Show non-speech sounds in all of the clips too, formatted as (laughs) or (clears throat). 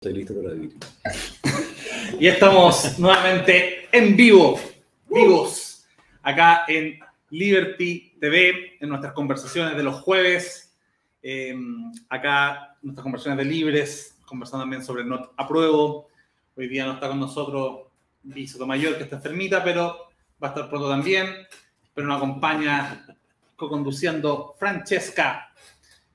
Estoy listo para vivir. (laughs) Y estamos nuevamente en vivo, vivos, acá en Liberty TV, en nuestras conversaciones de los jueves. Eh, acá nuestras conversaciones de libres, conversando también sobre Not Apruebo. Hoy día no está con nosotros Vi Sotomayor, que está enfermita, pero va a estar pronto también. Pero nos acompaña co-conduciendo Francesca,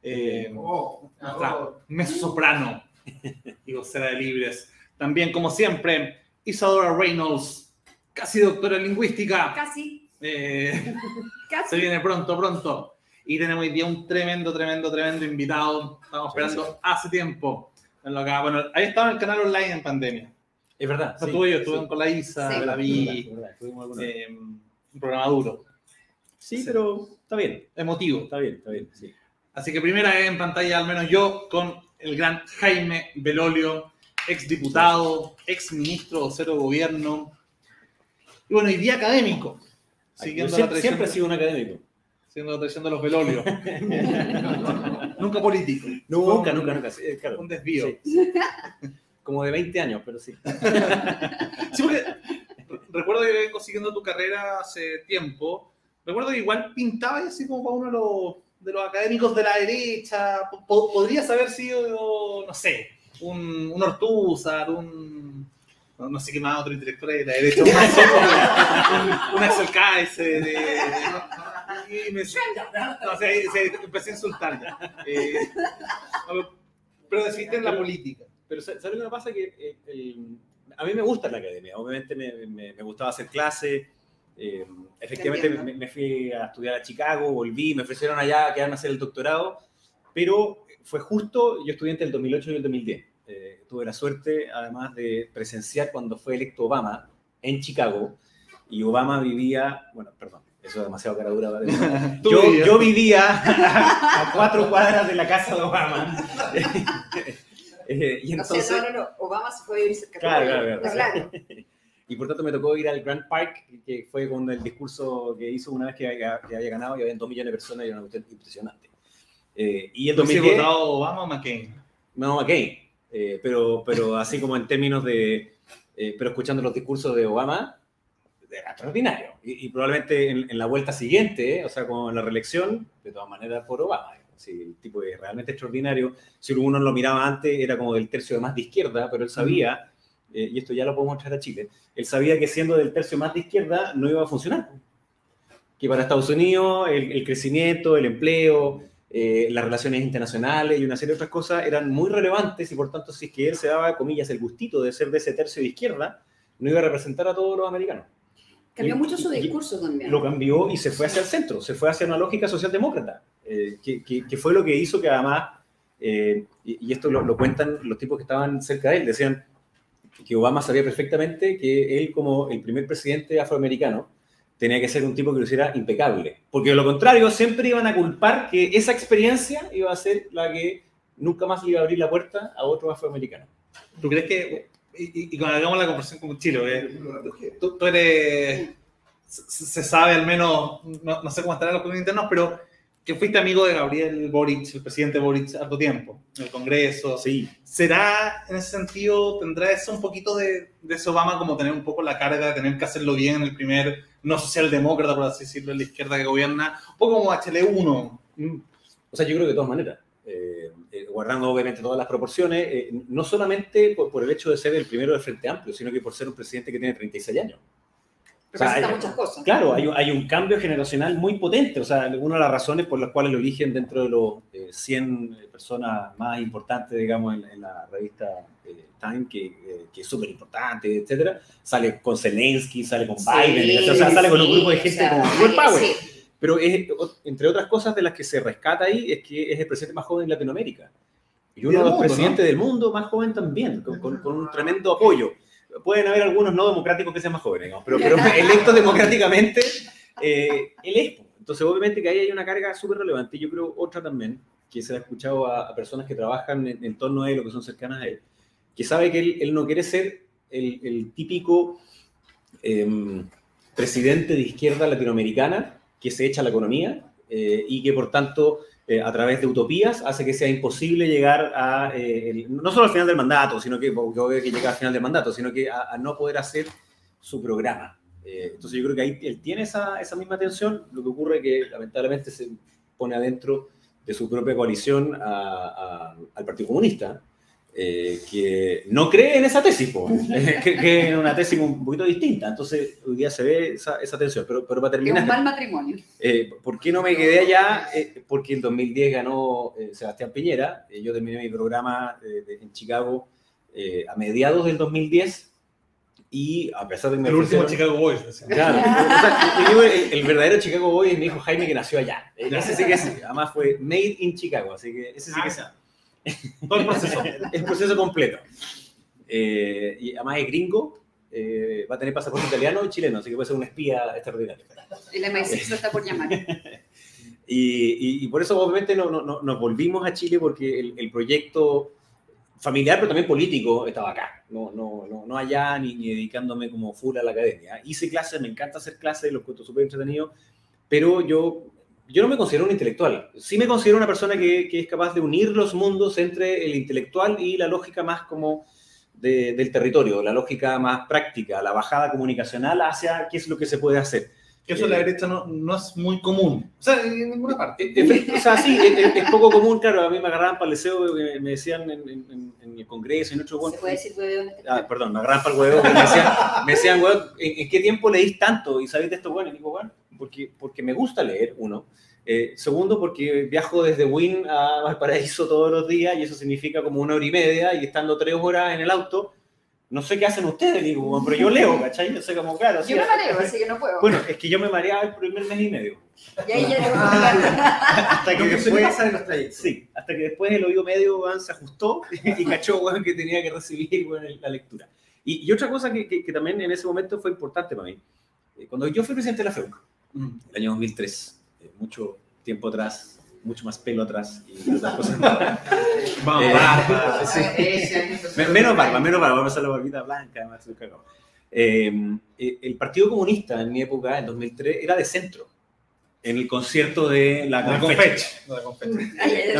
eh, nuestra mezzo soprano (laughs) y vocera de libres. También, como siempre, Isadora Reynolds, casi doctora en lingüística. Casi, Eh, (laughs) (laughs) casi. se viene pronto, pronto. Y tenemos hoy día un tremendo, tremendo, tremendo invitado. Estamos esperando hace tiempo. Bueno, ahí estaba en el canal online en pandemia. Es verdad. No estuve yo, estuve con la Isa, Sí. la vi. Sí, eh, un programa duro, sí, pero está bien. emotivo. Está bien, está bien. Sí. Así que primera vez en pantalla, al menos yo, con el gran Jaime Belolio, ex diputado, ex ministro o cero gobierno. Y bueno, y día académico. Siguiendo la siempre, tradición, siempre he sido un académico. siguiendo la tradición de los Belolios. (laughs) Nunca político. Nunca, nunca, nunca. sí, claro. Un desvío. Sí. Como de 20 años, pero sí. (laughs) Sí, porque recuerdo que vengo siguiendo tu carrera hace tiempo. Recuerdo que igual pintaba así como para uno de los, de los académicos de la derecha. Po- podrías haber sido, no sé, un, un Ortúzar, un. No, no sé qué más, otro intelectual de la derecha. Un, un, un Axel Kaiser. eh, y me, no, sé, se- empecé a insultar ya. Eh, pero decidiste en la política. Pero ¿sabes lo que me pasa? Que eh, a mí me gusta la academia. Obviamente me, me- me gustaba hacer clase. Eh, efectivamente me, me fui a estudiar a Chicago, volví, me ofrecieron allá a quedarme a hacer el doctorado, pero fue justo, yo estudié entre el 2008 y el 2010. Eh, tuve la suerte, además, de presenciar cuando fue electo Obama en Chicago, y Obama vivía, bueno, perdón, eso es demasiado cara dura. ¿vale? (laughs) Yo, yo vivía a cuatro cuadras de la casa de Obama. (laughs) Eh, y O sea, entonces, no, no, no. Obama se fue a vivir cerca Claro, claro, claro. Claro. Y por tanto me tocó ir al Grand Park, que fue con el discurso que hizo una vez que había, que había ganado y había dos millones de personas y era una cuestión impresionante. Eh, y el ¿Tú sí 2010, votado Obama o McCain? no, McCain, eh, pero, pero así como en términos de, eh, pero escuchando los discursos de Obama, era extraordinario. Y, y probablemente en, en la vuelta siguiente, o sea, como en la reelección, de todas maneras por Obama. Sí, el tipo es realmente extraordinario. Si uno lo miraba antes, era como del tercio de más de izquierda, pero él sabía, eh, y esto ya lo podemos mostrar a Chile, él sabía que siendo del tercio más de izquierda no iba a funcionar. Que para Estados Unidos el, el crecimiento, el empleo, eh, las relaciones internacionales y una serie de otras cosas eran muy relevantes y por tanto si es que él se daba, comillas, el gustito de ser de ese tercio de izquierda, no iba a representar a todos los americanos. Cambió Y- mucho su discurso también. Lo cambió y se fue hacia el centro, se fue hacia una lógica socialdemócrata, eh, que, que- que fue lo que hizo que además, eh, y, y esto lo, lo cuentan los tipos que estaban cerca de él, decían que Obama sabía perfectamente que él como el primer presidente afroamericano tenía que ser un tipo que lo hiciera impecable, porque de lo contrario siempre iban a culpar que esa experiencia iba a ser la que nunca más le iba a abrir la puerta a otro afroamericano. ¿Tú crees que, y, y- y cuando hagamos la conversación con Chile, eh, tú, tú eres, se, se sabe al menos, no, no sé cómo estarán los comités internos, pero que fuiste amigo de Gabriel Boric, el presidente Boric, harto tiempo, en el Congreso. Sí, ¿Será, en ese sentido, tendrá eso un poquito de, de ese Obama como tener un poco la carga de tener que hacerlo bien en el primer, no socialdemócrata, por así decirlo, en la izquierda que gobierna? Un poco como HL1. Mm. O sea, yo creo que de todas maneras, eh, eh, guardando obviamente todas las proporciones, eh, no solamente por, por el hecho de ser el primero del Frente Amplio, sino que por ser un presidente que tiene 36 años. O sea, Representa hay- muchas cosas. Claro, hay, un- hay un cambio generacional muy potente. O sea, una de las razones por las cuales lo eligen dentro de los eh, 100 personas más importantes, digamos, en, en la revista eh, Time, que, eh, que es súper importante, etcétera, sale con Zelensky, sale con Sí, Biden, o sea, sale con un sí, grupo de o gente sea, como World Power. sí. Pero es, o- entre otras cosas de las que se rescata ahí es que es el presidente más joven de Latinoamérica. Y uno de los mundo, presidentes del mundo más joven también, con, con- con un tremendo apoyo. Pueden haber algunos no democráticos que sean más jóvenes, digamos, pero, pero (laughs) electos democráticamente, eh, él es. Entonces, obviamente que ahí hay una carga súper relevante. Yo creo otra también, que se ha escuchado a, a personas que trabajan en, en torno a él o que son cercanas a él, que sabe que él, él no quiere ser el, el típico em, presidente de izquierda latinoamericana que se echa a la economía eh, y que por tanto eh, a través de utopías hace que sea imposible llegar a, eh, no solo al final del mandato, sino que, que, que llega al final del mandato, sino que a, no poder hacer su programa. Eh, entonces yo creo que ahí él tiene esa, esa misma tensión, lo que ocurre es que lamentablemente se pone adentro de su propia coalición al Partido Comunista, eh, que no cree en esa tesis, (laughs) (laughs) que, que, es una tesis un poquito distinta. Entonces, hoy día se ve esa, esa tensión. Pero, pero para terminar. Es un mal matrimonio. Eh, ¿Por qué no me quedé allá? Eh, porque en 2010 ganó Sebastián Piñera. yo terminé mi programa en Chicago a mediados del 2010. Y a pesar de que me El último Chicago Boys. Claro. (laughs) el, verdadero Chicago Boys es mi hijo Jaime que nació allá. Ese sí que sí. Además fue made in Chicago. Así que ese sí que sí. Todo el proceso. (laughs) el proceso completo. Eh, y además es gringo, eh, va a tener pasaporte italiano y chileno, así que puede ser un espía extraordinario. El MI6 está por llamar. (laughs) y, y, por eso obviamente no, no, nos volvimos a Chile porque el, el, proyecto familiar, pero también político, estaba acá, no, no, no, no allá ni, ni, dedicándome como full a la academia. Hice clases, me encanta hacer clases, los cuento súper entretenidos, pero yo yo no me considero un intelectual. Sí me considero una persona que, es capaz de unir los mundos entre el intelectual y la lógica más como del territorio, la lógica más práctica, la bajada comunicacional hacia qué es lo que se puede hacer. Que eso en la eh, derecha no, no, es muy común. O sea, en ninguna parte. o sea, sí, es, poco común, claro. A mí me agarraban para el deseo, me, decían en, el Congreso y en otro ¿Se puede decir huevo? Ah, perdón, me agarraban para el huevo. Me decían, me decían ¿en, qué tiempo leís tanto? Y sabéis de esto, bueno, y digo, bueno, porque, porque me gusta leer, uno. Eh, segundo, porque viajo desde Wynn a Valparaíso todos los días y eso significa como una hora y media y estando tres horas en el auto, no sé qué hacen ustedes, digo, pero yo leo, ¿cachai? Yo sé como, claro. Yo me mareo, así que no puedo. Bueno, es que yo me mareaba el primer mes y medio. Y ahí ya hasta que después, sí, hasta que después el oído medio se ajustó (laughs) y cachó que tenía que recibir la lectura. Y, y otra cosa que, que, también en ese momento fue importante para mí, eh, cuando yo fui presidente de la FEUC. El año 2003, eh, mucho tiempo atrás, mucho más pelo atrás y otras cosas. (laughs) Vamos, eh, barba, (laughs) Menos barba, menos barba, vamos a la barbita blanca, además, eh, el Partido Comunista en mi época, en 2003, era de centro. En el concierto de la Confeche. No, no,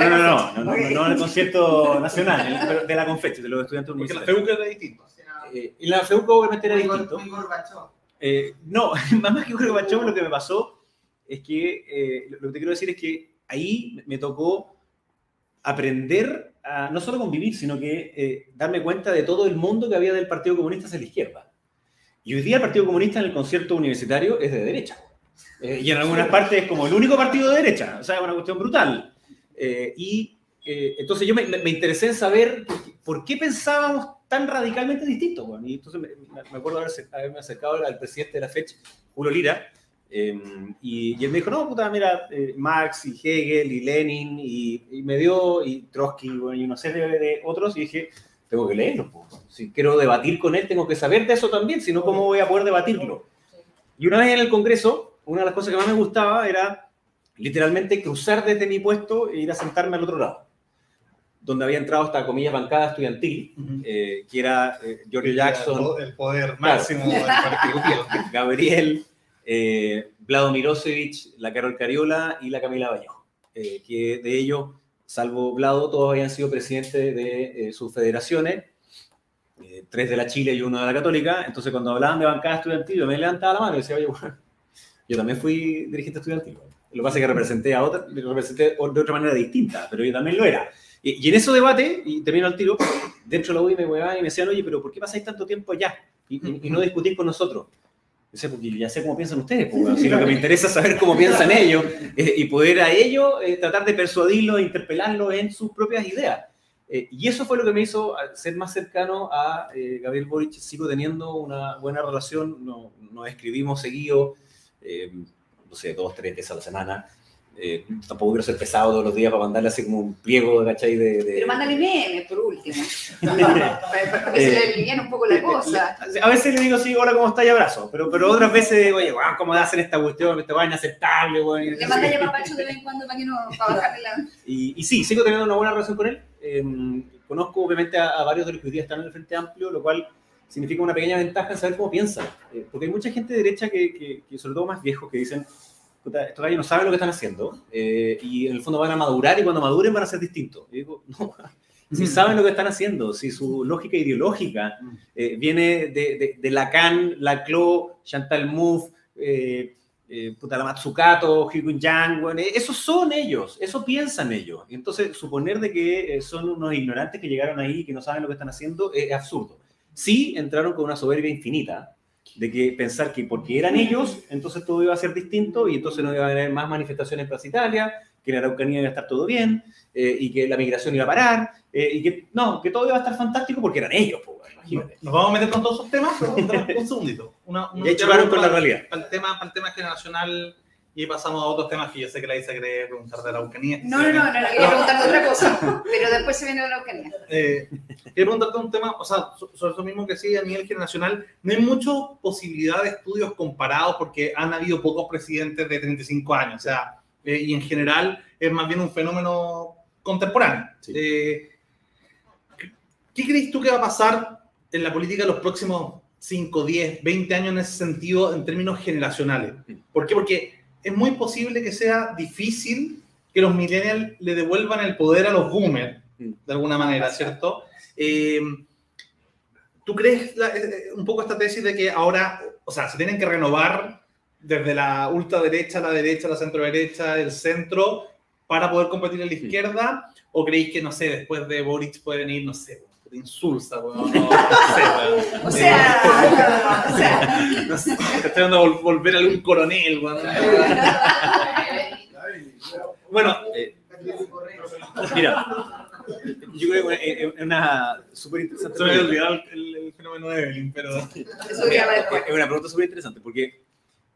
no, no, no, no, no, en el concierto nacional, de la Confeche, de los estudiantes universitarios. Porque la FEUC era distinto. Eh, y la FEUC obviamente era distinto. Eh, no, (laughs) más que Gorbachev, lo que me pasó es que eh, lo que te quiero decir es que ahí me tocó aprender a no solo convivir, sino que eh, darme cuenta de todo el mundo que había del Partido Comunista hacia la izquierda. Y hoy día el Partido Comunista en el concierto universitario es de derecha. Eh, y en algunas partes es como el único partido de derecha. O sea, es una cuestión brutal. y entonces yo me, interesé en saber por qué, pensábamos tan radicalmente distintos. Bueno, y entonces me, me acuerdo haberme acercado al presidente de la fecha, Julio Lira, Em, y, él me dijo, no, puta, mira, eh, Marx y Hegel y Lenin, y, me dio, y Trotsky, bueno, y una serie de, otros, y dije, tengo que leerlo. Si quiero debatir con él, tengo que saber de eso también, si no, ¿cómo voy a poder debatirlo? Y una vez en el Congreso, una de las cosas que más me gustaba era literalmente cruzar desde mi puesto e ir a sentarme al otro lado, donde había entrado esta comillas bancada estudiantil, eh, que era eh, Giorgio Jackson. El poder máximo del (laughs) partido. Gabriel, eh, Vlado la Carol Cariola y la Camila Vallejo, eh, que de ellos, salvo Vlado, todos habían sido presidentes de eh, sus federaciones, tres de la Chile y uno de la Católica, entonces cuando hablaban de bancada estudiantil, yo me levantaba la mano y decía, oye, bueno, yo también fui dirigente estudiantil. Lo que pasa es que representé a otra, representé de otra manera distinta, pero yo también lo era. Y, en esos debates, y termino al tiro, dentro de la UI me huevaban y me decían, oye, pero ¿por qué pasáis tanto tiempo allá? Y, y no discutís con nosotros sé, porque ya sé cómo piensan ustedes, pues, si lo que me interesa es saber cómo piensan ellos eh, y poder a ellos eh, tratar de persuadirlos e interpelarlos en sus propias ideas. Eh, y eso fue lo que me hizo ser más cercano a Gabriel Boric. Sigo teniendo una buena relación, nos no escribimos seguido, no sé, dos, tres veces a la semana. Eh, tampoco quiero ser pesado todos los días para mandarle así como un pliego, ¿cachai? De, de... Pero mándale memes, por último. (laughs) para, que se le aliviane un poco la cosa. A veces le digo, sí, hola, ¿cómo está? Y abrazo. Pero, pero otras veces, oye, wow, ¿cómo hacen esta cuestión? Esta vaina inaceptable, güey. Le manda ya papacho de vez en cuando para que no, para bajarle la... Y, y sí, sigo teniendo una buena relación con él. Em, conozco, obviamente, a, varios de los que hoy día están en el Frente Amplio, lo cual significa una pequeña ventaja en saber cómo piensan. Eh, porque hay mucha gente de derecha que, que, que, sobre todo más viejos, que dicen estos gallos no saben lo que están haciendo eh, y en el fondo van a madurar y cuando maduren van a ser distintos. Y digo, no, (laughs) si saben lo que están haciendo, si su lógica ideológica eh, viene de, de, de, Lacan, Laclau, Chantal Mouffe, eh, eh, puta, la Matsukato, Hyun Yang, bueno, esos son ellos, eso piensan ellos. Entonces, suponer de que eh, son unos ignorantes que llegaron ahí y que no saben lo que están haciendo es absurdo. Sí entraron con una soberbia infinita, de que pensar que porque eran ellos, entonces todo iba a ser distinto y entonces no iba a haber más manifestaciones en Plaza Italia, que en Araucanía iba a estar todo bien eh, y que la migración iba a parar eh, y que no, que todo iba a estar fantástico porque eran ellos, pues, imagínate. Nos vamos a meter con todos esos temas, pero un segundito. Una, una, y chocaron con la realidad. Para el, tema, para el tema generacional y pasamos a otros temas que yo sé que la Isa quiere preguntar de la Araucanía. No, no, no, no, le quería preguntar de otra cosa, pero después se viene de la Araucanía. Eh, quería preguntarte un tema, o sea, sobre eso mismo que sí, a nivel generacional, no hay mucha posibilidad de estudios comparados porque han habido pocos presidentes de 35 años, o sea, eh, y en general es más bien un fenómeno contemporáneo. Sí. Eh, ¿Qué crees tú que va a pasar en la política en los próximos 5, 10, 20 años en ese sentido, en términos generacionales? ¿Por qué? Porque es muy posible que sea difícil que los millennials le devuelvan el poder a los boomers, de alguna manera, ¿cierto? Eh, ¿Tú crees la, un poco esta tesis de que ahora, o sea, se tienen que renovar desde la ultraderecha, la derecha, la centro derecha, el centro, para poder competir en la izquierda? ¿O creéis que, no sé, después de Boric pueden ir, no sé, insulsa, bueno, no, no, sé, o sea, o sea, no sé, estoy dando a volver a algún coronel, bueno. (laughs) bueno eh, mira, yo creo que es una súper interesante. Se me había olvidado el, el, fenómeno de Evelyn, pero. Es una pregunta súper interesante porque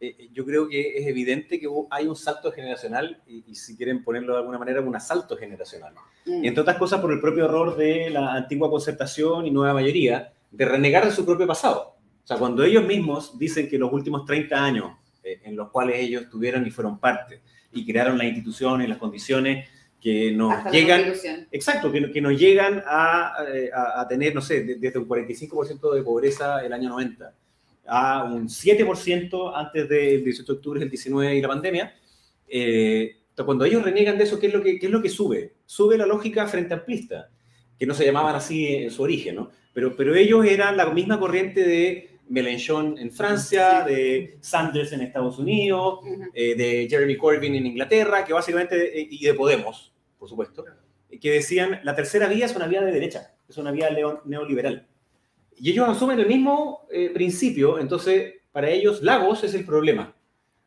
eh, yo creo que es evidente que hay un salto generacional y, y, si quieren ponerlo de alguna manera, un asalto generacional. Mm. Entre otras cosas por el propio error de la antigua concertación y nueva mayoría de renegar de su propio pasado. O sea, cuando ellos mismos dicen que los últimos 30 años eh, en los cuales ellos estuvieron y fueron parte y crearon las instituciones, las condiciones que nos Hasta llegan, exacto, que, que, nos llegan a, a, a tener, no sé, desde un 45% de pobreza el año 90 a un 7% antes del 18 de octubre del 19 y la pandemia. Eh, cuando ellos reniegan de eso, ¿qué es, lo que, ¿qué es lo que sube? Sube la lógica frente amplista, que no se llamaban así en su origen, ¿no? Pero, pero ellos eran la misma corriente de Mélenchon en Francia, de Sanders en Estados Unidos, uh -huh. eh, de Jeremy Corbyn en Inglaterra, que básicamente, eh, y de Podemos, por supuesto, que decían, la tercera vía es una vía de derecha, es una vía neoliberal. Y ellos asumen el mismo eh, principio, entonces para ellos Lagos es el problema,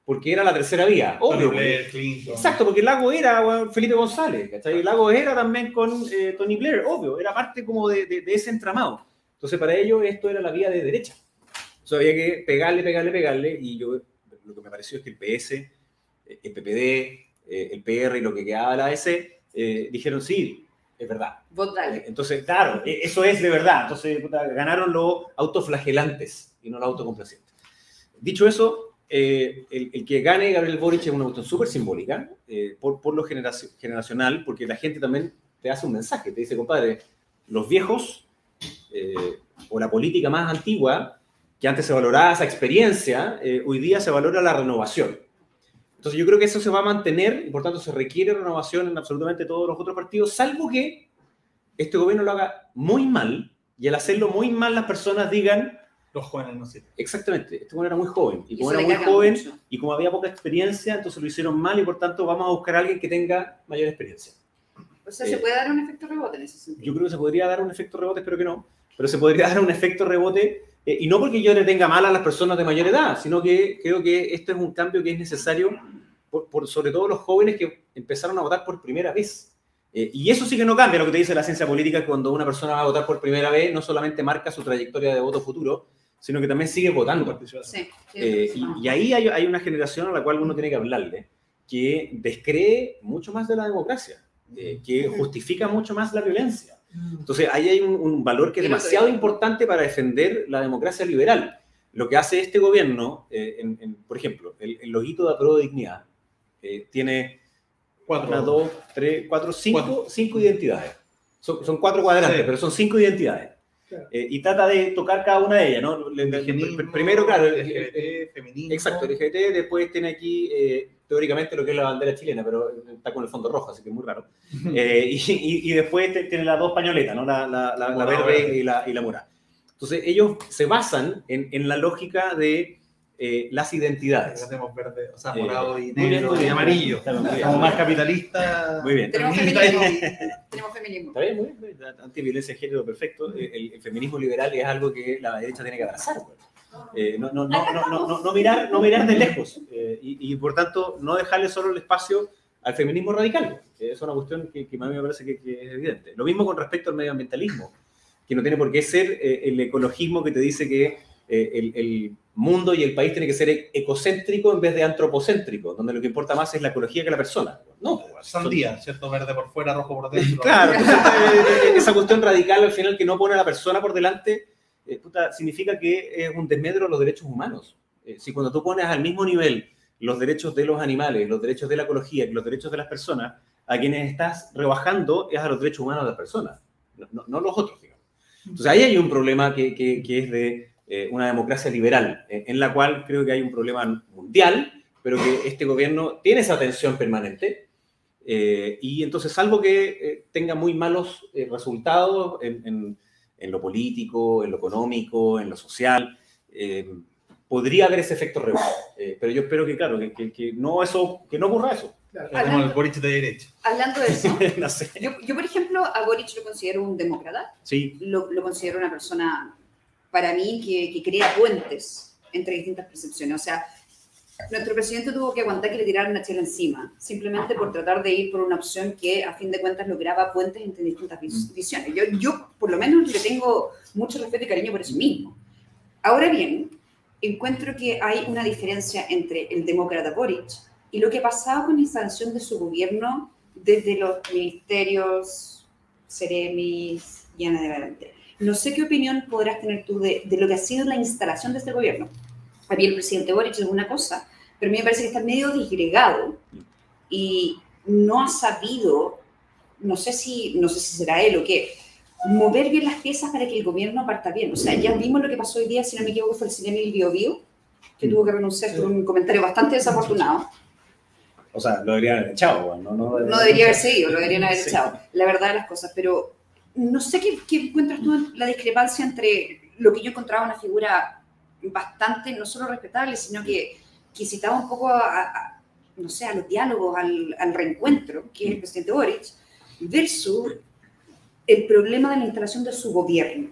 porque era la tercera vía, obvio. Blair, Clinton. Exacto, porque Lagos era bueno, Felipe González, ¿cachai? Lagos era también con eh, Tony Blair, obvio, era parte como de, de, de, ese entramado. Entonces para ellos esto era la vía de derecha. O sea, había que pegarle, pegarle, pegarle, y yo lo que me pareció es que el PS, el PPD, eh, el PR y lo que quedaba de la AS, eh, dijeron sí, es verdad. Votale. Entonces, claro, eso es de verdad. Entonces, ganaron los autoflagelantes y no los autocomplacientes. Dicho eso, eh, el, el, que gane Gabriel Boric es una cuestión súper simbólica eh, por, por, lo generaci generacional, porque la gente también te hace un mensaje, te dice, compadre, los viejos eh, o la política más antigua, que antes se valoraba esa experiencia, hoy día se valora la renovación. Entonces yo creo que eso se va a mantener y por tanto se requiere renovación en absolutamente todos los otros partidos, salvo que este gobierno lo haga muy mal y al hacerlo muy mal las personas digan... Los jóvenes no sirven. Exactamente, este gobierno era muy joven y como y era muy joven mucho. y como había poca experiencia, entonces lo hicieron mal y por tanto vamos a buscar a alguien que tenga mayor experiencia. O sea, ¿se eh, puede dar un efecto rebote en ese sentido? Yo creo que se podría dar un efecto rebote, espero que no, pero se podría (laughs) dar un efecto rebote eh, y no porque yo le tenga mal a las personas de mayor edad, sino que creo que esto es un cambio que es necesario, por, por sobre todo los jóvenes que empezaron a votar por primera vez. Eh, y eso sí que no cambia lo que te dice la ciencia política, cuando una persona va a votar por primera vez, no solamente marca su trayectoria de voto futuro, sino que también sigue votando. Sí, eh, y, y, ahí hay, hay, una generación a la cual uno tiene que hablarle, que descree mucho más de la democracia, eh, que justifica mucho más la violencia. Entonces, ahí hay un, un valor que es demasiado importante para defender la democracia liberal. Lo que hace este gobierno, eh, en, en, por ejemplo, el, el loguito de Apruebo de Dignidad, eh, tiene cuatro, una, dos, tres, cuatro, cinco, cuatro. cinco identidades. Son, son, cuatro cuadrantes, sí. pero son cinco identidades. Eh, y trata de tocar cada una de ellas, ¿no? Primero, claro, el- LGBT, feminismo. Exacto, el LGBT, después tiene aquí eh, teóricamente lo que es la bandera chilena, pero está con el fondo rojo, así que es muy raro. Eh, y, y- y después te- tiene las dos pañoletas, ¿no? la, la- la- la verde verde. y la, y la morada. Entonces ellos se basan en, en la lógica de eh, las identidades. Tenemos verde, o sea, Eh, morado y muy bien, negro y bien. amarillo. Como más capitalista. Muy bien. Tenemos feminismo. (laughs) Tenemos feminismo. Está bien, muy bien. Antiviolencia de género, perfecto. Eh, El, el feminismo liberal es algo que la derecha tiene que abrazar. pues. Eh, no, no, no, no, no, no, no mirar, no mirar de lejos. Eh, y, y, por tanto, no dejarle solo el espacio al feminismo radical. que es una cuestión que, que a mí me parece que, que es evidente. Lo mismo con respecto al medioambientalismo, que no tiene por qué ser eh, el ecologismo que te dice que eh, el, el mundo y el país tiene que ser e- ecocéntrico en vez de antropocéntrico, donde lo que importa más es la ecología que la persona. No, pues, son- Sandía, ¿cierto? Verde por fuera, rojo por dentro. (laughs) Claro, (laughs) entonces, eh, esa cuestión radical al final que no pone a la persona por delante, eh, puta, significa que es un desmedro de los derechos humanos. Eh, si cuando tú pones al mismo nivel los derechos de los animales, los derechos de la ecología y los derechos de las personas, a quienes estás rebajando es a los derechos humanos de las personas, no, no- no los otros, digamos. Entonces ahí hay un problema que, que- que es de eh, una democracia liberal, eh, en la cual creo que hay un problema mundial, pero que este gobierno tiene esa tensión permanente. Eh, y entonces, salvo que eh, tenga muy malos eh, resultados en, en- en lo político, en lo económico, en lo social, eh, podría haber ese efecto rebote. Eh, pero yo espero que, claro, que, que- que no, eso, que no ocurra eso. Tenemos el Boric de derecha. Hablando de eso, (laughs) no sé. yo, yo, por ejemplo, a Boric lo considero un demócrata. Sí, Lo, lo considero una persona, para mí, que, que crea puentes entre distintas percepciones. O sea, nuestro presidente tuvo que aguantar que le tiraran una chela encima, simplemente por tratar de ir por una opción que, a fin de cuentas, lograba puentes entre distintas vis- visiones. Yo, yo, por lo menos, le tengo mucho respeto y cariño por eso mismo. Ahora bien, encuentro que hay una diferencia entre el demócrata Boric y lo que ha pasado con la instalación de su gobierno desde los ministerios, Ceremis y en adelante. No sé qué opinión podrás tener tú de, de lo que ha sido la instalación de este gobierno. A mí el presidente Boric es una cosa, pero a mí me parece que está medio disgregado y no ha sabido, no sé si, no sé si será él o qué, mover bien las piezas para que el gobierno parta bien. O sea, ya vimos lo que pasó hoy día, si no me equivoco, fue el señor Bio Bio, que Mm. tuvo que renunciar por un comentario bastante desafortunado. o sea, lo deberían haber echado. No, no, No debería haber seguido, lo deberían haber Sí. echado. La verdad de las cosas, pero no sé qué, encuentras tú la discrepancia entre lo que yo encontraba una figura bastante, no solo respetable, sino que, que citaba un poco a, no sé, a los diálogos, al, reencuentro, que es el presidente Boric, versus el problema de la instalación de su gobierno.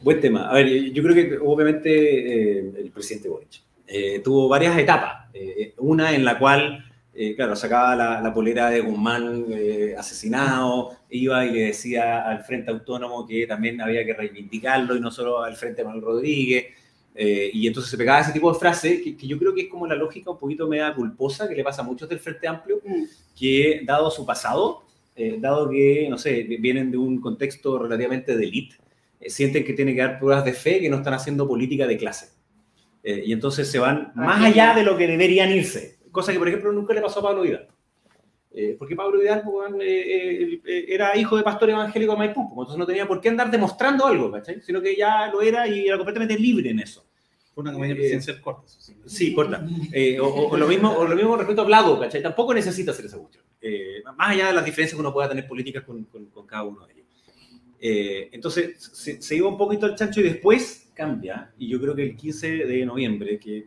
Buen tema. A ver, yo creo que obviamente eh, el presidente Boric eh, tuvo varias etapas. Eh, una en la cual, claro, sacaba la, la polera de Guzmán asesinado, iba y le decía al Frente Autónomo que también había que reivindicarlo y no solo al Frente Manuel Rodríguez. eh, y entonces se pegaba ese tipo de frase que, que yo creo que es como la lógica un poquito media culposa que le pasa a muchos del Frente Amplio, Mm. que dado su pasado, eh, dado que, no sé, vienen de un contexto relativamente de élite, eh, sienten que tienen que dar pruebas de fe que no están haciendo política de clase. Eh, y entonces se van más allá de lo que deberían irse. Cosa que, por ejemplo, nunca le pasó a Pablo Vidal. Eh, porque Pablo Vidal eh, eh, eh, era hijo de pastor evangélico de Maipú, pues, entonces no tenía por qué andar demostrando algo, ¿cachai? Sino que ya lo era y era completamente libre en eso. Fue una campaña presidencial corta. sí. Sí, corta. Eh, o, o- lo mismo, o lo mismo respecto a Vlado, ¿cachai? Tampoco necesita hacer esa cuestión. Eh, más allá de las diferencias que uno pueda tener políticas con, con- con cada uno de ellos. Entonces, se, se iba un poquito al chancho y después cambia. Y yo creo que el 15 de noviembre, que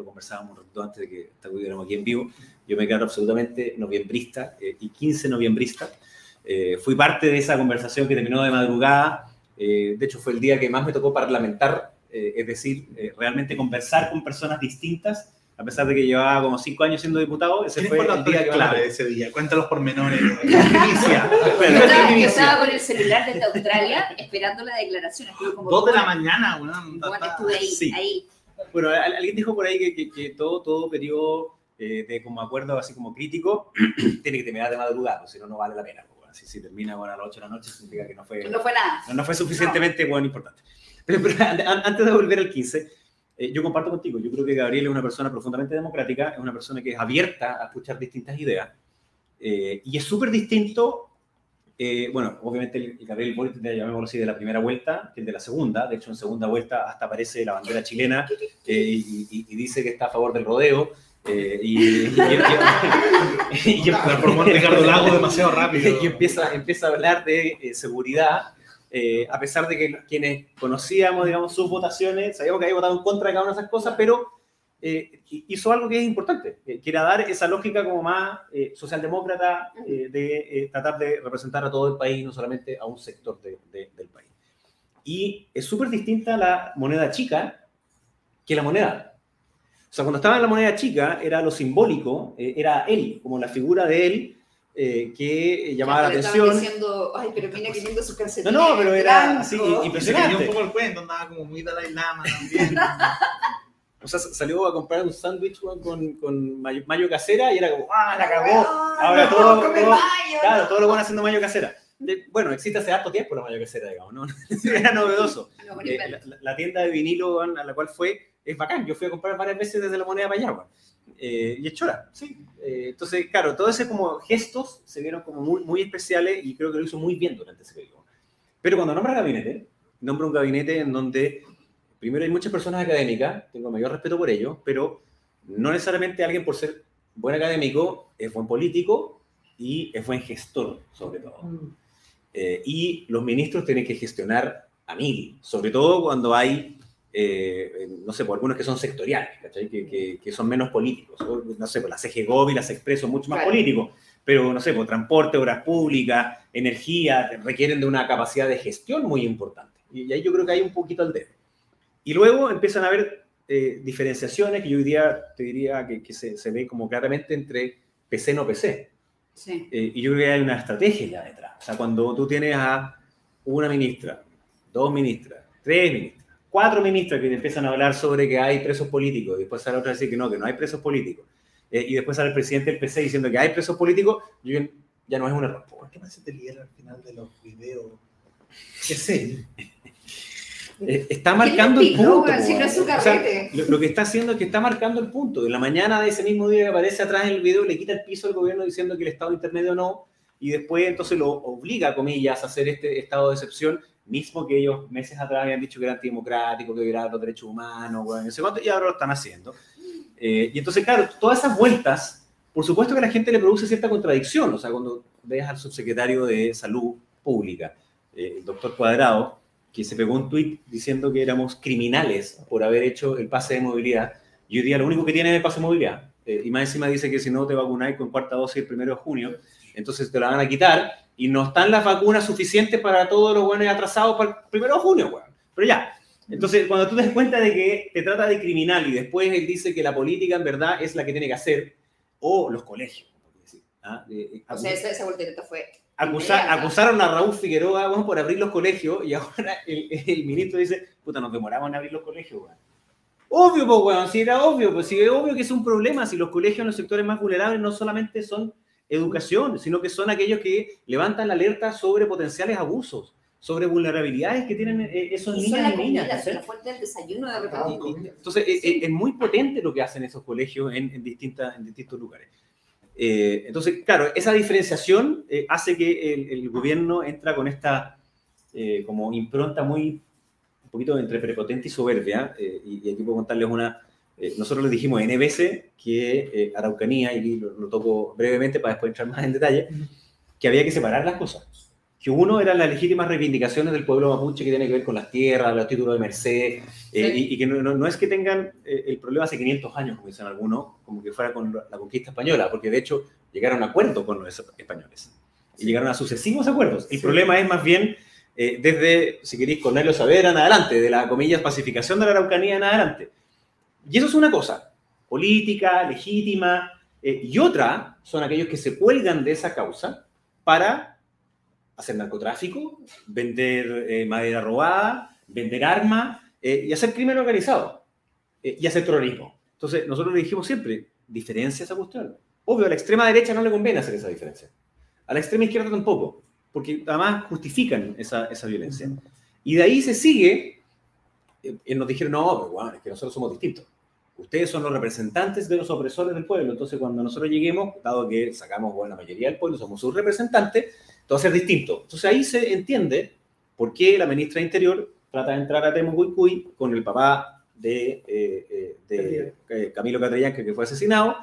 lo conversábamos un ratito antes de que estuviéramos aquí en vivo, yo me quedo absolutamente noviembrista eh, y 15 noviembrista. Eh, fui parte de esa conversación que terminó de madrugada. Eh, de hecho, fue el día que más me tocó parlamentar, eh, es decir, eh, realmente conversar con personas distintas, a pesar de que llevaba como cinco años siendo diputado. Ese ¿Quién fue el día clave de ese día? Cuéntanos por menores. (laughs) Primicia. Yo estaba, yo estaba con el celular desde Australia esperando la declaración. Como Dos de la mañana. Bueno, estuve ahí, Sí. ahí. Bueno, al- alguien dijo por ahí que, que- que todo, todo periodo eh, de como acuerdo así como crítico (clears throat) tiene que terminar de madrugada, si no, no vale la pena. pues, bueno. Si, si termina bueno, a las 8 de la noche, significa que no fue, No fue nada. no, no fue suficientemente bueno, importante. Pero, pero (laughs) an- an- antes de volver al 15, eh, yo comparto contigo, yo creo que Gabriel es una persona profundamente democrática, es una persona que es abierta a escuchar distintas ideas, eh, y es súper distinto eh, bueno, obviamente el, el Gabriel Boric, llamémoslo así, de la primera vuelta, que el de la segunda. De hecho, en segunda vuelta hasta aparece la bandera chilena eh, y, dice que está a favor del rodeo. eh, y, y- Ricardo Lago demasiado rápido. y empieza, empieza a hablar de eh, seguridad, eh, a pesar de que quienes conocíamos, digamos, sus votaciones, sabíamos que había votado en contra de cada una de esas cosas, pero eh, hizo algo que es importante, eh, que era dar esa lógica como más eh, socialdemócrata eh, de eh, tratar de representar a todo el país, no solamente a un sector de- de- del país. Y es súper distinta la moneda chica que la moneda. O sea, cuando estaba en la moneda chica, era lo simbólico, eh, era él, como la figura de él, eh, que llamaba la Le estaban atención. diciendo, ay, pero mira qué lindo sus No, calcetines. no, pero era así, blancos". Y se cayó impresionante. un poco el cuento, andaba como muy Dalai Lama también. (laughs) O sea, salió a comprar un sándwich con, con mayo, mayo casera y era como, ¡ah, la cagó! Weón, Ahora no, todo- todo- mayo, Claro, no. todo lo bueno haciendo mayo casera. Bueno, existe hace harto tiempo la mayo casera, digamos, ¿no? (laughs) Era novedoso. (laughs) Eh, la, la tienda de vinilo a la cual fue es bacán. Yo fui a comprar varias veces desde la moneda para allá. Eh, y es chora, sí. Eh, entonces, claro, todo ese como gestos se vieron como muy, muy especiales y creo que lo hizo muy bien durante ese periodo. Pero cuando nombra gabinete, nombra un gabinete en donde primero hay muchas personas académicas, tengo mayor respeto por ello, pero no necesariamente alguien por ser buen académico es buen político y es buen gestor, sobre todo. Eh, y los ministros tienen que gestionar a mil, sobre todo cuando hay, eh, no sé, por algunos que son sectoriales. Que, que- que son menos políticos. No sé, por la CGGOV y las Expreso mucho más Claro. políticos, pero no sé, por transporte, obras públicas, energía, requieren de una capacidad de gestión muy importante. Y, y ahí yo creo que hay un poquito al dedo. Y luego empiezan a haber eh, diferenciaciones que yo hoy día te diría que, que se, se ve como claramente entre PC no PC. Sí. Eh, y yo creo que hay una estrategia ya detrás. O sea, cuando tú tienes a una ministra, dos ministras, tres ministras, cuatro ministras que te empiezan a hablar sobre que hay presos políticos, y después sale otra a decir que no, que no hay presos políticos, eh, y después sale el presidente del PC diciendo que hay presos políticos, yo ya no es un error. ¿Por qué me hace líder al final de los videos? (laughs) ¿Qué sé? Eh, está ¿Quién marcando el punto. weón? Si no es su o sea, carrete. lo, lo que está haciendo es que está marcando el punto. En la mañana de ese mismo día que aparece atrás en el video, le quita el piso al gobierno diciendo que el estado intermedio no, y después entonces lo obliga, comillas, a hacer este estado de excepción, mismo que ellos meses atrás habían dicho que era antidemocrático, que violaba los derechos humanos, bueno, no sé cuánto, y ahora lo están haciendo. Eh, y entonces, claro, todas esas vueltas, por supuesto que a la gente le produce cierta contradicción. O sea, cuando ves al subsecretario de Salud Pública, eh, el doctor Cuadrado, que se pegó un tuit diciendo que éramos criminales por haber hecho el pase de movilidad, y hoy día lo único que tiene es el pase de movilidad. Eh, y más encima dice que si no te vacunáis con cuarta dosis el primero de junio, entonces te la van a quitar y no están las vacunas suficientes para todos los buenos atrasados para el primero de junio, weón. Pero ya. Entonces, cuando tú te das cuenta de que te trata de criminal y después él dice que la política en verdad es la que tiene que hacer, o los colegios, ¿ah? Eh, eh, O sea, voltereta fue. Acusar- inmediata. acusaron a Raúl Figueroa por abrir los colegios y ahora (laughs) el, el ministro dice, puta, nos demoramos en abrir los colegios, weón. Obvio, pues, weón, si era obvio, pues, si es obvio que es un problema, si los colegios en los sectores más vulnerables no solamente son educación, sino que son aquellos que levantan la alerta sobre potenciales abusos, sobre vulnerabilidades que tienen eh, esos Y niños y niñas. comida, la fuente del desayuno de Entonces, eh, eh, es muy potente lo que hacen esos colegios en, en, distintas, en distintos lugares. Eh, entonces, claro, esa diferenciación eh, hace que el, gobierno entra con esta eh, como impronta muy, un poquito entre prepotente y soberbia. y, aquí puedo contarles una, nosotros les dijimos EBS que Araucanía, y lo, lo toco brevemente para después entrar más en detalle, que había que separar las cosas. Que uno eran las legítimas reivindicaciones del pueblo mapuche que tiene que ver con las tierras, los títulos de merced, eh, y, y que no, no- no es que tengan eh, el problema hace 500 años, como dicen algunos, como que fuera con la la conquista española, porque de hecho llegaron a acuerdos con los españoles y llegaron a sucesivos acuerdos. El Sí. problema es más bien eh, desde, si queréis, Cornelio Saavedra en adelante, de la comillas pacificación de la Araucanía en adelante. Y eso es una cosa, política, legítima, eh, y otra son aquellos que se cuelgan de esa causa para hacer narcotráfico, vender eh, madera robada, vender armas eh, y hacer crimen organizado eh, y hacer terrorismo. Entonces, nosotros le dijimos siempre, diferencia esa cuestión. Obvio, a la extrema derecha no le conviene hacer esa diferencia. A la extrema izquierda tampoco, porque además justifican esa, esa violencia. Y de ahí se sigue, eh, y nos dijeron, no, pero bueno, es que nosotros somos distintos. Ustedes son los representantes de los opresores del pueblo, entonces cuando nosotros lleguemos, dado que sacamos bueno, la mayoría del pueblo, somos sus representantes, todo va a ser distinto. Entonces ahí se entiende por qué la ministra de Interior trata de entrar a Temo con el papá de, eh, eh, de eh, Camilo Catrillanca, que fue asesinado,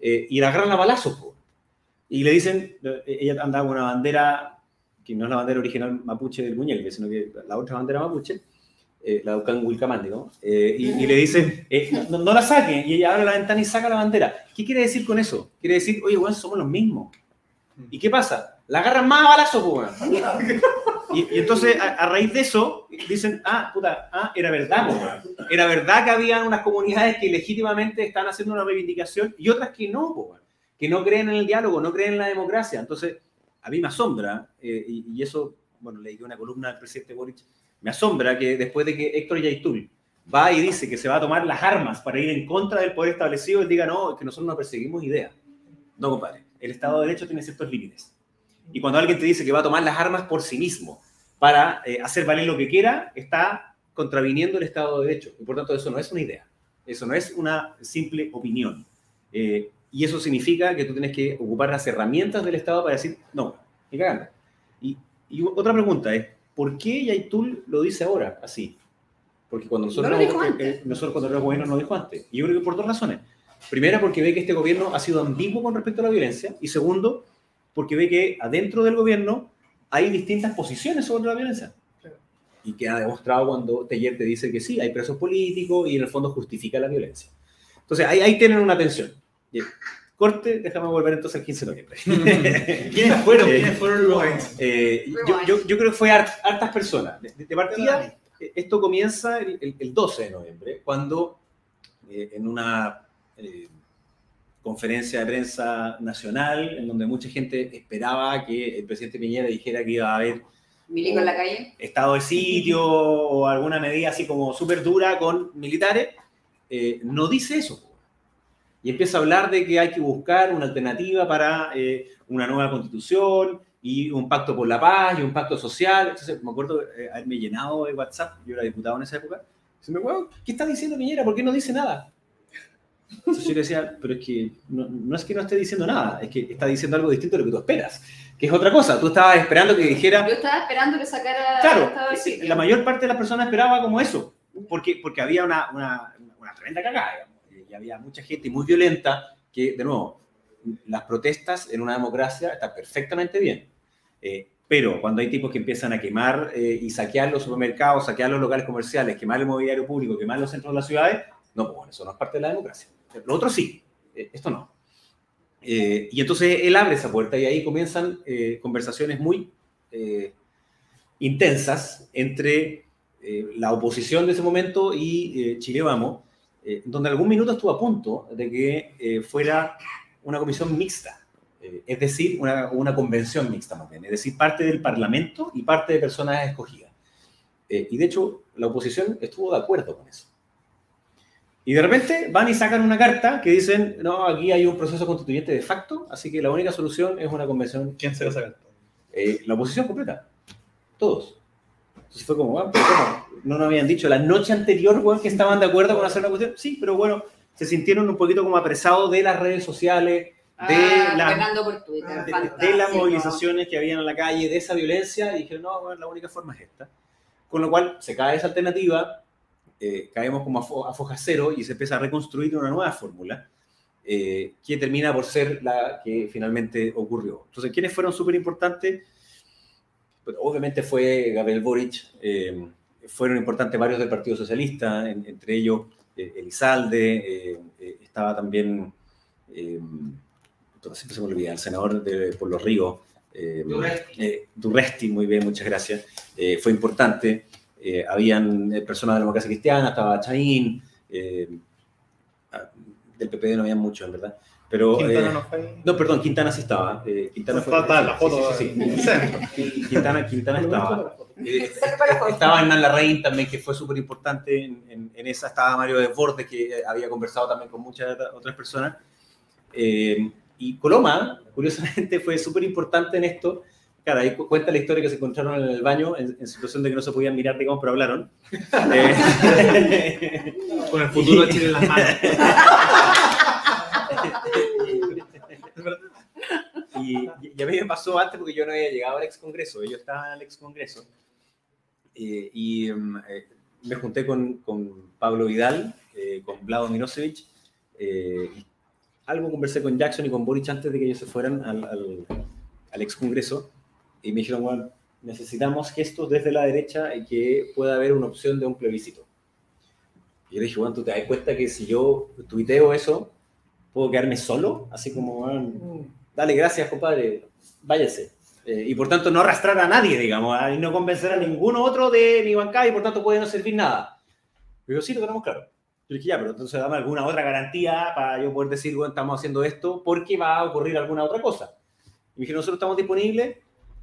eh, y la agarran a balazos. po. Y le dicen, eh, ella andaba con una bandera, que no es la bandera original mapuche del Muñeque, sino que la otra bandera mapuche, eh, la de Wilcamandi, ¿no? Eh, y, y le dicen, eh, no, no la saquen, y ella abre la ventana y saca la bandera. ¿Qué quiere decir con eso? Quiere decir, oye, bueno, somos los mismos. ¿Y qué pasa? La agarran más a balazos, po, weón. (laughs) Y, y entonces, a, a raíz de eso, dicen, ah, puta, ah, era verdad, po, weón. Era verdad que había unas comunidades que legítimamente están haciendo una reivindicación y otras que no, po, weón. que no creen en el diálogo, no creen en la democracia. Entonces, a mí me asombra, eh, y, y eso, bueno, leí una columna del presidente Boric, me asombra que después de que Héctor Yaitul va y dice que se va a tomar las armas para ir en contra del poder establecido, él diga, no, es que nosotros no perseguimos ideas. No, compadre, el Estado de Derecho tiene ciertos límites. Y cuando alguien te dice que va a tomar las armas por sí mismo para eh, hacer valer lo que quiera, está contraviniendo el Estado de Derecho. Y por tanto, eso no es una idea. Eso no es una simple opinión. Eh, y eso significa que tú tienes que ocupar las herramientas del Estado para decir, no, ni cagando. Y, y otra pregunta es, ¿por qué Yaitul lo dice ahora así? Porque cuando nosotros, No lo dijo antes. nosotros cuando éramos gobierno no lo dijo antes. Y yo creo que por dos razones. Primera, porque ve que este gobierno ha sido ambiguo con respecto a la violencia. Y segundo, porque ve que adentro del gobierno hay distintas posiciones sobre la violencia. Y que ha demostrado cuando Teller te dice que sí, hay presos políticos y en el fondo justifica la violencia. Entonces, ahí, ahí tienen una tensión. Corte, déjame volver entonces al 15 de noviembre. (laughs) ¿Quiénes fueron? Eh, ¿Quiénes fueron los Eh, yo, yo- yo creo que fue hart- hartas personas. De, de partida, eh, esto comienza el, el- el 12 de noviembre, cuando eh, en una eh, conferencia de prensa nacional, en donde mucha gente esperaba que el presidente Piñera dijera que iba a haber en la calle. estado de sitio o alguna medida así como súper dura con militares, eh, no dice eso. Y empieza a hablar de que hay que buscar una alternativa para eh, una nueva constitución y un pacto por la paz y un pacto social. Entonces, me acuerdo eh, haberme llenado de WhatsApp, yo era diputado en esa época. Se me "Weón, ¿qué está diciendo Piñera? ¿Por qué no dice nada? Entonces yo le decía, pero es que no, no es que no esté diciendo nada, es que está diciendo algo distinto de lo que tú esperas, que es otra cosa. Tú estabas esperando que dijera, Yo estaba esperando que sacara Claro, la mayor parte de las personas esperaba como eso, porque, porque había una, una, una tremenda cagada, digamos, y había mucha gente muy violenta que, de nuevo, las protestas en una democracia están perfectamente bien, Eh, pero cuando hay tipos que empiezan a quemar eh, y saquear los supermercados, saquear los locales comerciales, quemar el mobiliario público, quemar los centros de las ciudades, no, pues bueno, eso no es parte de la democracia. Lo otro sí, eh, esto no. Eh, y entonces él abre esa puerta y ahí comienzan eh, conversaciones muy eh, intensas entre la oposición de ese momento y Chile Vamos, donde algún minuto estuvo a punto de que fuera una comisión mixta, es decir, una, una convención mixta más bien, es decir, parte del Parlamento y parte de personas escogidas. Y de hecho, la oposición estuvo de acuerdo con eso. Y de repente van y sacan una carta que dicen, no, aquí hay un proceso constituyente de facto, así que la única solución es una convención ¿Quién se va a sacar? eh, la oposición completa. Todos. Entonces fue como, "Ah, pero ¿cómo? No nos habían dicho la noche anterior, weón, que estaban de acuerdo con hacer una cuestión. Sí, pero bueno, se sintieron un poquito como apresados de las redes sociales, de, Ah, la- por Twitter. de- de, fantástico. las movilizaciones que habían en la calle, de esa violencia, y dijeron, no, bueno, la única forma es esta. Con lo cual se cae esa alternativa, eh, caemos como a, fo- a foja cero y se empieza a reconstruir una nueva fórmula eh, que termina por ser la que finalmente ocurrió. Entonces, ¿quiénes fueron súper importantes? Pues, obviamente fue Gabriel Boric, eh, fueron importantes varios del Partido Socialista, en- entre ellos eh, Elizalde, eh, eh, estaba también, siempre se me olvida, el senador de, por los ríos, Durresti. Durresti, muy bien, muchas gracias, fue importante. Eh, habían eh, personas de la democracia cristiana, estaba Chaín, eh, ah, del PPD no había muchos, en verdad. Pero, Quintana eh, no fue no, perdón, Quintana sí estaba. eh, Quintana fue, Está la foto. sí, sí, sí. (laughs) Quintana, Quintana estaba. Eh, estaba Hernán Larraín también, que fue súper importante en, en- en esa. Estaba Mario Desbordes, que había conversado también con muchas otras personas. Eh, y Coloma, curiosamente, fue súper importante en esto. Claro, ahí cu- cuenta la historia que se encontraron en el baño en, en situación de que no se podían mirar, digamos, pero hablaron. (laughs) Eh, (laughs) Con el futuro de Chile en las manos. y, Y, y a mí me pasó antes porque yo no había llegado al ex congreso, ellos estaban en el ex congreso. Eh, y mm, eh, me junté con, con Pablo Vidal, eh, con Vlado Mirosevic. eh, algo conversé con Jackson y con Boric antes de que ellos se fueran al, al, al ex congreso. Y me dijeron, bueno, necesitamos gestos desde la derecha y que pueda haber una opción de un plebiscito. Y yo le dije, bueno, ¿tú te das cuenta que si yo tuiteo eso, puedo quedarme solo? Así como, bueno, dale, gracias, compadre, váyase. Eh, y por tanto no arrastrar a nadie, digamos, ¿ah? y no convencer a ninguno otro de mi bancada y por tanto puede no servir nada. Pero sí, lo tenemos claro. Yo dije, ya, pero entonces dame alguna otra garantía para yo poder decir, bueno, estamos haciendo esto porque va a ocurrir alguna otra cosa. Y me dijeron, nosotros estamos disponibles,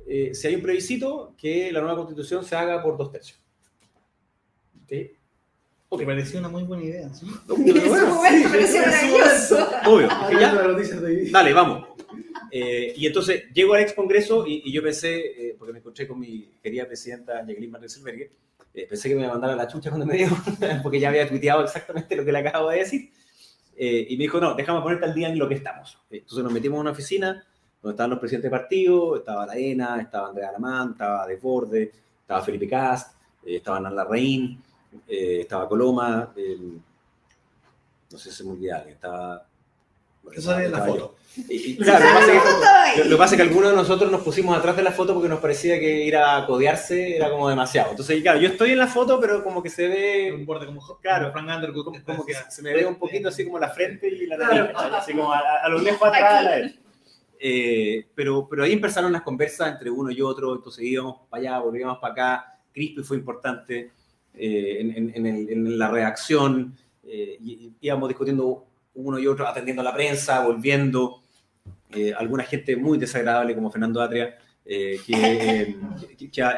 eh, si hay un plebiscito, que la nueva constitución se haga por dos tercios. ¿Sí? Me pareció una muy buena idea. ¿sí? Ese momento pareció maravilloso. Obvio. Ah, ya. Dale, vamos. Eh, y entonces llego al ex congreso y, y yo pensé, eh, porque me encontré con mi querida presidenta Jacqueline Martenselberger, eh, pensé que me iba a mandar a la chucha cuando me dijo, (laughs) porque ya había tuiteado exactamente lo que le acabo de decir. Eh, y me dijo, no, déjame ponerte al día en lo que estamos. Eh, Entonces nos metimos en una oficina donde estaban los presidentes de partido, estaba la ENA, estaba Andrea Alamán, estaba Desborde, estaba Felipe Cast, eh, estaba Nan Larraín, eh, estaba Coloma, el- no sé si se me olvida alguien, estaba... bueno, Eso es la foto. Y, y claro, lo que pasa es que- (laughs) lo, lo que pasa es que algunos de nosotros nos pusimos atrás de la foto porque nos parecía que ir a codearse era como demasiado. Entonces, claro, yo estoy en la foto, pero como que se Un ve, borde como, Claro. como Frank Underwood. como, como que se me ve un poquito así como la frente y la nariz, así como a, a lo lejos atrás a la derecha. Eh, pero, pero ahí empezaron las conversas entre uno y otro, entonces íbamos para allá, volvíamos para acá, Crispy fue importante eh, en, en- en el- en la redacción, eh, íbamos discutiendo uno y otro, atendiendo a la prensa, volviendo, eh, alguna gente muy desagradable como Fernando Atria, (laughs) que,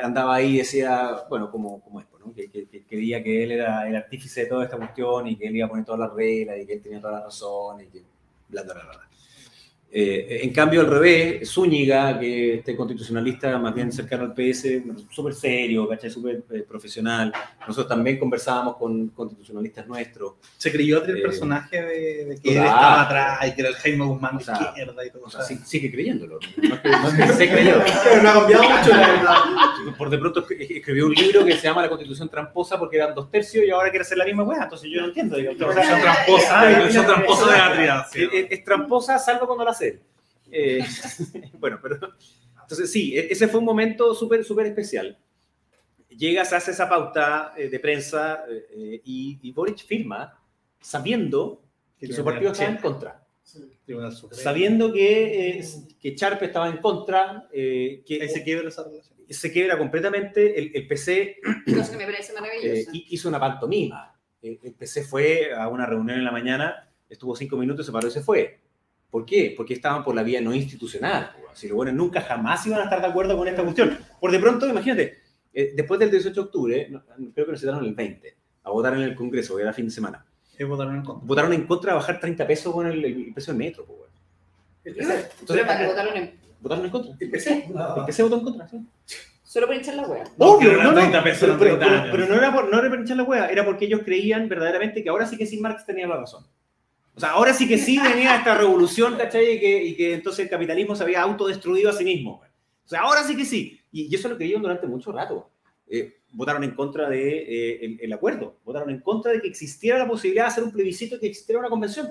andaba ahí y decía, bueno, como, como esto, ¿no? que, que- que quería que él era el artífice de toda esta cuestión y que él iba a poner todas las reglas y que él tenía toda la razón y que bla, bla, bla, bla. Eh, en cambio, al revés, Zúñiga, que este constitucionalista más bien cercano al PS, súper serio, ¿cachai? súper eh, profesional. Nosotros también conversábamos con constitucionalistas nuestros. Se creyó el Eh, personaje de, de que él estaba atrás y que era el Jaime Guzmán de O sea, izquierda y todo. O sea, sí- sigue creyéndolo. No es que, no es que (laughs) se creyó. No ha cambiado mucho, la verdad. Por de pronto escri- escribió un libro que se llama La Constitución Tramposa porque eran dos tercios y ahora quiere hacer la misma weá. Entonces yo no entiendo. digo, o sea, son tramposas de es- es tramposa salvo cuando la hace. Eh, (laughs) bueno, pero entonces sí, e- ese fue un momento súper, súper especial. Llegas, hace esa pauta eh, de prensa eh, eh, y, y Boric firma sabiendo que su partido estaba en contra. Supremo. Sabiendo que, eh, que Charpe estaba en contra, eh, que Ahí se quiebra esa relación. se quiebra completamente. El, el PC Cosa que me parece eh, maravillosa. hi- hizo una pantomima. El, el PC fue a una reunión en la mañana, estuvo cinco minutos, se paró y se fue. ¿Por qué? Porque estaban por la vía no institucional. po. Así que bueno, nunca jamás iban a estar de acuerdo con esta cuestión. Por de pronto, imagínate, eh, después del 18 de octubre, no, creo que nos citaron el 20, a votar en el Congreso, que era fin de semana. Votaron en contra. Votaron en contra de bajar 30 pesos con el, el precio del metro. weón. Solo para que votaron en- Votaron en contra. El PC votó en contra, sí. Solo por hinchar la wea. No, Obvio, pero no, no, 30 pesos pero, pero- 30 pero- pero no era por, no era por hinchar la hueá, era porque ellos creían verdaderamente que ahora sí que sí Marx tenía la razón. O sea, ahora sí que sí venía esta revolución, ¿cachai? Y que, y que entonces el capitalismo se había autodestruido a sí mismo. O sea, ahora sí que sí. Y, y eso lo creían durante mucho rato. Eh, votaron en contra del de, eh, el, el acuerdo. Votaron en contra de que existiera la posibilidad de hacer un plebiscito y que existiera una convención.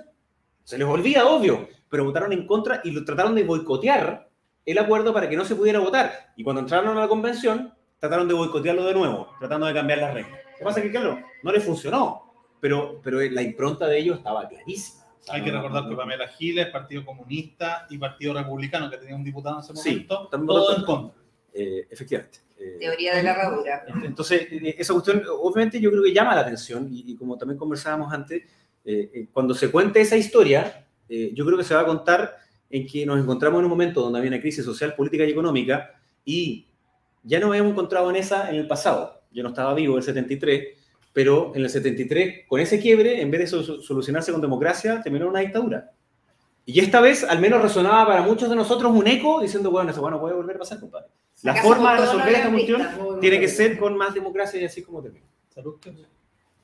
Se les olvida, obvio, pero votaron en contra y lo trataron de boicotear el acuerdo para que no se pudiera votar. Y cuando entraron a la convención, trataron de boicotearlo de nuevo, tratando de cambiar las reglas. Lo que pasa es que, claro, no les funcionó, pero, pero la impronta de ellos estaba clarísima. O sea, Hay que no- recordar no- que Pamela Giles, Partido Comunista y Partido Republicano, que tenía un diputado en ese Sí, momento, también todo en contra. Eh, efectivamente. Eh, Teoría de la herradura. Entonces, eh, esa cuestión, obviamente, yo creo que llama la atención, y, y como también conversábamos antes, eh, eh, cuando se cuente esa historia, eh, yo creo que se va a contar en que nos encontramos en un momento donde había una crisis social, política y económica, y ya nos habíamos encontrado en esa en el pasado. Yo no estaba vivo en el 73, pero en el 73, con ese quiebre, en vez de so- solucionarse con democracia, terminó en una dictadura. Y esta vez, al menos resonaba para muchos de nosotros un eco diciendo, bueno, eso no puede volver a pasar, compadre. La ¿Acaso forma de resolver esta no cuestión tiene que ser con más democracia y así como termina. Salud.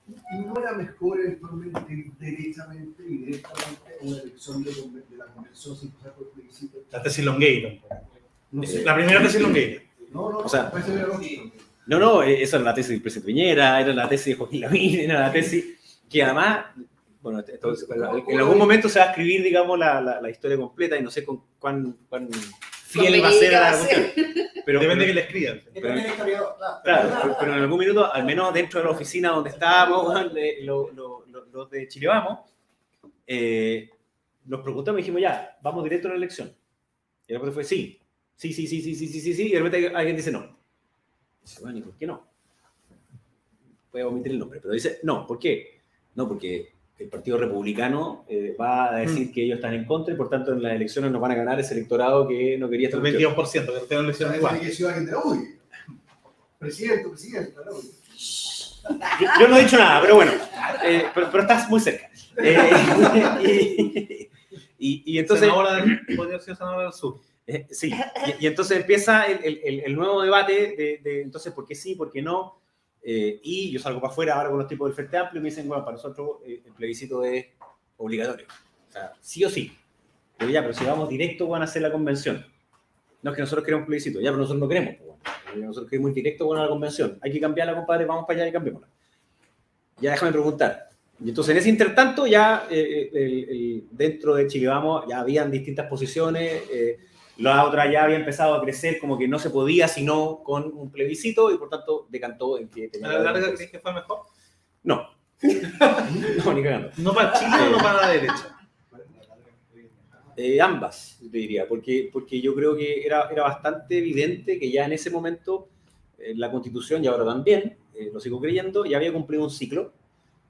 ¿No era mejor eventualmente derechamente y directamente una elección de, de la convención sin pasar por plebiscito? La tesis Longueira. No sé. La primera tesis Longueira. No, no, O sea, lógico. No, no, eh, esa era la tesis del presidente Piñera, era la tesis de Joaquín Lavín, era la tesis que además, bueno, en algún momento se va a escribir, digamos, la, la- la historia completa y no sé con cuán, cuán fiel va a ser a la cuestión. Pero, Depende pero- que le escriban. Pero- claro. Pero- pero en algún minuto, al menos dentro de la oficina donde estábamos, (laughs) weón, lo- lo- lo- los de Chile Vamos, eh, nos preguntamos y dijimos, ya, vamos directo a la elección. Y de repente fue, sí, sí, sí, sí, sí, sí, sí, sí, sí, y de repente alguien dice no. Dice, bueno, ¿y por qué no? Voy a omitir el nombre, pero dice, no, ¿por qué? No, porque el Partido Republicano eh, va a decir que ellos están en contra y por tanto en las elecciones nos van a ganar ese electorado que no quería El esta cuestión. 22%, que Igual. gente, uy, presidente, presidente, ¿no? Yo, yo no he dicho nada, pero bueno, eh, pero, pero estás muy cerca. (laughs) Eh, y, y- y entonces, Senadora del- podría ser senadora del sur. Eh, sí, (laughs) y, y entonces empieza el, el- el- nuevo debate de, de, entonces por qué sí, por qué no. Eh, y yo salgo para afuera ahora con los tipos del Frente Amplio y me dicen, bueno, para nosotros eh, el plebiscito es obligatorio. O sea, sí o sí. Pero ya, pero si vamos directo, van a hacer la convención. No es que nosotros queremos plebiscito, ya, pero nosotros no queremos. pues, bueno. Nosotros queremos ir directo con la convención. Hay que cambiarla, compadre, vamos para allá y cambiémosla. Ya déjame preguntar. Y entonces en ese intertanto ya eh, el- el- dentro de Chile Vamos ya habían distintas posiciones, eh, la otra ya había empezado a crecer como que no se podía sino con un plebiscito y por tanto decantó en que ¿A tenía la que larga crees que fue mejor? No. (laughs) no, ni cagando. ¿No para Chile o no para la derecha? Eh, ambas, te diría, porque, porque yo creo que era, era bastante evidente que ya en ese momento eh, la constitución, y ahora también, eh, lo sigo creyendo, ya había cumplido un ciclo,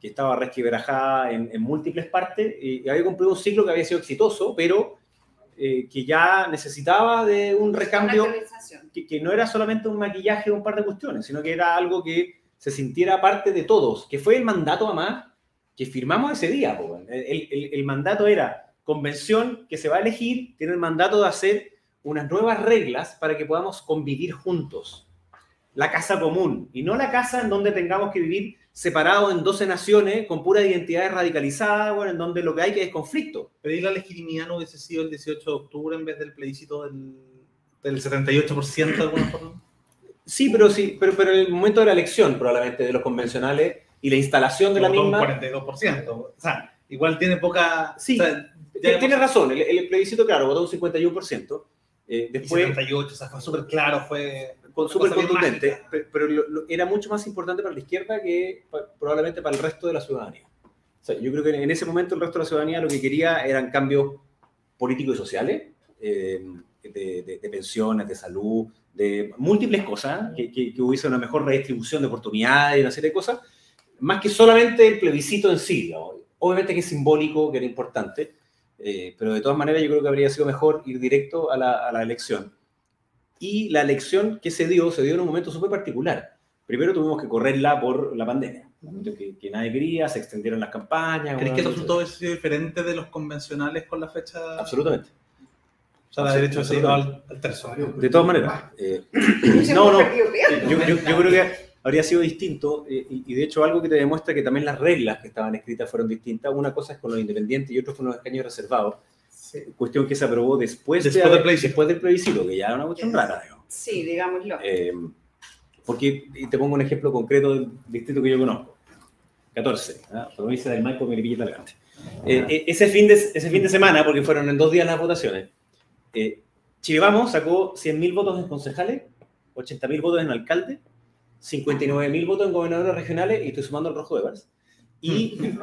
que estaba resquiverajada en, en múltiples partes, y había cumplido un ciclo que había sido exitoso, pero eh, que ya necesitaba de un recambio que, que no era solamente un maquillaje de un par de cuestiones, sino que era algo que se sintiera parte de todos, que fue el mandato además que firmamos ese día. El, el- el mandato era convención que se va a elegir, tiene el mandato de hacer unas nuevas reglas para que podamos convivir juntos. La casa común, y no la casa en donde tengamos que vivir separados en 12 naciones con pura identidad radicalizada, bueno, en donde lo que hay que es conflicto. Pedir la legitimidad no hubiese sido el 18 de octubre en vez del plebiscito del, del 78% de alguna forma. Sí, pero sí, pero, pero en el momento de la elección, probablemente, de los convencionales y la instalación de la Votó un misma. 42%. O sea, igual tiene poca. Sí, o sea, Tienes Tiene razón, el, el plebiscito, claro, votó un 51%. Eh, y después, 78, o sea, fue súper claro, fue. Con súper contundente, mágica. pe- pero lo- lo- era mucho más importante para la izquierda que pa- probablemente para el resto de la ciudadanía. O sea, yo creo que en ese momento el resto de la ciudadanía lo que quería eran cambios políticos y sociales, eh, de, de- de pensiones, de salud, de múltiples cosas, que, que, que hubiese una mejor redistribución de oportunidades y una serie de cosas, más que solamente el plebiscito en sí. digamos. Obviamente que es simbólico, que era importante, eh, pero de todas maneras yo creo que habría sido mejor ir directo a la, a la elección. Y la elección que se dio, se dio en un momento súper particular. Primero tuvimos que correrla por la pandemia, que, que nadie quería, se extendieron las campañas. ¿Crees que el resultado sido diferente de los convencionales con la fecha? Absolutamente. O sea, la derecha hubiese ido al, al tercio. De todas maneras. eh, no, no. Yo, yo- yo creo que habría sido distinto eh, y, y de hecho algo que te demuestra que también las reglas que estaban escritas fueron distintas. Una cosa es con los independientes y otra con los escaños reservados. Cuestión que se aprobó después, Después de- del plebiscito. después del plebiscito, que ya era una cuestión rara. digamos. Sí, digámoslo. Eh, porque, y te pongo un ejemplo concreto del distrito que yo conozco. 14, ¿ah? provincia del Maipo, Melipilla y Talagante. Eh, eh, ese, fin de, ese fin de semana, porque fueron en dos días las votaciones, eh, Chile Vamos sacó 100.000 votos en concejales, 80.000 votos en alcalde, 59.000 votos en gobernadores regionales, y estoy sumando el rojo de Vars, y, y,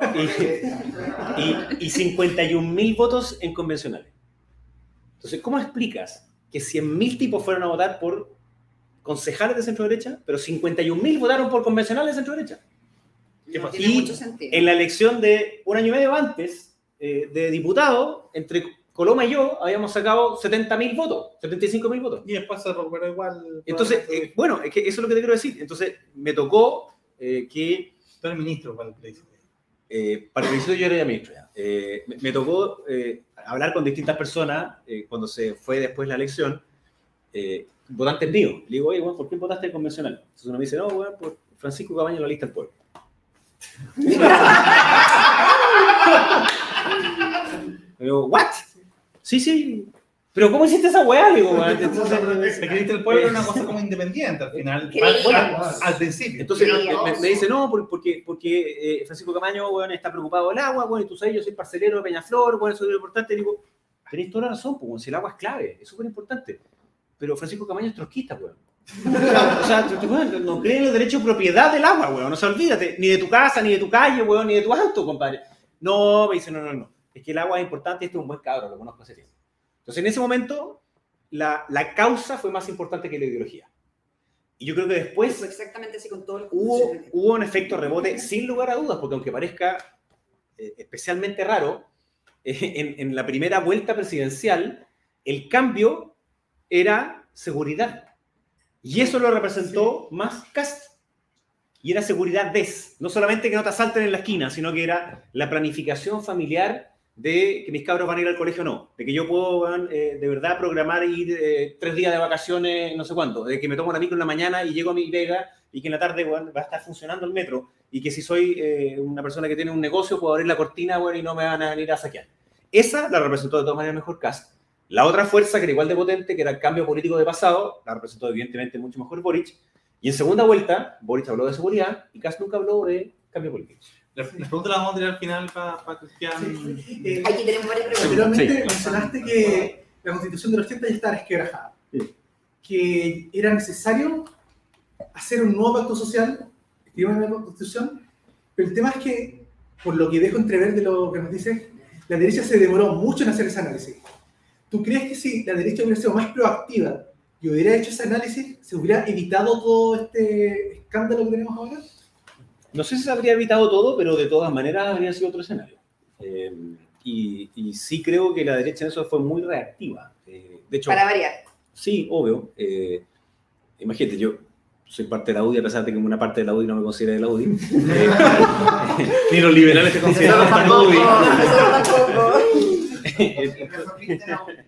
y, y 51.000 votos en convencionales. Entonces, ¿cómo explicas que 100.000 tipos fueron a votar por concejales de centro derecha, pero 51.000 votaron por convencionales de centro derecha? No Y. En la elección de un año y medio antes eh, de diputado, entre Coloma y yo habíamos sacado 70.000 votos, 75.000 votos. Y después se recuperó igual. Entonces, eh, bueno, es que eso es lo que te quiero decir. Entonces, me tocó eh, que Tú eres ministro para el plebiscito. Eh, para el plebiscito yo era ministro ya. Eh, me, me tocó eh, hablar con distintas personas eh, cuando se fue después la elección, votantes míos. Le digo, oye, bueno, ¿por qué votaste convencional? Entonces uno me dice, no, bueno, Francisco Cabaño en la lista del pueblo. (laughs) Pero, ¿what? Sí, sí. Pero ¿cómo hiciste esa weá? Digo, weón. Entonces, Se creíste el pueblo una cosa como independiente al final. Al, al- al principio. Entonces me, me dice, no, por- porque, porque eh, Francisco Camaño, weón, está preocupado del agua, weón, y tú sabes, yo soy parcelero de Peñaflor, weón, eso es lo importante. Y digo, tenéis toda la razón, pues, weón, si el agua es clave, es súper importante. Pero Francisco Camaño es trotskista, weón. o sea, tú- tú, weón, no cree en el derecho de propiedad del agua, weón. No se olvídate, ni de tu casa, ni de tu calle, weón, ni de tu auto, compadre. No, me dice, no, no, no. Es que el agua es importante y este es un buen cabro, lo conozco hace tiempo. Entonces, en ese momento, la, la causa fue más importante que la ideología. Y yo creo que después exactamente así con todo el hubo, hubo un efecto rebote sin lugar a dudas, porque aunque parezca eh, especialmente raro, eh, en, en la primera vuelta presidencial, el cambio era seguridad. Y eso lo representó más Cast. Y era seguridad des. No solamente que no te asalten en la esquina, sino que era la planificación familiar de que mis cabros van a ir al colegio o no. De que yo puedo, eh, de verdad, programar ir eh, tres días de vacaciones, no sé cuánto. De que me tomo la micro en la mañana y llego a mi vega y que en la tarde weón, va a estar funcionando el metro. Y que si soy eh, una persona que tiene un negocio, puedo abrir la cortina weón, y no me van a venir a saquear. Esa la representó de todas maneras mejor Cast. La otra fuerza, que era igual de potente, que era el cambio político de pasado, la representó evidentemente mucho mejor Boric. Y en segunda vuelta, Boric habló de seguridad y Cast nunca habló de cambio político. La, la pregunta la vamos a tirar al final para Cristian. Eh, Aquí tenemos varias preguntas. Anteriormente Sí. mencionaste que la constitución del 80 ya estaba resquebrajada. Sí. Que era necesario hacer un nuevo pacto social, escribir una nueva constitución, pero el tema es que, por lo que dejo entrever de lo que nos dices, la derecha se demoró mucho en hacer ese análisis. ¿Tú crees que si la derecha hubiera sido más proactiva y hubiera hecho ese análisis, se hubiera evitado todo este escándalo que tenemos ahora? No sé si se habría evitado todo, pero de todas maneras habría sido otro escenario. Eh, y, y sí creo que la derecha en eso fue muy reactiva. Eh, de hecho, Para variar. sí, obvio. eh, imagínate, yo soy parte de la UDI, a pesar de que una parte de la UDI no me considera de la UDI. (laughs) Ni los liberales se consideran UDI. nosotros tampoco. (laughs)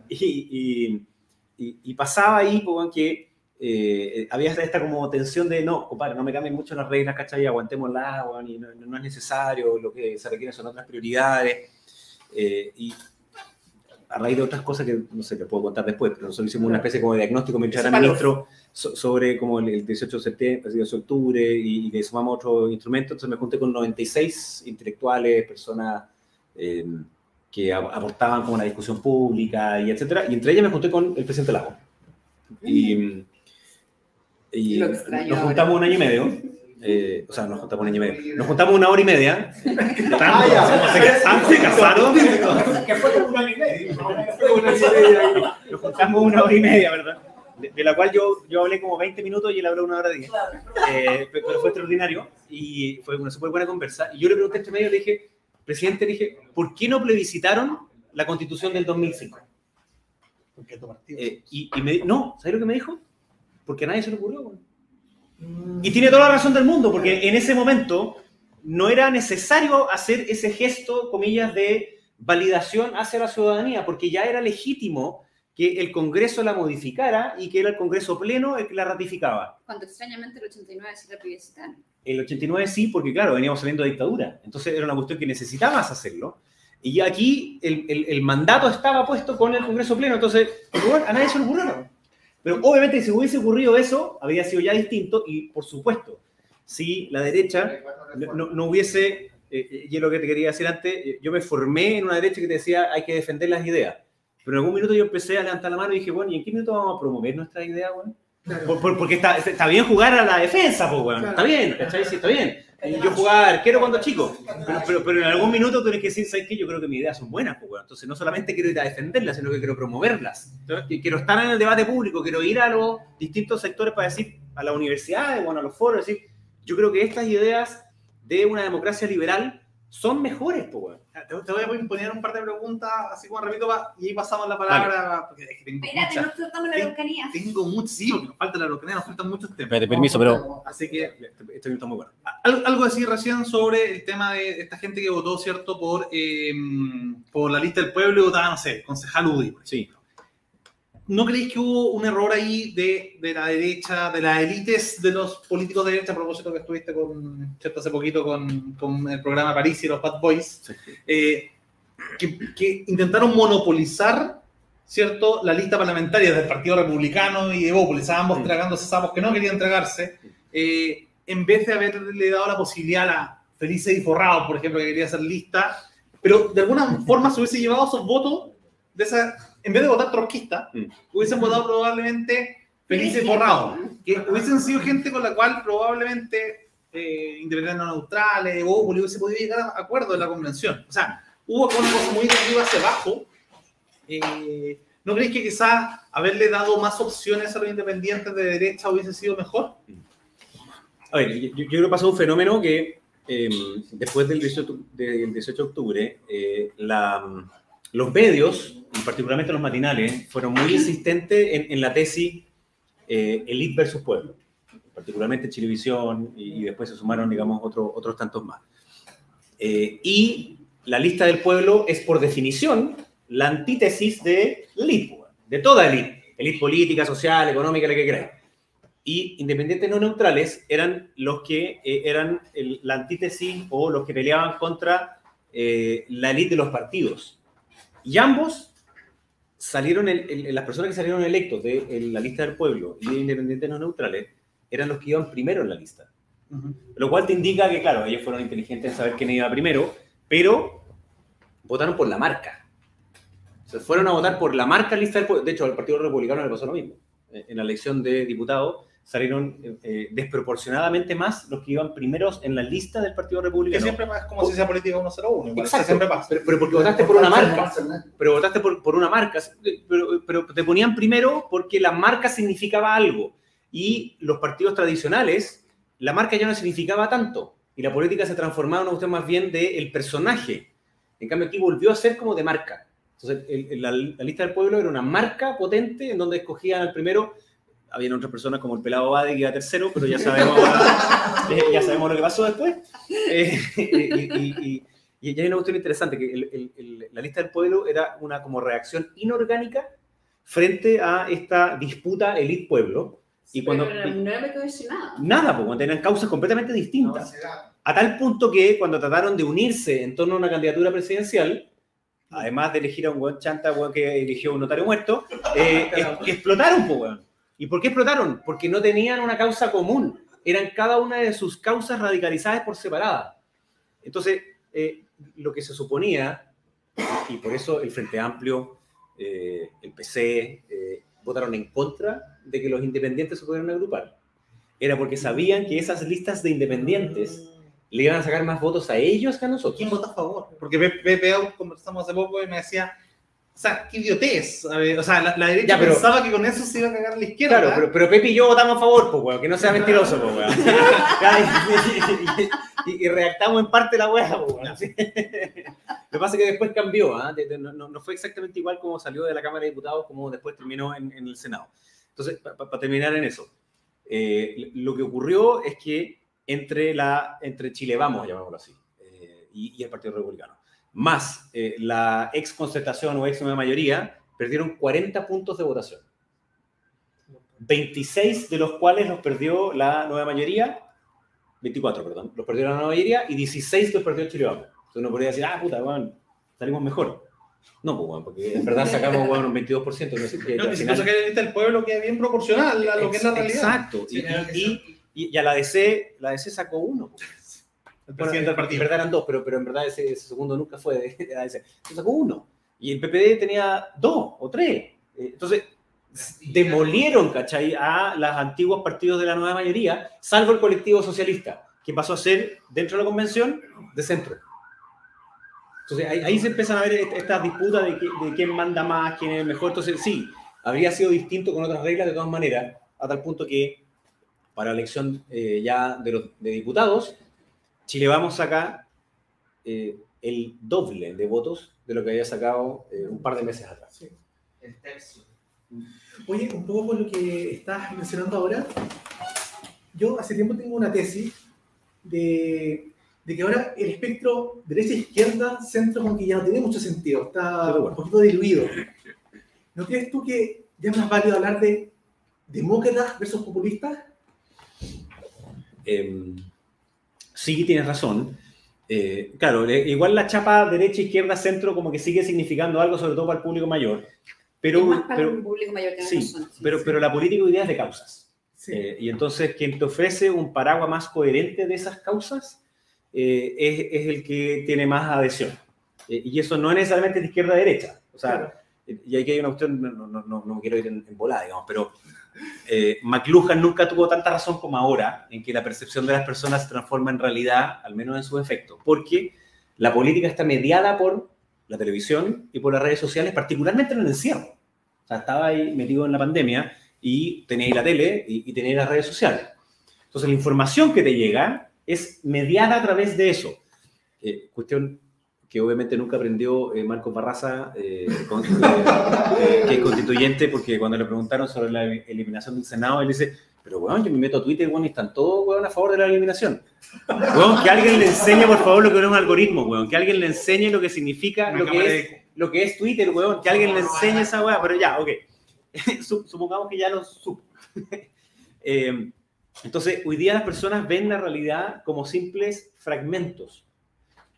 (laughs) y, y- y- y pasaba ahí, pues, que eh, había esta como tensión de no, compadre, no me cambien mucho las reglas, ¿cachai? Aguantémoslas, weón, y no, no es necesario, lo que se requieren son otras prioridades. Eh, y a raíz de otras cosas que no sé, te puedo contar después, pero nosotros hicimos una especie como de diagnóstico Eso para ministro so- sobre como el, el 18 de septiembre, el 18 de octubre y, y le sumamos otro instrumento. Entonces me junté con 96 intelectuales, personas eh, que ap- aportaban como una discusión pública y etcétera. Y entre ellas me junté con el presidente Lago. Y, y Lo nos ahora. juntamos un año y medio. eh, o sea, nos juntamos un año y medio. Nos juntamos una hora y media. Ah, ya. Se casaron, se casaron. Que fue como una media. Nos juntamos una hora y media, ¿verdad? De, de la cual yo, yo hablé como 20 minutos y él habló una hora 10. Eh, pe- pero fue extraordinario y fue una súper buena conversa. Y yo le pregunté entre medio, le dije, presidente, le dije, ¿por qué no plebiscitaron la constitución del 2005? Porque tu partido. Eh, y, y me di- no, ¿sabes lo que me dijo? Porque a nadie se le ocurrió. güey. Y tiene toda la razón del mundo, porque en ese momento no era necesario hacer ese gesto, comillas, de validación hacia la ciudadanía, porque ya era legítimo que el Congreso la modificara y que era el Congreso pleno el que la ratificaba. Cuando extrañamente el 89 sí la plebiscitaron. El 89 sí, porque claro, veníamos saliendo de dictadura. Entonces era una cuestión que necesitabas hacerlo. Y aquí el, el- el mandato estaba puesto con el Congreso pleno. Entonces, a nadie se le ocurrió. Pero obviamente si hubiese ocurrido eso, habría sido ya distinto. Y por supuesto, si la derecha no, no- hubiese, eh, y es lo que te quería decir antes, eh, yo me formé en una derecha que te decía hay que defender las ideas. Pero en algún minuto yo empecé a levantar la mano y dije, bueno, ¿y en qué minuto vamos a promover nuestras ideas, bueno? Claro. Por- por- porque está, está bien jugar a la defensa, pues. Claro. Está bien, ¿cachai? Sí, está bien. Yo jugaba arquero cuando chico. Pero, pero, en algún minuto tienes que decir, ¿sabes qué? Yo creo que mis ideas son buenas, pues, weón. Entonces no solamente quiero ir a defenderlas, sino que quiero promoverlas. Quiero estar en el debate público, quiero ir a los distintos sectores para decir, a las universidades, bueno, a los foros, decir, yo creo que estas ideas de una democracia liberal son mejores, pues, weón. Te, te voy a imponer un par de preguntas, así como repito, y ahí pasamos la palabra. Porque es que tengo Espérate, muchas. no tratamos la. Araucanía. Tengo muchos, sí, porque nos falta la localidad, nos faltan muchos temas. Espérate, permiso, pero Así que esto está muy bueno. Al- algo decir recién sobre el tema de esta gente que votó, ¿cierto? Por, eh, por la lista del pueblo y votaba, no sé, concejal UDI. Sí. ¿No creéis que hubo un error ahí de, de la derecha, de las élites de los políticos de derecha, a propósito que estuviste con, ¿cierto? hace poquito con, con el programa París y los Bad Boys, eh, que, que intentaron monopolizar, ¿cierto?, la lista parlamentaria del Partido Republicano y de Bópolis, ambos Mm. tragándose sapos que no querían tragarse, eh, en vez de haberle dado la posibilidad a la Felice y Forrado, por ejemplo, que quería hacer lista, pero de alguna forma se hubiese llevado esos votos de esa, en vez de votar trotskista, Mm. hubiesen votado probablemente Felice y Forrado, que hubiesen sido gente con la cual probablemente eh, independientes no neutrales, Bópolis, hubiese podido llegar a acuerdo en la convención. O sea, hubo como una cosa muy de arriba hacia abajo. Eh, ¿No creéis que quizás haberle dado más opciones a los independientes de derecha hubiese sido mejor? A ver, yo, yo creo que pasó un fenómeno que eh, después del 18, del 18 de octubre, eh, la- los medios, particularmente los matinales, fueron muy insistentes en, en la tesis eh, elite versus pueblo, particularmente Chilevisión y, y después se sumaron, digamos, otro- otros tantos más. Eh, y la lista del pueblo es, por definición, la antítesis de elite, de toda elite, elite política, social, económica, la que queráis y independientes no neutrales eran los que eh, eran el- la antítesis o los que peleaban contra eh, la élite de los partidos. Y ambos salieron, el- el- las personas que salieron electos de el- la lista del pueblo y de independientes no neutrales eran los que iban primero en la lista. Lo cual te indica que, claro, ellos fueron inteligentes en saber quién iba primero, pero votaron por la marca. O sea, fueron a votar por la marca lista del pueblo. De hecho, al Partido Republicano le pasó lo mismo. Eh, En la elección de diputados salieron eh, eh, desproporcionadamente más los que iban primeros en la lista del Partido Que Republicano. siempre es como si sea política 101. igual, Exacto. Siempre pasa. Pero, pero porque votaste por una marca. Pero votaste por, por una marca. Pero, pero te ponían primero porque la marca significaba algo. Y los partidos tradicionales, la marca ya no significaba tanto. Y la política se transformaba en una cuestión más bien del personaje. En cambio, aquí volvió a ser como de marca. Entonces, el- el- la, la lista del pueblo era una marca potente en donde escogían al primero. Habían otras personas como el pelado Bade que iba tercero, pero ya sabemos, (laughs) eh, ya sabemos lo que pasó después. Eh, (laughs) y, y- y- y hay una cuestión interesante, que el- el- el- la lista del pueblo era una como reacción inorgánica frente a esta disputa elite-pueblo. Y cuando... Pero no sin nada. Nada, porque tenían causas completamente distintas. A tal punto que cuando trataron de unirse en torno a una candidatura presidencial, además de elegir a un buen chanta que eligió un notario muerto, eh, (laughs) es- que explotaron, po, weón. ¿Y por qué explotaron? Porque no tenían una causa común. Eran cada una de sus causas radicalizadas por separada. Entonces, eh, lo que se suponía, y por eso el Frente Amplio, eh, el PC, eh, votaron en contra de que los independientes se pudieran agrupar, era porque sabían que esas listas de independientes le iban a sacar más votos a ellos que a nosotros. ¿Quién vota a favor? Porque Pepe conversamos hace poco y me decía, sea, qué idiotez. O sea, la, la derecha Ya, pero- pensaba que con eso se iba a cagar la izquierda. Claro, pero, pero Pepe y yo votamos a favor, pues, weón, que no sea mentiroso, pues, weón. (laughs) y, y- y redactamos en parte la weá, pues, weón. ¿sí? Lo que pasa es que después cambió, de- no, no- no fue exactamente igual como salió de la Cámara de Diputados como después terminó en, en el Senado. Entonces, para terminar en eso, eh, lo que ocurrió es que entre, la, entre Chile Vamos, llamémoslo así, eh, y, y el Partido Republicano, más eh, la ex concertación o ex nueva mayoría, perdieron 40 puntos de votación. 26 de los cuales los perdió la nueva mayoría, 24, perdón, los perdió la nueva mayoría y 16 los perdió Chile Vamos. Entonces uno podría decir, ah, puta, weón, salimos mejor. No, pues, weón, porque en verdad sacamos, weón, un 22%. No sé, que No, al final- lista del pueblo queda bien proporcional a lo que es la realidad. Exacto. Y, y- y- y a la DC, la DC sacó uno. El Bueno, presidente del en partido. verdad eran dos, pero, pero en verdad ese, ese segundo nunca fue de, DC. Se sacó uno. Y el PPD tenía dos o tres. Eh, Entonces, demolieron, ¿cachai? A los antiguos partidos de la nueva mayoría, salvo el colectivo socialista, que pasó a ser, dentro de la convención, de centro. Entonces, ahí, ahí se empiezan a ver est- estas disputas de, qui- de quién manda más, quién es el mejor. Entonces, sí, habría sido distinto con otras reglas de todas maneras, a tal punto que para la elección eh, ya de, los, de diputados, Chile Vamos saca eh, el doble de votos de lo que había sacado eh, un par de meses atrás. El tercio. Oye, un poco por lo que estás mencionando ahora, yo hace tiempo tengo una tesis de, de que ahora el espectro derecha-izquierda, centro, como que ya no tiene mucho sentido, está un poquito diluido. ¿No crees tú que ya es más válido hablar de demócratas versus populistas. Eh, sí, tienes razón. Eh, claro, eh, igual la chapa derecha, izquierda, centro como que sigue significando algo, sobre todo para el público mayor. Pero, es más para pero- un público mayor que sí, razón. pero, pero la política hoy día es de causas. Sí. Eh, y entonces quien te ofrece un paraguas más coherente de esas causas eh, es, es el que tiene más adhesión. Eh, y eso no es necesariamente de izquierda a derecha. O sea, Claro. eh, y aquí hay una cuestión, no, no, no, no quiero ir en, en volada, digamos, pero eh, McLuhan nunca tuvo tanta razón como ahora en que la percepción de las personas se transforma en realidad, al menos en su efecto, porque la política está mediada por la televisión y por las redes sociales, particularmente en el encierro. O sea, estaba ahí metido en la pandemia y tenéis la tele y, y tenéis las redes sociales. Entonces, la información que te llega es mediada a través de eso. Eh, cuestión que obviamente nunca aprendió eh, Marcos Barraza, eh, con- eh, que es constituyente, porque cuando le preguntaron sobre la eliminación del Senado, él dice, pero weón, yo me meto a Twitter, weón, y están todos, weón, a favor de la eliminación. Weón, que alguien le enseñe, por favor, lo que es un algoritmo, weón, que alguien le enseñe lo que significa, lo que es lo que es Twitter, weón, que alguien le enseñe esa weá, pero ya, ok. (laughs) Sup- Supongamos que ya lo supo. (laughs) Eh, entonces, hoy día las personas ven la realidad como simples fragmentos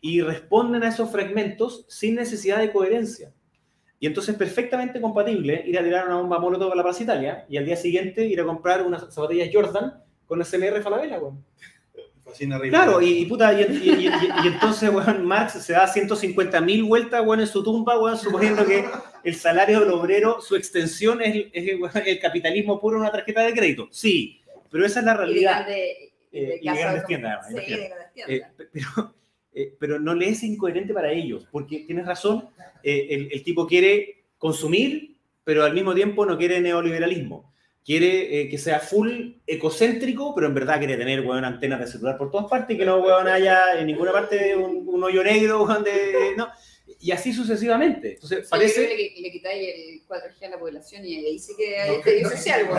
y responden a esos fragmentos sin necesidad de coherencia. Y entonces es perfectamente compatible ir a tirar una bomba molotov a la Plaza Italia y al día siguiente ir a comprar unas zapatillas Jordan con el CMR Falabella, weón. Claro, y, y puta, y, y- y- y- y entonces, weón, Marx se da 150 mil vueltas, weón, en su tumba, weón, suponiendo que el salario del obrero, su extensión es, es, weón, el capitalismo puro en una tarjeta de crédito. Sí, pero esa es la Y de realidad. y de Eh, de casa tiendas, además, Sí, imagínate. de grandes Eh, pero, eh, pero no le es incoherente para ellos, porque tienes razón, eh, el, tipo quiere consumir, pero al mismo tiempo no quiere neoliberalismo. Quiere eh, que sea full ecocéntrico, pero en verdad quiere tener weón, antenas de celular por todas partes y que no weón, haya en ninguna parte un, un hoyo negro. weón, no. Y así sucesivamente. Entonces, Sí, yo parece... creo que le, le quitáis el 4G a la población y ahí sí que hay no, social,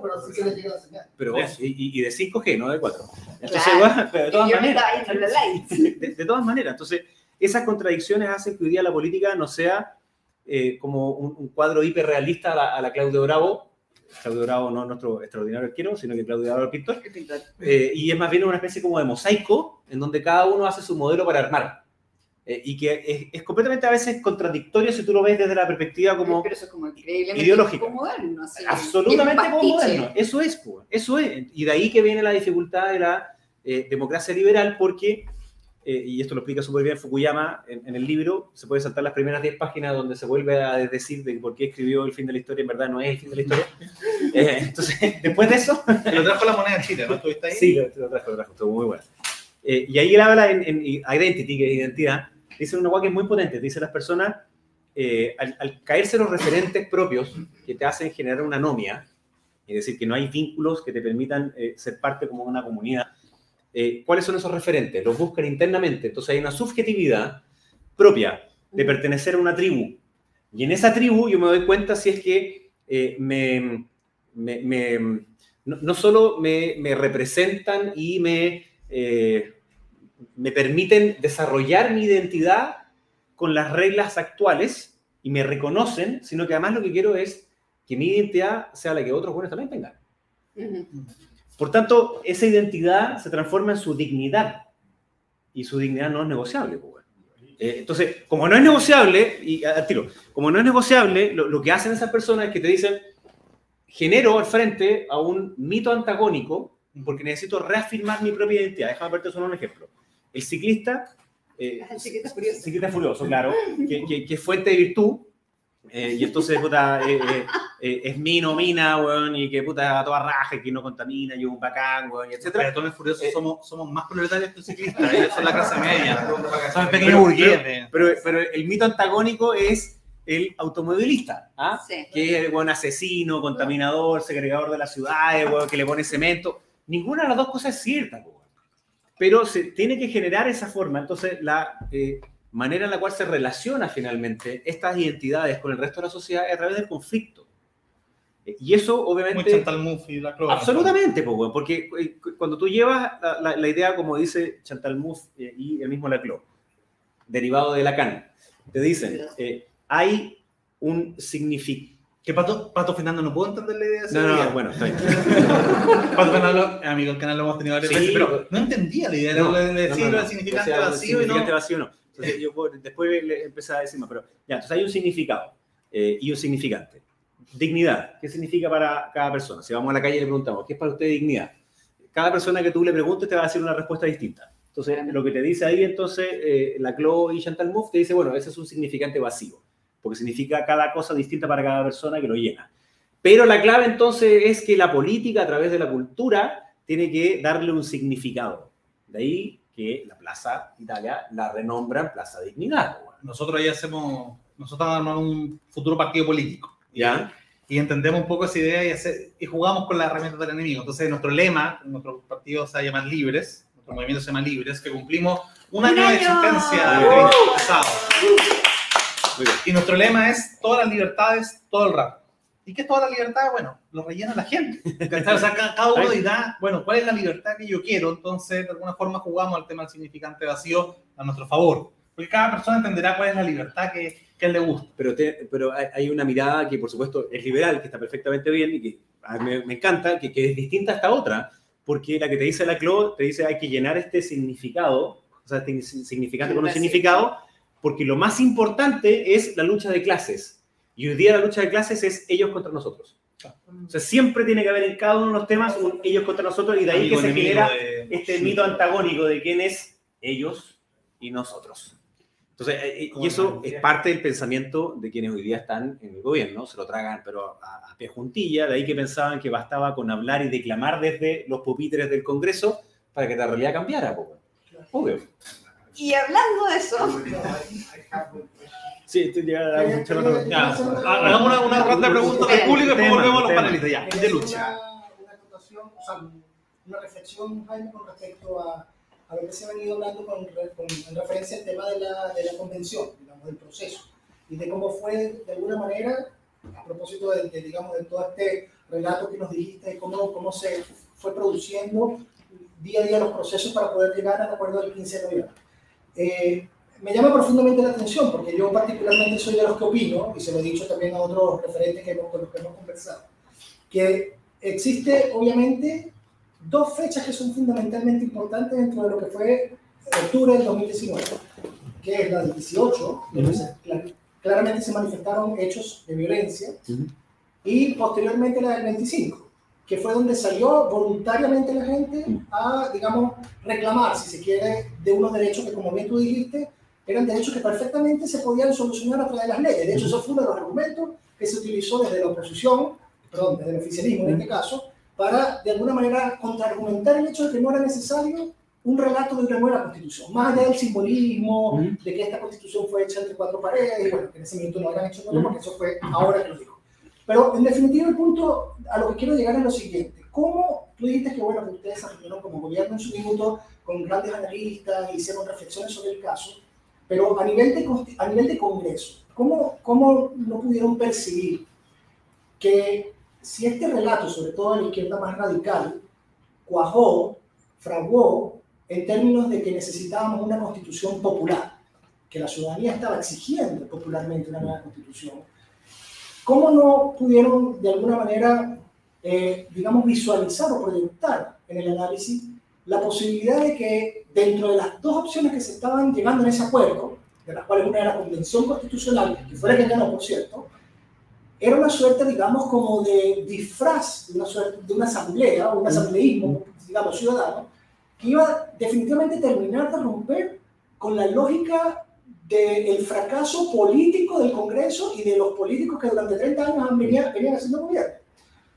pero sí que le llega la señal. Pero, Eso. y, y de 5G, no de 4. Entonces, Claro. pero de todas yo maneras... de, de todas maneras, entonces, esas contradicciones hacen que hoy día la política no sea eh, como un, un cuadro hiperrealista a la, a la Claudio Bravo. Claudio Bravo no nuestro extraordinario arquero, sino que Claudio Bravo el pintor. Eh, y es más bien una especie como de mosaico, en donde cada uno hace su modelo para armar. Eh, y que es, es completamente a veces contradictorio si tú lo ves desde la perspectiva como Pero eso es como increíblemente ideológica. moderno. así. absolutamente como moderno. Eso es, pues, eso es. Y de ahí que viene la dificultad de la eh, democracia liberal, porque, eh, y esto lo explica súper bien Fukuyama en, en el libro, se puede saltar las primeras 10 páginas donde se vuelve a decir de por qué escribió el fin de la historia, en verdad no es el fin de la historia. (laughs) Eh, entonces, (laughs) después de eso, Lo trajo la moneda chile, ¿no? ¿Estuviste ahí? Sí, lo, lo trajo, lo trajo, estuvo muy bueno. Eh, y ahí él habla en, en identity, que es identidad, dice una cosa que es muy potente, dice las personas, eh, al, al caerse los referentes propios que te hacen generar una anomia, es decir, que no hay vínculos que te permitan eh, ser parte como una comunidad, eh, ¿cuáles son esos referentes? Los buscan internamente, entonces hay una subjetividad propia de pertenecer a una tribu. Y en esa tribu yo me doy cuenta si es que eh, me, me- me- no, no solo me, me representan y me, eh, me permiten desarrollar mi identidad con las reglas actuales y me reconocen, sino que además lo que quiero es que mi identidad sea la que otros buenos también tengan. Por tanto, esa identidad se transforma en su dignidad y su dignidad no es negociable. pues. Eh, entonces, como no es negociable, y al tiro, como no es negociable, lo, lo que hacen esas personas es que te dicen, genero al frente a un mito antagónico porque necesito reafirmar mi propia identidad. Déjame verte solo un ejemplo. El ciclista, eh, El ciclista furioso. ciclista furioso, claro, (laughs) que, que- que es fuente de virtud, eh, y entonces, puta, eh, eh, eh, es mino, mina, weón, y que puta a toda raja, que no contamina, y un bacán, weón, y Los etcétera. peatones furiosos Eh, somos, somos más proletarios que los ciclistas. Ellos son la clase media. (laughs) Son Pero- pequeños burgueses. Pero, pero el mito antagónico es el automovilista, ¿ah? Sí. que es el buen asesino, contaminador, segregador de las ciudades, weón, que le pone cemento. Ninguna de las dos cosas es cierta, pero se tiene que generar esa forma. Entonces, la eh, manera en la cual se relaciona finalmente estas identidades con el resto de la sociedad es a través del conflicto. Y eso, Muy obviamente, Chantal Mouffe y la. Absolutamente, porque eh, cu- cuando tú llevas la, la- la idea, como dice Chantal Mouffe eh, y el mismo Laclau, derivado de Lacan, te dicen, eh, hay un signifi- Que Pato, Pato Fernando no puedo entender la idea de No, no, no, bueno, está bien. (laughs) Pato Fernando, amigo del canal, lo hemos tenido varias Sí, veces, pero no entendía la idea, No, era no, decir no, no. el significante O sea, vacío y no. significante vacío no. Entonces, yo voy- después le empecé a decir más, pero ya, entonces hay un significado eh, y un significante. Dignidad, ¿qué significa para cada persona? Si vamos a la calle y le preguntamos, ¿qué es para usted dignidad? Cada persona que tú le preguntes te va a decir una respuesta distinta. Entonces, lo que te dice ahí, entonces, eh, la Clo y Chantal Mouffe te dice, bueno, ese es un significante vacío, porque significa cada cosa distinta para cada persona que lo llena. Pero la clave entonces es que la política a través de la cultura tiene que darle un significado. De ahí que la Plaza Italia la renombran Plaza Dignidad. Nosotros ahí hacemos, nosotros armamos un futuro partido político. ¿Ya? y entendemos un poco esa idea y, hacer- y jugamos con las herramientas del enemigo. Entonces, nuestro lema, nuestro partido se llama Libres, nuestro movimiento se llama Libres, que cumplimos un ¡Un año de existencia ¡Uh! El 20 pasado. Muy bien. Y nuestro lema es todas las libertades, todo el rato. ¿Y qué es todas las libertades? Bueno, lo rellena la gente. O sea, ca- cada uno dirá, bueno, ¿cuál es la libertad que yo quiero? Entonces, de alguna forma jugamos al tema del significante vacío a nuestro favor. Porque cada persona entenderá cuál es la libertad que, que él le gusta. Pero, te- pero hay, una mirada que, por supuesto, es liberal, que está perfectamente bien y que a mí me, encanta, que, que es distinta a esta otra, porque la que te dice la Clo te dice hay que llenar este significado, o sea, este significante con un significado, porque lo más importante es la lucha de clases. Y hoy día la lucha de clases es ellos contra nosotros. O sea, siempre tiene que haber en cada uno de los temas un ellos contra nosotros y de ahí que se genera de- este mito antagónico de quién es ellos y nosotros. Entonces, eh, eh, y eso es parte del pensamiento de quienes hoy día están en el gobierno, se lo tragan, pero a, a pie juntilla, de ahí que pensaban que bastaba con hablar y declamar desde los pupitres del Congreso para que la realidad cambiara, po, obvio. Y hablando de eso, Sí, estoy ya, Eh, ya, Ya, hagamos una, una ronda de preguntas del público y después volvemos a los panelistas. Ya, de lucha. Una, acotación, o sea, una reflexión, Jaime, con respecto a, a lo que se ha venido hablando con, con- en referencia al tema de la, de la convención, digamos, del proceso, y de cómo fue, de alguna manera, a propósito de, de, digamos, de todo este relato que nos dijiste, y cómo, cómo se fue produciendo día a día los procesos para poder llegar al acuerdo del 15 de noviembre. Eh, me llama profundamente la atención porque yo particularmente soy de los que opino, y se lo he dicho también a otros referentes que hemos, con los que hemos conversado, que existe obviamente dos fechas que son fundamentalmente importantes dentro de lo que fue octubre del 2019, que es la del 18, donde se- cla- claramente se manifestaron hechos de violencia, Ujú. y posteriormente la del 25, que fue donde salió voluntariamente la gente a, digamos, reclamar, si se quiere, de unos derechos que, como bien tú dijiste, eran derechos que perfectamente se podían solucionar a través de las leyes. De hecho, eso fue uno de los argumentos que se utilizó desde la oposición, perdón, desde el oficialismo en este caso, para de alguna manera contraargumentar el hecho de que no era necesario un relato de una nueva constitución, más allá del simbolismo, de que esta constitución fue hecha entre cuatro paredes, y bueno, que en ese momento no habían hecho nada, porque eso fue ahora que lo dijo. Pero en definitiva el punto a lo que quiero llegar es lo siguiente. ¿Cómo tú dijiste que bueno, que ustedes se reunieron como gobierno en su minuto con grandes analistas, hicieron reflexiones sobre el caso, pero a nivel de, a nivel de Congreso, ¿cómo, ¿cómo no pudieron percibir que si este relato, sobre todo a la izquierda más radical, cuajó, fraguó en términos de que necesitábamos una constitución popular, que la ciudadanía estaba exigiendo popularmente una nueva constitución, ¿cómo no pudieron de alguna manera, eh, digamos, visualizar o proyectar en el análisis la posibilidad de que dentro de las dos opciones que se estaban llegando en ese acuerdo, de las cuales una era la convención constitucional, que fue la que ganó, por cierto, era una suerte, digamos, como de disfraz de una, suerte, de una asamblea, un asambleísmo, digamos, ciudadano, que iba definitivamente a terminar de romper con la lógica del fracaso político del Congreso y de los políticos que durante 30 años han venían, venían haciendo gobierno.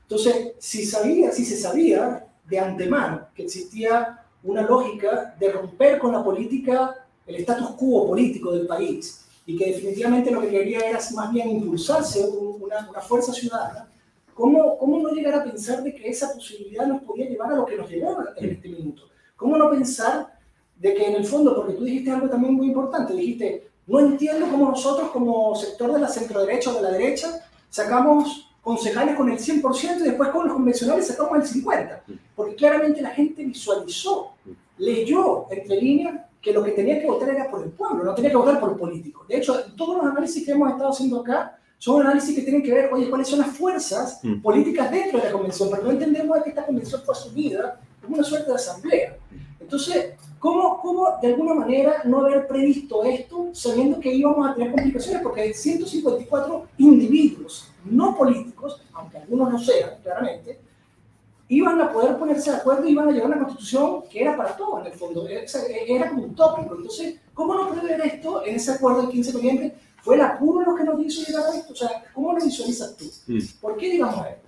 Entonces, si, sabía, si se sabía de antemano que existía una lógica de romper con la política, el status quo político del país, y que definitivamente lo que quería era más bien impulsarse un- una, fuerza ciudadana, ¿cómo, ¿cómo no llegar a pensar de que esa posibilidad nos podía llevar a lo que nos llevó en este minuto? ¿Cómo no pensar de que en el fondo, porque tú dijiste algo también muy importante, dijiste, no entiendo cómo nosotros como sector de la centro-derecha o de la derecha sacamos concejales con el 100% y después con los convencionales sacamos el 50%, porque claramente la gente visualizó, leyó entre líneas que lo que tenía que votar era por el pueblo, no tenía que votar por el político. De hecho, todos los análisis que hemos estado haciendo acá, son análisis que tienen que ver, oye, cuáles son las fuerzas Mm. políticas dentro de la convención, pero no entendemos que esta convención fue asumida como una suerte de asamblea. Entonces, ¿cómo, ¿cómo de alguna manera no haber previsto esto sabiendo que íbamos a tener complicaciones? Porque hay 154 individuos no políticos, aunque algunos no sean, claramente, iban a poder ponerse de acuerdo y iban a llegar a una constitución que era para todos, en el fondo, era, como un tópico. Entonces, ¿cómo no prever esto en ese acuerdo del 15 de noviembre? ¿Fue el apuro lo que nos hizo llegar a esto? O sea, ¿cómo lo visualizas tú? Mm. ¿Por qué digamos esto?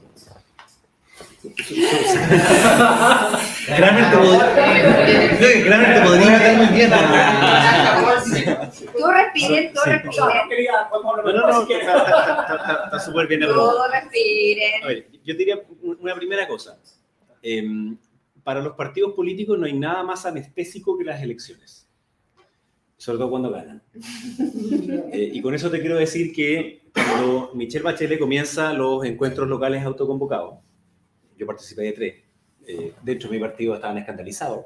Claramente podría, creo que claramente podría meter muy bien Todos respiren, podemos No, no, está- súper bien respiren. A ver, yo diría una primera cosa. Em, para los partidos políticos no hay nada más anestésico que las elecciones. Sobre todo cuando ganan. (laughs) Eh, y con eso te quiero decir que cuando Michelle Bachelet comienza los encuentros locales autoconvocados, yo participé de tres, eh, dentro de mi partido estaban escandalizados.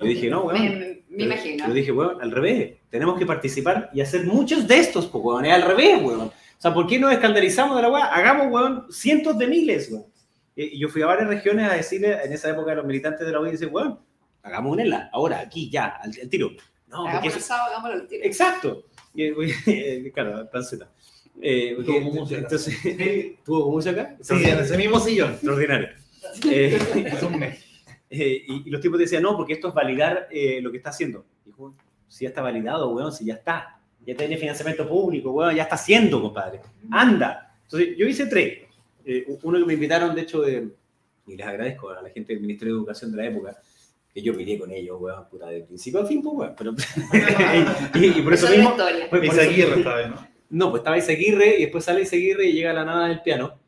Yo dije, no, weón. Me, me- imagino. Yo dije, weón, al revés, tenemos que participar y hacer muchos de estos, pues, weón, es al revés, weón. O sea, ¿por qué nos escandalizamos de la weá? Hagamos, weón, cientos de miles, weón. Y y yo fui a varias regiones a decirle, en esa época, a los militantes de la UDI, dice, weón, hagamos un ELA, ahora, aquí, ya, al, al tiro. No, porque Hagámoslo eso- sábado, hagámoslo al tiro. Exacto. Y, (laughs) claro, panceta. Eh, porque- Tuvo como música. entonces, (laughs) ¿tuvo como música? Sí, en ese mismo sillón. Extraordinario. (laughs) Eh, (laughs) un mes. eh, y, y los tipos decían, no, porque esto es validar eh, lo que está haciendo. Dijo, si ya está validado, weón, si ya está. Ya tiene financiamiento público, weón, ya está haciendo, compadre. Anda. Entonces, yo hice tres. Eh, uno que me invitaron, de hecho, de, y les agradezco a la gente del Ministerio de Educación de la época, que yo peleé con ellos, weón, puta, de principio a fin, pues, weón. Pero, (laughs) y, y por eso es mismo, pues, por Isaguirre ¿no? no, pues estaba Izaguirre y después sale Izaguirre y llega a la nada del piano,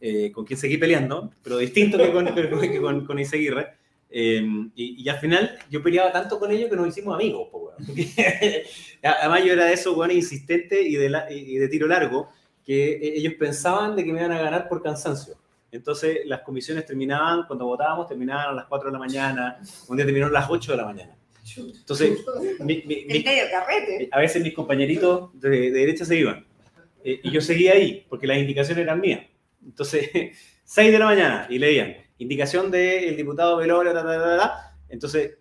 eh, con quien seguí peleando, pero distinto que con, (laughs) que con, con- Izaguirre. Eh, y, y al final yo peleaba tanto con ellos que nos hicimos amigos, po, (laughs) Además yo era de esos weón insistente y de, la- y de tiro largo, que eh, ellos pensaban de que me iban a ganar por cansancio. Entonces las comisiones terminaban, cuando votábamos, terminaban a las 4 de la mañana, un día terminaron a las 8 de la mañana. Entonces, mi- mi- mi- carrete. a veces mis compañeritos de, de derecha se iban. Eh, y yo seguía ahí, porque las indicaciones eran mías. Entonces, (laughs) 6 de la mañana, y leían, indicación del diputado Velorio, ta, ta, ta, ta. Entonces,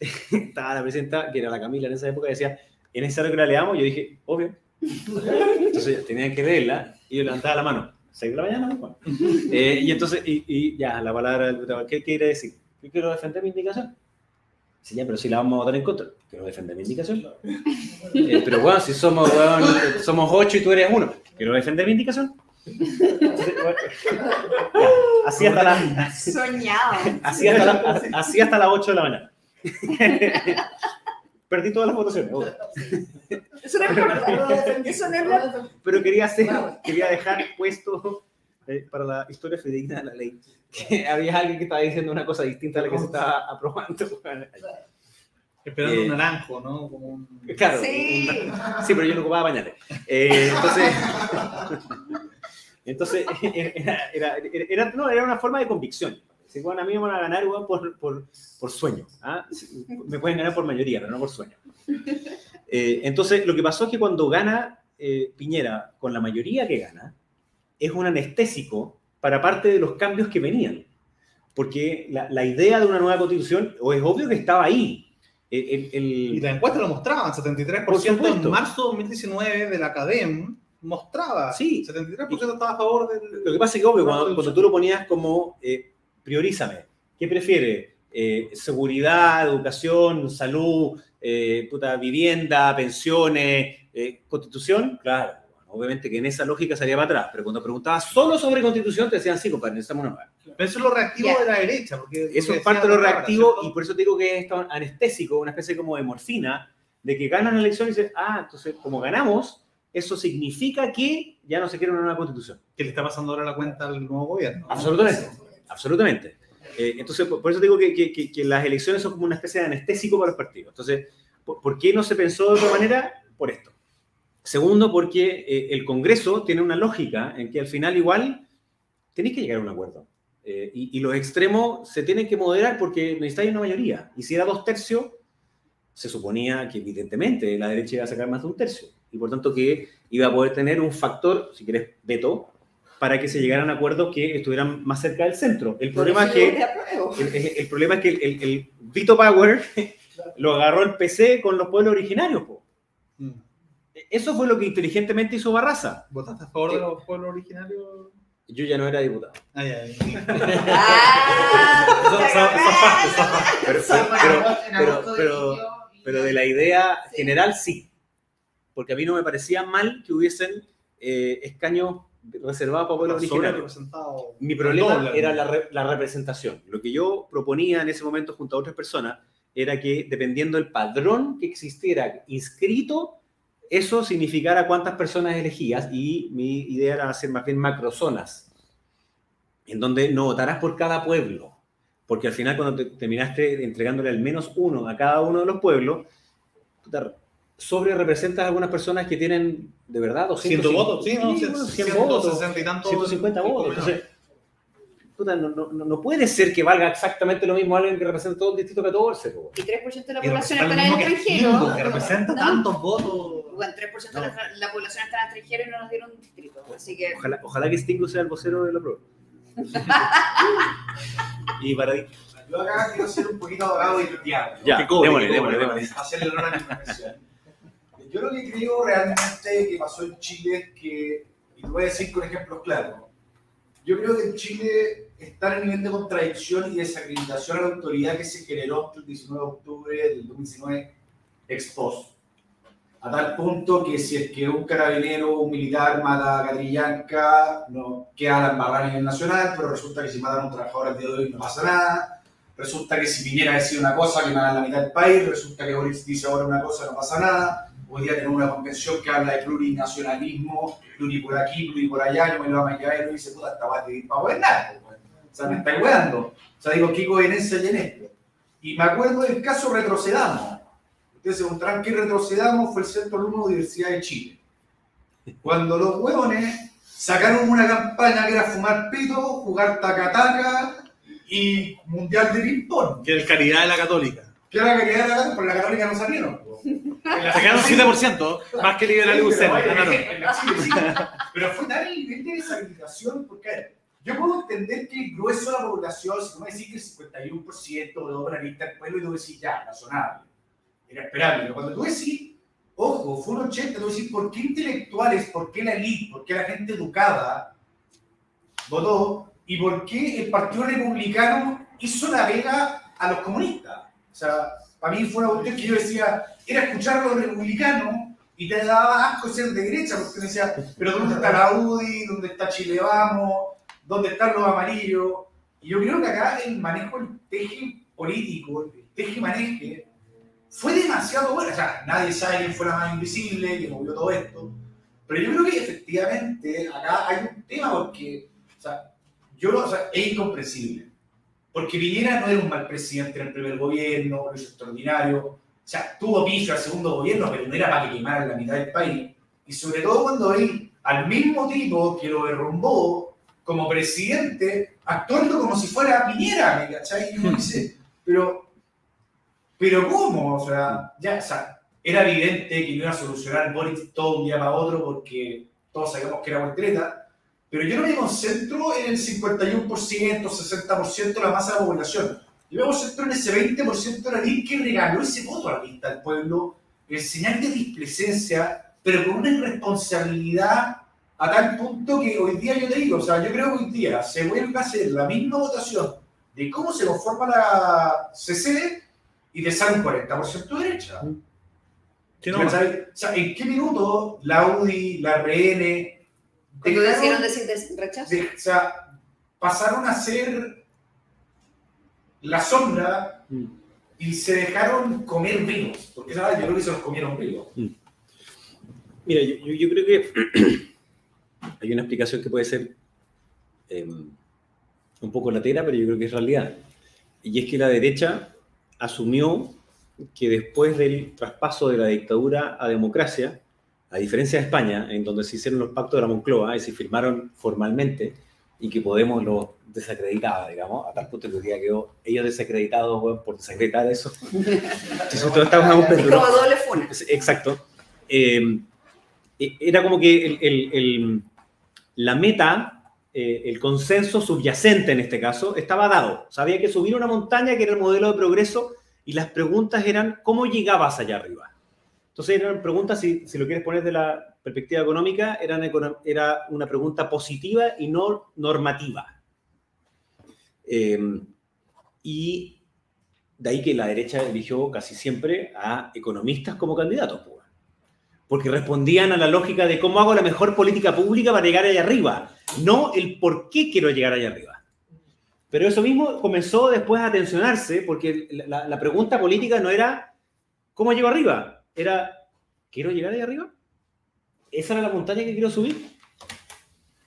(laughs) estaba la presidenta, que era la Camila en esa época, decía, ¿es necesario que la leamos? Yo dije, obvio. Entonces, tenían que leerla, y yo levantaba la mano. 6 de la mañana, bueno. (laughs) Eh, y entonces, y, y ya, la palabra del diputado, ¿qué quiere decir? Yo quiero defender mi indicación. Sí, ya, pero si la vamos a votar en contra, quiero defender mi indicación. Eh, pero bueno, si somos, eh, somos ocho y tú eres uno, quiero defender mi indicación. Entonces, bueno, ya, así hasta la, Soñado. así hasta la, así hasta las 8 de la mañana. (laughs) Perdí todas las votaciones, obvio. Eso no es verdad. Eso (laughs) no es verdad. pero quería hacer, quería dejar puesto eh, para la historia fidedigna de la ley que había alguien que estaba diciendo una cosa distinta a la que se estaba aprobando. Esperando Eh, un naranjo, ¿no? Como un... Claro, Sí. sí, pero yo no ocupaba pañales. Eh, entonces, (laughs) entonces (laughs) era, era, era- no, era una forma de convicción. Si bueno, a mí me van a ganar por, por, por sueño. ¿ah? Me pueden ganar por mayoría, pero no por sueño. Eh, entonces, lo que pasó es que cuando gana eh, Piñera con la mayoría que gana, es un anestésico para parte de los cambios que venían. Porque la, la idea de una nueva constitución, o es obvio que estaba ahí. El- el- el- Y la encuesta lo mostraba, 73% Por supuesto. en marzo de 2019 de la CADEM mostraba. Sí. 73% estaba a favor del... Lo que pasa es que, obvio, cuando, tú lo ponías como eh, priorízame, ¿qué prefiere? Eh, seguridad, educación, salud, eh, puta, vivienda, pensiones, eh, constitución, claro. bueno, obviamente que en esa lógica salía para atrás, pero cuando preguntabas solo sobre constitución, te decían, sí, compadre, necesitamos una nueva. Pero eso es lo reactivo de la derecha. Porque Eso es parte de lo reactivo y por eso te digo que es anestésico, una especie como de morfina, de que ganan la elección y dices, ah, entonces como ganamos, eso significa que ya no se quiere una nueva constitución. que le está pasando ahora la cuenta al nuevo gobierno. Absolutamente, absolutamente. Eh, entonces, por, por eso digo que, que- que- que las elecciones son como una especie de anestésico para los partidos. Entonces, ¿por, por qué no se pensó de otra manera? Por esto. Segundo, porque eh, el Congreso tiene una lógica en que al final igual tenéis que llegar a un acuerdo. Eh, y, y los extremos se tienen que moderar porque necesitáis una mayoría. Y si era dos tercios, se suponía que evidentemente la derecha iba a sacar más de un tercio. Y por tanto que iba a poder tener un factor, si querés, veto, para que se llegaran a acuerdos que estuvieran más cerca del centro. El problema es que el, el- el problema es que el, el- veto power (laughs) lo agarró el PC con los pueblos originarios. po. Mm. Eso fue lo que inteligentemente hizo Barraza. ¿Votaste a favor de los pueblos originarios? Yo ya no era diputado. Ay, ay. Ah, pero de la idea general sí. Porque a mí no me parecía mal que hubiesen eh, escaños reservados para pueblos originarios. Mi problema era la, re- la representación. Lo que yo proponía en ese momento junto a otras personas era que dependiendo del padrón que existiera inscrito, eso significara cuántas personas elegías y mi idea era hacer más bien macrozonas, en donde no votarás por cada pueblo, porque al final cuando te- terminaste entregándole al menos uno a cada uno de los pueblos, sobre representas a algunas personas que tienen de verdad 200 100 votos, sí, no, Sí, 100, bueno, 100 votos. 160 y tantos. 150 votos. Entonces, puta, no, no, no- puede ser que valga exactamente lo mismo alguien que representa todo el distrito 14. po. Y 3% de la y población representa está en el que extranjero. Que representa No. tantos votos. Bueno, 3% de la, la población está en el extranjero y no nos dieron un distrito. Así que Ojalá, ojalá que Stingo sea el vocero de la prueba. (laughs) y para Yo acá quiero ser un poquito abogado y diablo. Ya, Que cobre, démosle, que démosle, démosle. Hacerle honor a mi profesión. Yo lo que creo realmente que pasó en Chile es que, y te voy a decir con ejemplos claros, yo creo que en Chile está en el nivel de contradicción y desacreditación a la autoridad que se generó el 19 de octubre del 2019 ex post. A tal punto que si es que un carabinero un militar mata a Catrillanca, no queda la embarrada a nivel nacional, pero resulta que si matan a un trabajador al día de hoy no pasa nada. Resulta que si Piñera decide una cosa, que matan la mitad del país. Resulta que Boris dice ahora una cosa, no pasa nada. Hoy día tenemos una convención que habla de plurinacionalismo, pluri por aquí, pluri por allá. Yo me lo va a Maquiavelo y dice, puta, esta va a ir para gobernar. O sea, me está weando. O sea, digo, ¿qué coherencia hay en esto? Y me acuerdo del caso Retrocedamos. Ustedes se preguntarán qué retrocedamos fue el Centro Alumno de Universidad de Chile. Cuando los huevones sacaron una campaña que era fumar pito, jugar taca-taca y mundial de ping-pong. Que el caridad de la católica. Que era la que quedara acá, por la católica no salieron. la- (laughs) Se quedaron 7%, más que liberal y Lucena. la. Pero fue tal el nivel de deshabilitación, porque yo puedo entender que el grueso de la población, si tú me decís que el 51% de obra lista del pueblo, y tú decís ya, razonable, era esperable. Pero cuando tú decís, ojo, fue un 80, tú decís, ¿por qué intelectuales, por qué la elite, por qué la gente educada votó y por qué el Partido Republicano hizo la vega a los comunistas? O sea, para mí fue una cuestión que yo decía, era escuchar a los republicanos y te daba asco ser de derecha, porque me decía, pero ¿dónde está la UDI? ¿Dónde está Chile Vamos? ¿Dónde están los amarillos? Y yo creo que acá el manejo del teje político, el teje maneje, fue demasiado bueno. O sea, nadie sabe quién fue la más invisible, que movió todo esto. Pero yo creo que efectivamente acá hay un tema porque, o sea, yo o sea, es incomprensible. Porque Piñera no era un mal presidente en el primer gobierno, lo hizo extraordinario. O sea, tuvo piso al segundo gobierno, pero no era para que quemaran la mitad del país. Y sobre todo cuando él, al mismo tipo que lo derrumbó como presidente, actuando como si fuera Piñera, ¿me cachai? Y uno dice, pero, pero ¿cómo? O sea, ya, o sea, era evidente que no iba a solucionar Boric todo un día para otro porque todos sabíamos que era voltereta, pero yo no me concentro en el 51%, 60% de la masa de la población. Yo me concentro en ese 20% de la ley que regaló ese voto a la lista del pueblo, en señal de displicencia, pero con una irresponsabilidad a tal punto que hoy día yo te digo, o sea, yo creo que hoy día se vuelve a hacer la misma votación de cómo se conforma la CC y te sale un 40% derecha. Sí, no. O sea, ¿en qué minuto la UDI, la RN, Cuando dejaron decidieron decir des- rechazo. de- o sea, pasaron a ser la sombra Mm. y se dejaron comer vivos? Porque ¿sabes? yo creo que se los comieron vivos. Mira, yo, yo- yo creo que (clears throat) hay una explicación que puede ser eh, un poco latera, pero yo creo que es realidad. Y es que la derecha asumió que después del traspaso de la dictadura a democracia, a diferencia de España, en donde se hicieron los pactos de la Moncloa y se firmaron formalmente, y que Podemos los desacreditaba, digamos, a tal punto que día quedó ellos desacreditados bueno, por desacreditar eso. (laughs) Entonces, todos un Es como doble funa. Exacto. Eh, eh, era como que el- el- el- la meta, eh, el consenso subyacente en este caso, estaba dado. Había que subir una montaña que era el modelo de progreso y las preguntas eran cómo llegabas allá arriba. Entonces eran preguntas, si, si lo quieres poner de la perspectiva económica, eran, era una pregunta positiva y no normativa. Eh, y de ahí que la derecha eligió casi siempre a economistas como candidatos, pues, porque respondían a la lógica de cómo hago la mejor política pública para llegar allá arriba, no el por qué quiero llegar allá arriba. Pero eso mismo comenzó después a tensionarse, porque la, la pregunta política no era cómo llego arriba, era ¿quiero llegar allá arriba? ¿Esa era la montaña que quiero subir?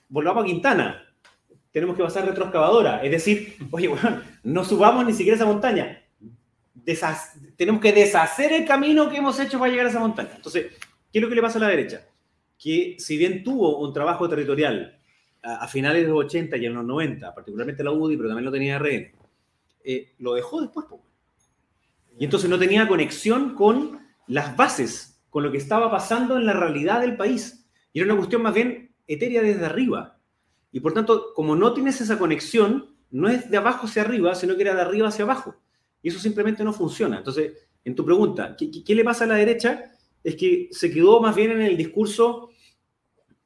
Volvamos a Quintana. Tenemos que pasar retroexcavadora. Es decir, (laughs) oye, bueno, no subamos ni siquiera esa montaña. Tenemos que deshacer el camino que hemos hecho para llegar a esa montaña. Entonces, ¿qué es lo que le pasa a la derecha? Que si bien tuvo un trabajo territorial a, finales de los 80 y en los 90, particularmente la UDI, pero también lo tenía RN, eh, lo dejó después. Y entonces no tenía conexión con las bases, con lo que estaba pasando en la realidad del país. Y era una cuestión más bien etérea desde arriba. Y por tanto, como no tienes esa conexión, no es de abajo hacia arriba, sino que era de arriba hacia abajo. Y eso simplemente no funciona. Entonces, en tu pregunta, ¿qué, qué- le pasa a la derecha? Es que se quedó más bien en el discurso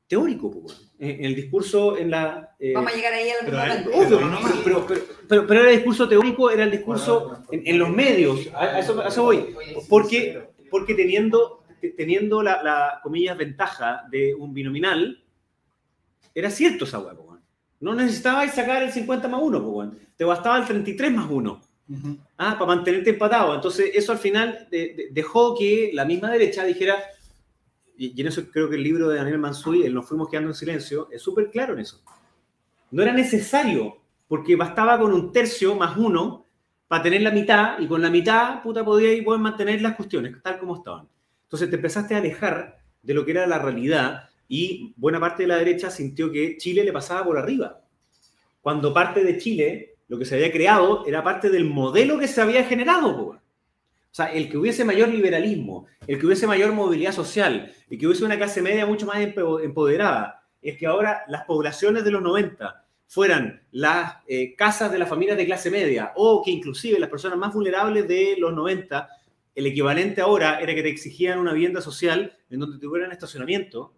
teórico, weón. en el discurso en la... eh, Vamos a llegar ahí al pero a momento. Obvio, pero, pero, pero- pero era el discurso teórico, era el discurso en, en los medios. A, a eso, a eso voy. Porque, porque teniendo, te- teniendo la, la, comillas, ventaja de un binominal, era cierto esa hueá. No necesitabais sacar el 50 más 1, po, weón. te bastaba el 33 más 1. Ah, para mantenerte empatado. Entonces, eso al final de- de- dejó que la misma derecha dijera, y, y en eso creo que el libro de Daniel Mansuy, el Nos fuimos quedando en silencio, es súper claro en eso. No era necesario, porque bastaba con un tercio más uno para tener la mitad, y con la mitad, puta, podías poder mantener las cuestiones tal como estaban. Entonces te empezaste a alejar de lo que era la realidad, y buena parte de la derecha sintió que Chile le pasaba por arriba. Cuando parte de Chile, lo que se había creado era parte del modelo que se había generado. O sea, el que hubiese mayor liberalismo, el que hubiese mayor movilidad social, el que hubiese una clase media mucho más empo- empoderada, es que ahora las poblaciones de los 90 fueran las eh, casas de las familias de clase media o que inclusive las personas más vulnerables de los 90, el equivalente ahora era que te exigían una vivienda social en donde tuvieran estacionamiento.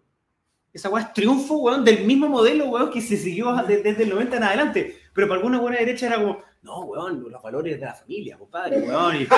Esa weá es triunfo, del mismo modelo, que se siguió de- desde el 90 en adelante. Pero para alguna buena derecha era como, no, weón, los valores de la familia, compadre, weón. y- (laughs)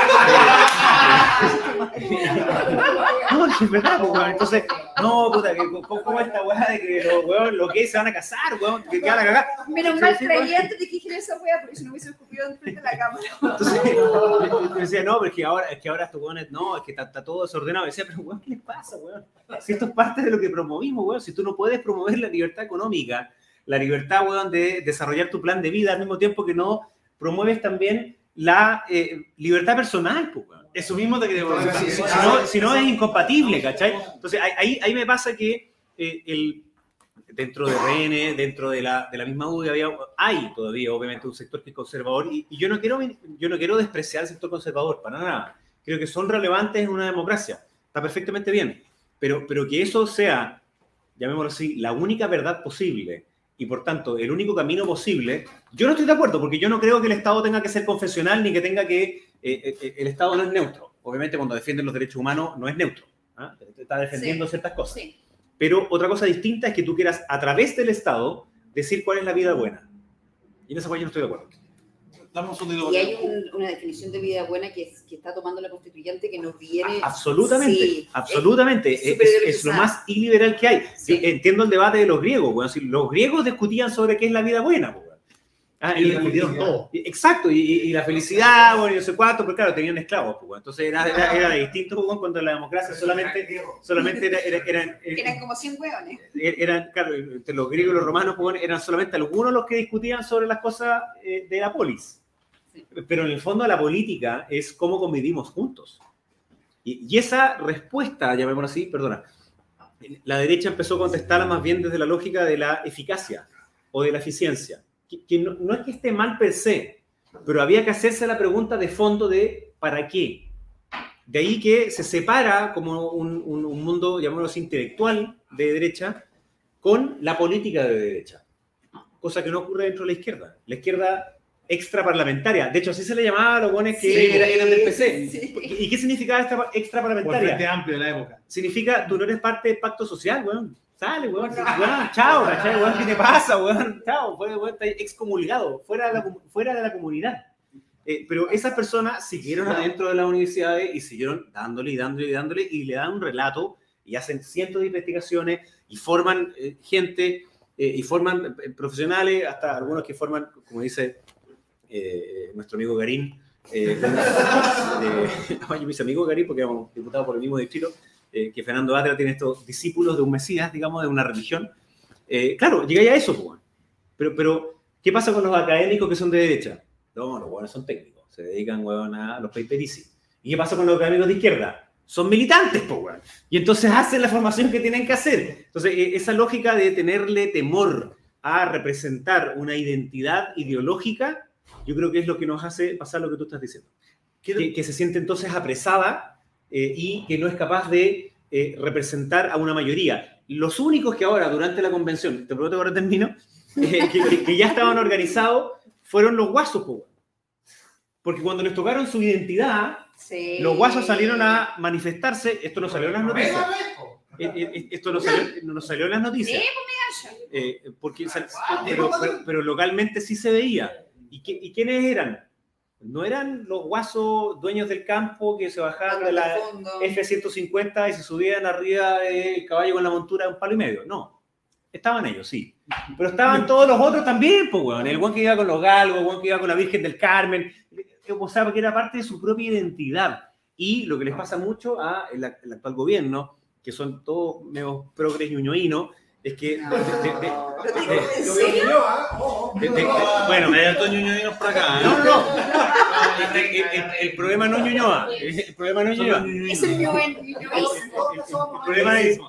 (laughs) no, es verdad, pues, weón. Entonces, no, puta, que, ¿cómo, esta weá de que los weón, lo que es, se van a casar, weón? Que, van a cagar. Menos mal antes de que dijera esa wea, porque si no hubiese escupido enfrente de la cámara. Entonces, yo decía, no, pero es que ahora, es que ahora estos weones, no, es que está, está todo desordenado. Y decía, pero weón, ¿qué les pasa, weón? Si esto es parte de lo que promovimos, weón. Si tú no puedes promover la libertad económica, la libertad, weón, de desarrollar tu plan de vida al mismo tiempo que no promueves también la eh, libertad personal, pues, weón. Eso mismo te quería preguntar. Si, si- no, si no es incompatible, ¿cachai? Entonces ahí- ahí, ahí me pasa que eh, el, dentro de RN, dentro de la, de la misma UDI, había, hay todavía obviamente un sector que es conservador y, y yo, no quiero, yo no quiero despreciar el sector conservador, para nada. Creo que son relevantes en una democracia, está perfectamente bien, pero, pero que eso sea, llamémoslo así, la única verdad posible y por tanto el único camino posible, yo no estoy de acuerdo porque yo no creo que el Estado tenga que ser confesional ni que tenga que eh, eh, el Estado no es neutro. Obviamente cuando defienden los derechos humanos no es neutro. ¿ah? Está defendiendo Sí. ciertas cosas. Sí. Pero otra cosa distinta es que tú quieras a través del Estado decir cuál es la vida buena. Y en esa cosa yo no estoy de acuerdo. Dame un segundito. Y hay un- una definición de vida buena que, es- que está tomando la constituyente que nos viene. Absolutamente, Sí, absolutamente. es Es, lo más iliberal que hay. Sí, Entiendo el debate de los griegos. Bueno, si los griegos discutían sobre qué es la vida buena. Ah, Y y- todo. Exacto, y, y- y la felicidad, bueno, y no sé cuánto, pero claro, tenían esclavos. pues. Entonces era, era, era distinto pues, cuando la democracia solamente, solamente era, era- eran, (laughs) eran como 100 hueones. eran, claro, entre los griegos y los romanos pues, eran solamente algunos los que discutían sobre las cosas eh, de la polis. Sí. Pero en el fondo la política es cómo convivimos juntos. Y, y esa respuesta, llamémoslo así, perdona, la derecha empezó a contestarla más bien desde la lógica de la eficacia o de la eficiencia. Que, que no, no es que esté mal per se, pero había que hacerse la pregunta de fondo de ¿para qué? De ahí que se separa como un, un- un mundo, llamémoslo intelectual, de derecha con la política de derecha, cosa que no ocurre dentro de la izquierda. La izquierda extraparlamentaria, de hecho así se le llamaba a los buenos que Sí. era- eran del PC. Sí. ¿Y qué significaba extra, Por extraparlamentaria? Amplio de la época. Significa tú no eres parte del pacto social, weón. Sale, weón. weón chao, ¿cachai? Weón, ¿qué te pasa, weón? Chao, weón, excomulgado, fuera de la, comu- fuera de la comunidad. Eh, pero esas personas siguieron adentro de las universidades y siguieron dándole y dándole y dándole y le dan un relato y hacen cientos de investigaciones y forman eh, gente eh, y forman profesionales, hasta algunos que forman, como dice nuestro amigo Garín, eh, (laughs) eh, oye, mis amigos Garín, porque éramos diputados por el mismo distrito, eh, que Fernando Atra tiene estos discípulos de un Mesías, digamos, de una religión. Eh, claro, llegáis a eso, pues, pero, pero, ¿qué pasa con los académicos que son de derecha? No, los buenos son técnicos, se dedican, weón, a los paperici. ¿Y qué pasa con los académicos de izquierda? Son militantes, pues, weón. Y entonces hacen la formación que tienen que hacer. Entonces, eh, esa lógica de tenerle temor a representar una identidad ideológica, yo creo que es lo que nos hace pasar lo que tú estás diciendo. Que, que se siente entonces apresada eh, y que no es capaz de eh, representar a una mayoría. Los únicos que ahora, durante la convención, te prometo que ahora termino, (laughs) eh, que, que- que ya estaban organizados, fueron los guasos. Porque cuando les tocaron su identidad, Sí. los guasos salieron a manifestarse, esto no salió en las noticias. Eh, eh, Esto no salió, no salió en las noticias. Pues, Eh, porque, sal- pero, pero- pero localmente sí se veía. ¿Y, qué- y quiénes eran? No eran los guasos dueños del campo que se bajaban de la fondo. F-150 y se subían arriba del caballo con la montura de un palo y medio. No. Estaban ellos, sí. Pero estaban todos los otros también, pues, weón. El weón que iba con los galgos, el weón que iba con la Virgen del Carmen. O sea, porque era parte de su propia identidad. Y lo que les pasa mucho a el, ac- el actual gobierno, que son todos medio progres ñuñoínos, es que... ah, ah, bueno, Hay hartos ñuñoinos por acá. ¿eh? no, no, no. El, problema no es Ñuñoa. El problema no es Ñuñoa. Es el ñoen- El problema es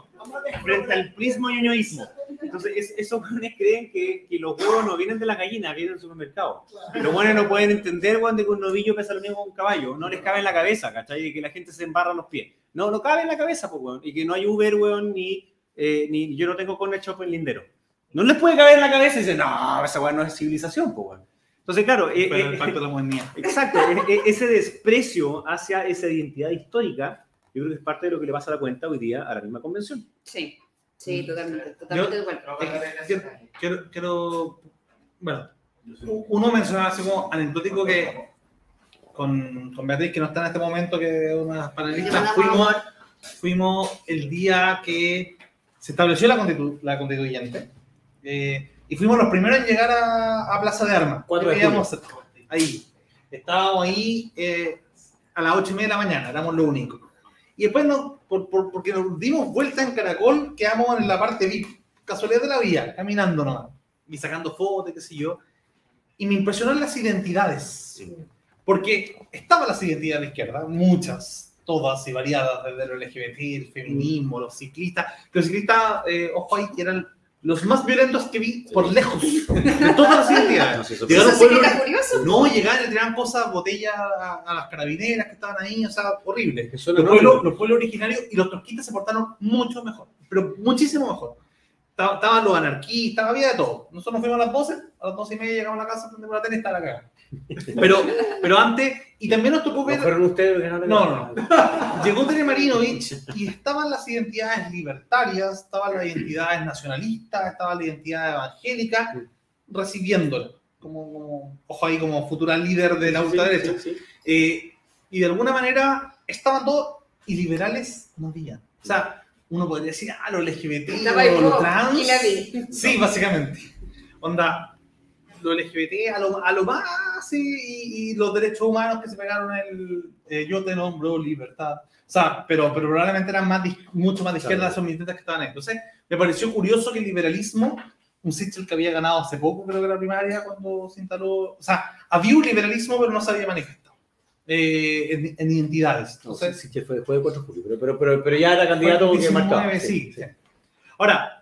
frente al prismo ñuñoísmo. Entonces, es- esos jóvenes creen que, que los huevos no vienen de la gallina, vienen del supermercado. Los buenos no pueden entender, que un novillo pesa lo mismo que un caballo. No les cabe en la cabeza, ¿cachai? Y que la gente se embarra los pies. No, no cabe en la cabeza, pues, weón. Y que no hay Uber, weón, ni, eh, ni yo no tengo corner shop en lindero. No les puede caber en la cabeza y dicen, no, esa weón no es civilización, pues, weón. Entonces, claro, eh, Pero eh, el pacto de la modernidad. Exacto, e- e- ese desprecio hacia esa identidad histórica, yo creo que es parte de lo que le pasa a la cuenta hoy día a la misma convención. Sí, sí, totalmente, totalmente de acuerdo. Quiero, quiero, quiero- bueno, uno mencionaba así como anecdótico que con, con Beatriz, que no está en este momento, que es una de las panelistas, fuimos, fuimos el día que se estableció la, constitu- la constituyente eh, y fuimos los primeros en llegar a, a Plaza de Armas. 4 de ahí. Estábamos ahí eh, a las 8 y media de la mañana, éramos los únicos. Y después, no, por, por- porque nos dimos vuelta en Caracol, quedamos en la parte VIP, casualidad de la vía, caminando nomás, y sacando fotos, qué sé yo. Y me impresionaron las identidades. Porque estaban las identidades de izquierda, muchas, todas y variadas, desde lo LGBT, el feminismo, los ciclistas. Los ciclistas, eh, ojo ahí, que eran los más violentos que vi por lejos, de todas las identidades. (laughs) Llegaron ¿Eso sí que pueblos- no, llegaban y tiraban cosas, botellas a, a las carabineras que estaban ahí, o sea, horrible. Que Los pueblos, los pueblos originarios y los trotskistas se portaron mucho mejor, pero muchísimo mejor. Estaban, los anarquistas, había de todo. Nosotros nos fuimos a las 12, a las 12 y media llegamos a la casa, prendemos la tele y está la cagada. Pero, pero antes, y también nos tocó ¿No ver, fueron ustedes que no No, no, no. (laughs) llegó Tere Marinovich y estaban las identidades libertarias, estaban las identidades nacionalistas, estaba la identidad evangélica, recibiéndolo. Como, como- ojo ahí, como futura líder de la ultraderecha. Sí, sí, sí. Eh, y de alguna manera estaban todos y liberales no había. O sea, uno podría decir, ah, los LGBT, los, trans. y la vi. Sí, básicamente. Onda, los LGBT a lo, a lo más, y, y los derechos humanos que se pegaron el eh, yo te nombro libertad. O sea, pero, pero probablemente eran más, mucho más de izquierda esos militantes que estaban ahí. Entonces, me pareció curioso que el liberalismo, un sitio que había ganado hace poco, creo que la primaria, cuando se instaló. O sea, había un liberalismo, pero no se había manifestado eh, en, en identidades. No, Entonces, sí, sí, fue, fue de 4 de julio, pero, pero, pero, pero ya era candidato que 19, marcaba. sí, sí. Ahora,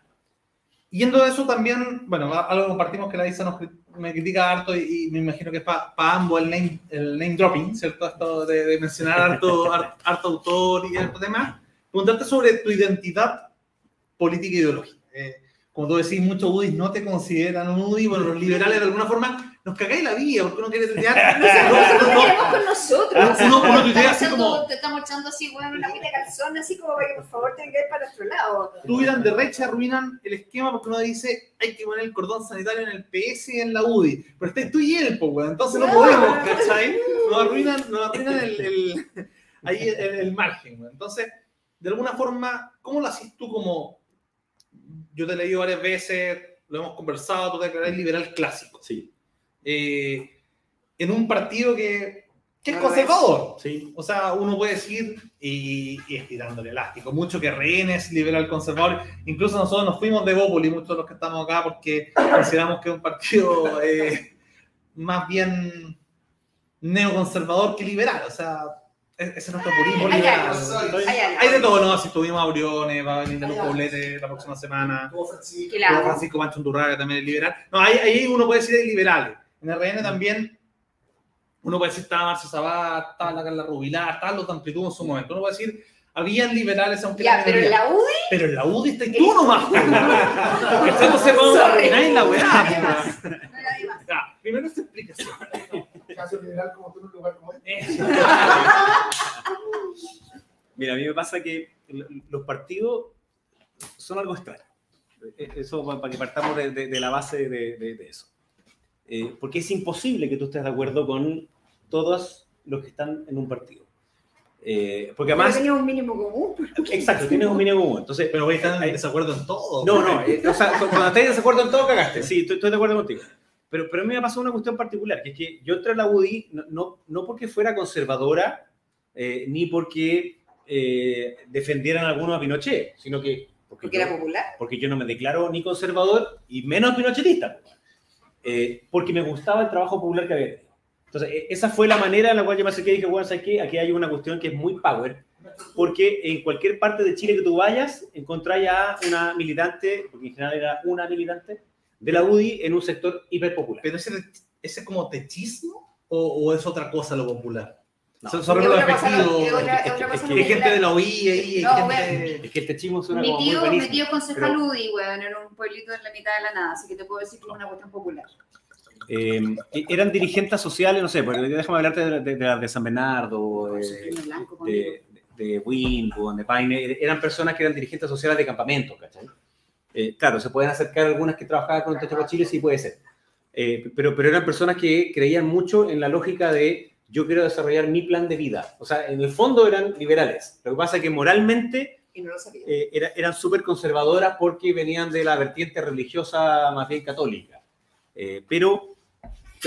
yendo de eso también, bueno, algo compartimos que la Isa nos me critica harto y, y me imagino que es para ambos el name, el name dropping, ¿cierto? Esto de, de mencionar harto, (laughs) har- harto autor y harto tema. Preguntarte sobre tu identidad política e ideológica. Eh, como tú decís, muchos UDIs no te consideran un UDI, bueno, los liberales de alguna forma nos cagáis la vida porque uno quiere (laughs) tuitear. No No, no, no. con nosotros. Uno, uno tuitea así echando- como, Te estamos echando así, bueno, una mina de calzón, así como para que por favor que ir para nuestro lado. Tuviran de recha, arruinan el esquema porque uno dice hay que poner el cordón sanitario en el PS y en la UDI. Pero está tú y él, pues, weón. Entonces no No. podemos, ¿cachai? Nos arruinan, nos arruinan el, el- ahí el, el margen, weón. Entonces, de alguna forma, ¿cómo lo haces tú como... Yo te he leído varias veces, lo hemos conversado, tú te declarás liberal clásico. Sí, Eh, en un partido que, que es No conservador. sí. O sea, uno puede decir, y, y estirando el elástico, mucho que RN es liberal conservador. Incluso nosotros nos fuimos de Bópoli, muchos de los que estamos acá, porque consideramos que es un partido eh, más bien neoconservador que liberal. O sea, e- ese es nuestro purismo liberal. hay de todo, ¿no? Si tuvimos a Briones, va a venir de los Poblete la próxima semana. Francisco. Francisco Mancho Undurraga también es liberal. No, ahí, ahí uno puede decir es liberales. En RN también uno puede decir estaba Marcio Sabat, estaba la Carla Rubilar, estaban los de amplitud en su momento. Uno puede decir, habían liberales aunque Ya, pero en la UDI, Pero en la UDI está tú nomás. po. (laughs) Porque a Sorry. arruinar en la weá. No Primero esta explicación. Caso liberal como tú en un lugar como este. (laughs) Mira, a mí me pasa que los partidos son algo extraño. Eh, Eso pa- para que partamos de, de- de la base de, de- de eso. Eh, porque es imposible que tú estés de acuerdo con todos los que están en un partido. Eh, porque Pero además, tenía un mínimo común. exacto, tienes un mínimo común. Entonces, Pero voy a estar en desacuerdo en todo. no, no, eh, o sea, cu- cuando estés de desacuerdo en todo, cagaste. Sí, estoy, estoy de acuerdo contigo. Pero, pero a mí me pasó una cuestión particular, que es que yo entré a la UDI no, no, no porque fuera conservadora, eh, ni porque eh, defendieran algunos a Pinochet, sino que porque, Porque yo, era popular. porque yo no me declaro ni conservador y menos pinochetista. pues. Eh, porque me gustaba el trabajo popular que había tenido. Entonces, e- esa fue la manera en la cual yo me acerqué y dije, bueno, ¿sabes qué? Aquí hay una cuestión que es muy power, porque en cualquier parte de Chile que tú vayas, encontrás ya una militante, porque en general era una militante, de la UDI en un sector hiperpopular. Pero ese, ese es como techismo o, o es otra cosa lo popular. No. Son Es solo los efectivos. es es es que- es Hay gente de la UI ahí. Es que el techismo suena Mi como muy tío, mi tío concejal pero- UDI, weón, era un pueblito en la mitad de la nada, así que te puedo decir que es una cuestión popular. Eh, eran dirigentes sociales, no sé, pero déjame hablarte de, de, de, de San Bernardo, de, blanco de, de de Paine, eran personas que eran dirigentes sociales de campamento, ¿cachai? Eh, claro, se pueden acercar algunas que trabajaban con el Techo Chile, sí puede ser. Eh, pero, pero eran personas que creían mucho en la lógica de yo quiero desarrollar mi plan de vida. O sea, en el fondo eran liberales. Lo que pasa es que moralmente Y no lo eh, era- eran súper conservadoras porque venían de la vertiente religiosa más bien católica. Eh, pero,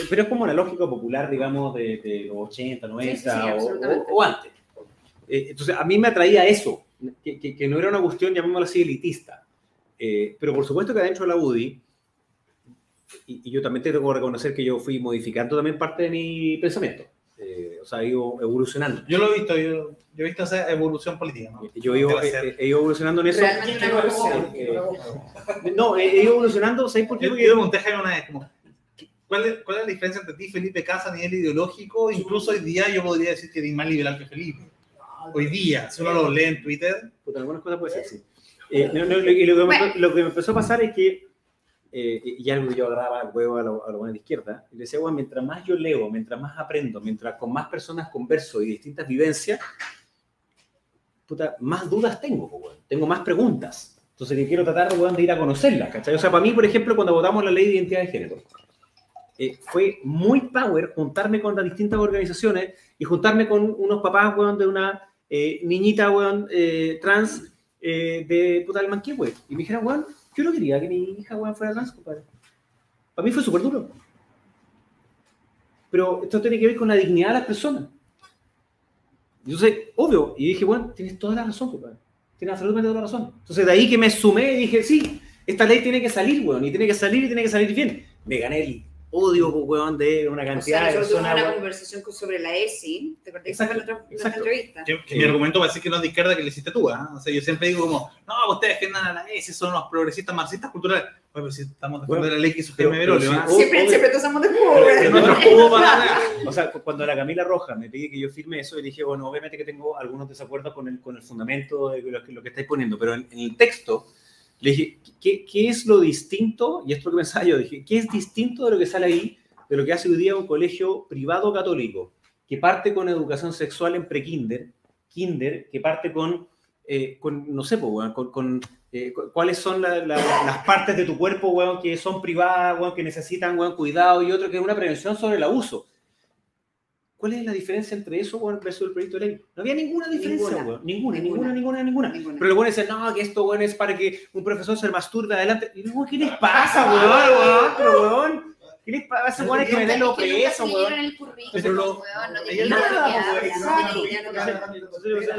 pero es como la lógica popular, digamos, de, de los 80, 90 Sí, sí, o- o, antes. Eh, entonces, a mí me atraía eso, que, que- que no era una cuestión, llamémoslo así, elitista. Eh, pero por supuesto que adentro de la UDI, y, y yo también tengo que reconocer que yo fui modificando también parte de mi pensamiento. Eh, o sea, he ido evolucionando. Yo lo he visto, yo, yo he visto esa evolución política. ¿no? Yo he ido, Debe he, ido evolucionando en eso. Eh, no, he, ido evolucionando, ¿sabes por qué? Yo, pregunté a una vez, como, ¿cuál es, ¿cuál es la diferencia entre ti y Felipe Casa a nivel ideológico? Incluso hoy día yo podría decir que eres más liberal que Felipe. Hoy día, si uno lo lee en Twitter, Puta, algunas cosas puede ser, sí. Eh, no, no, lo, y lo que me, lo que me empezó a pasar es que, eh, y algo yo agarraba el huevo a lo, a la izquierda, y le decía, bueno, mientras más yo leo, mientras más aprendo, mientras con más personas converso y distintas vivencias, puta, más dudas tengo, weón. tengo más preguntas. Entonces, que quiero tratar weón, de ir a conocerlas, ¿cachai? O sea, para mí, por ejemplo, cuando votamos la ley de identidad de género, eh, fue muy power juntarme con las distintas organizaciones y juntarme con unos papás, weón, de una eh, niñita, weón, eh, trans eh, de puta del Manquehue. Y me dijeron, weón, yo no quería que mi hija, weón, fuera trans, compadre. Para mí fue súper duro. Pero esto tiene que ver con la dignidad de las personas. Entonces, obvio, y dije, bueno, tienes toda la razón, compadre. Tienes absolutamente toda la razón. Entonces, de ahí que me sumé y dije, sí, esta ley tiene que salir, weón, y tiene que salir y tiene que salir bien. Me gané el odio, pues, weón, de una O cantidad sea, de personas. una conversación con- sobre la ESI, ¿te acordás Exacto, de la entrevista? que, que mi argumento va a decir que no es de izquierda que le hiciste tú. ¿ah? O sea, yo siempre digo como, no, ustedes defiendan a la ESI, son los progresistas marxistas culturales. Oye, pero si estamos defendiendo Bueno, la ley que hizo Jaime. Oh, Siempre, siempre somos de jugo, (laughs) O sea, cu- cuando la Camila Roja me pide que yo firme eso, le dije, bueno, obviamente que tengo algunos desacuerdos con el, con el fundamento de lo que, lo que estáis poniendo, pero en, en el texto Le dije, ¿qué, ¿qué es lo distinto? Y esto es lo que pensaba yo, dije, ¿qué es distinto de lo que sale ahí, de lo que hace hoy día un colegio privado católico, que parte con educación sexual en prekinder, kinder, que parte con, eh, con no sé, pues, con, con, eh, cu- cuáles son la- la- la- las partes de tu cuerpo, weón, que son privadas, weón, que necesitan, cuidado, y otro que es una prevención sobre el abuso. ¿Cuál es la diferencia entre eso, weón, versus el proyecto de ley? No había ninguna diferencia, Ninguna. weón. Ninguna, ninguna, Ninguna. ninguna, ninguna. Pero luego dicen, no, que esto, weón, es para que un profesor se masturbe adelante. Y luego, ¿qué les pasa, (laughs) weón, weón? Weón, ¿qué les pasa? Esos weones que me den Es presos, escribieron weón. lo- weón, no tienen nada,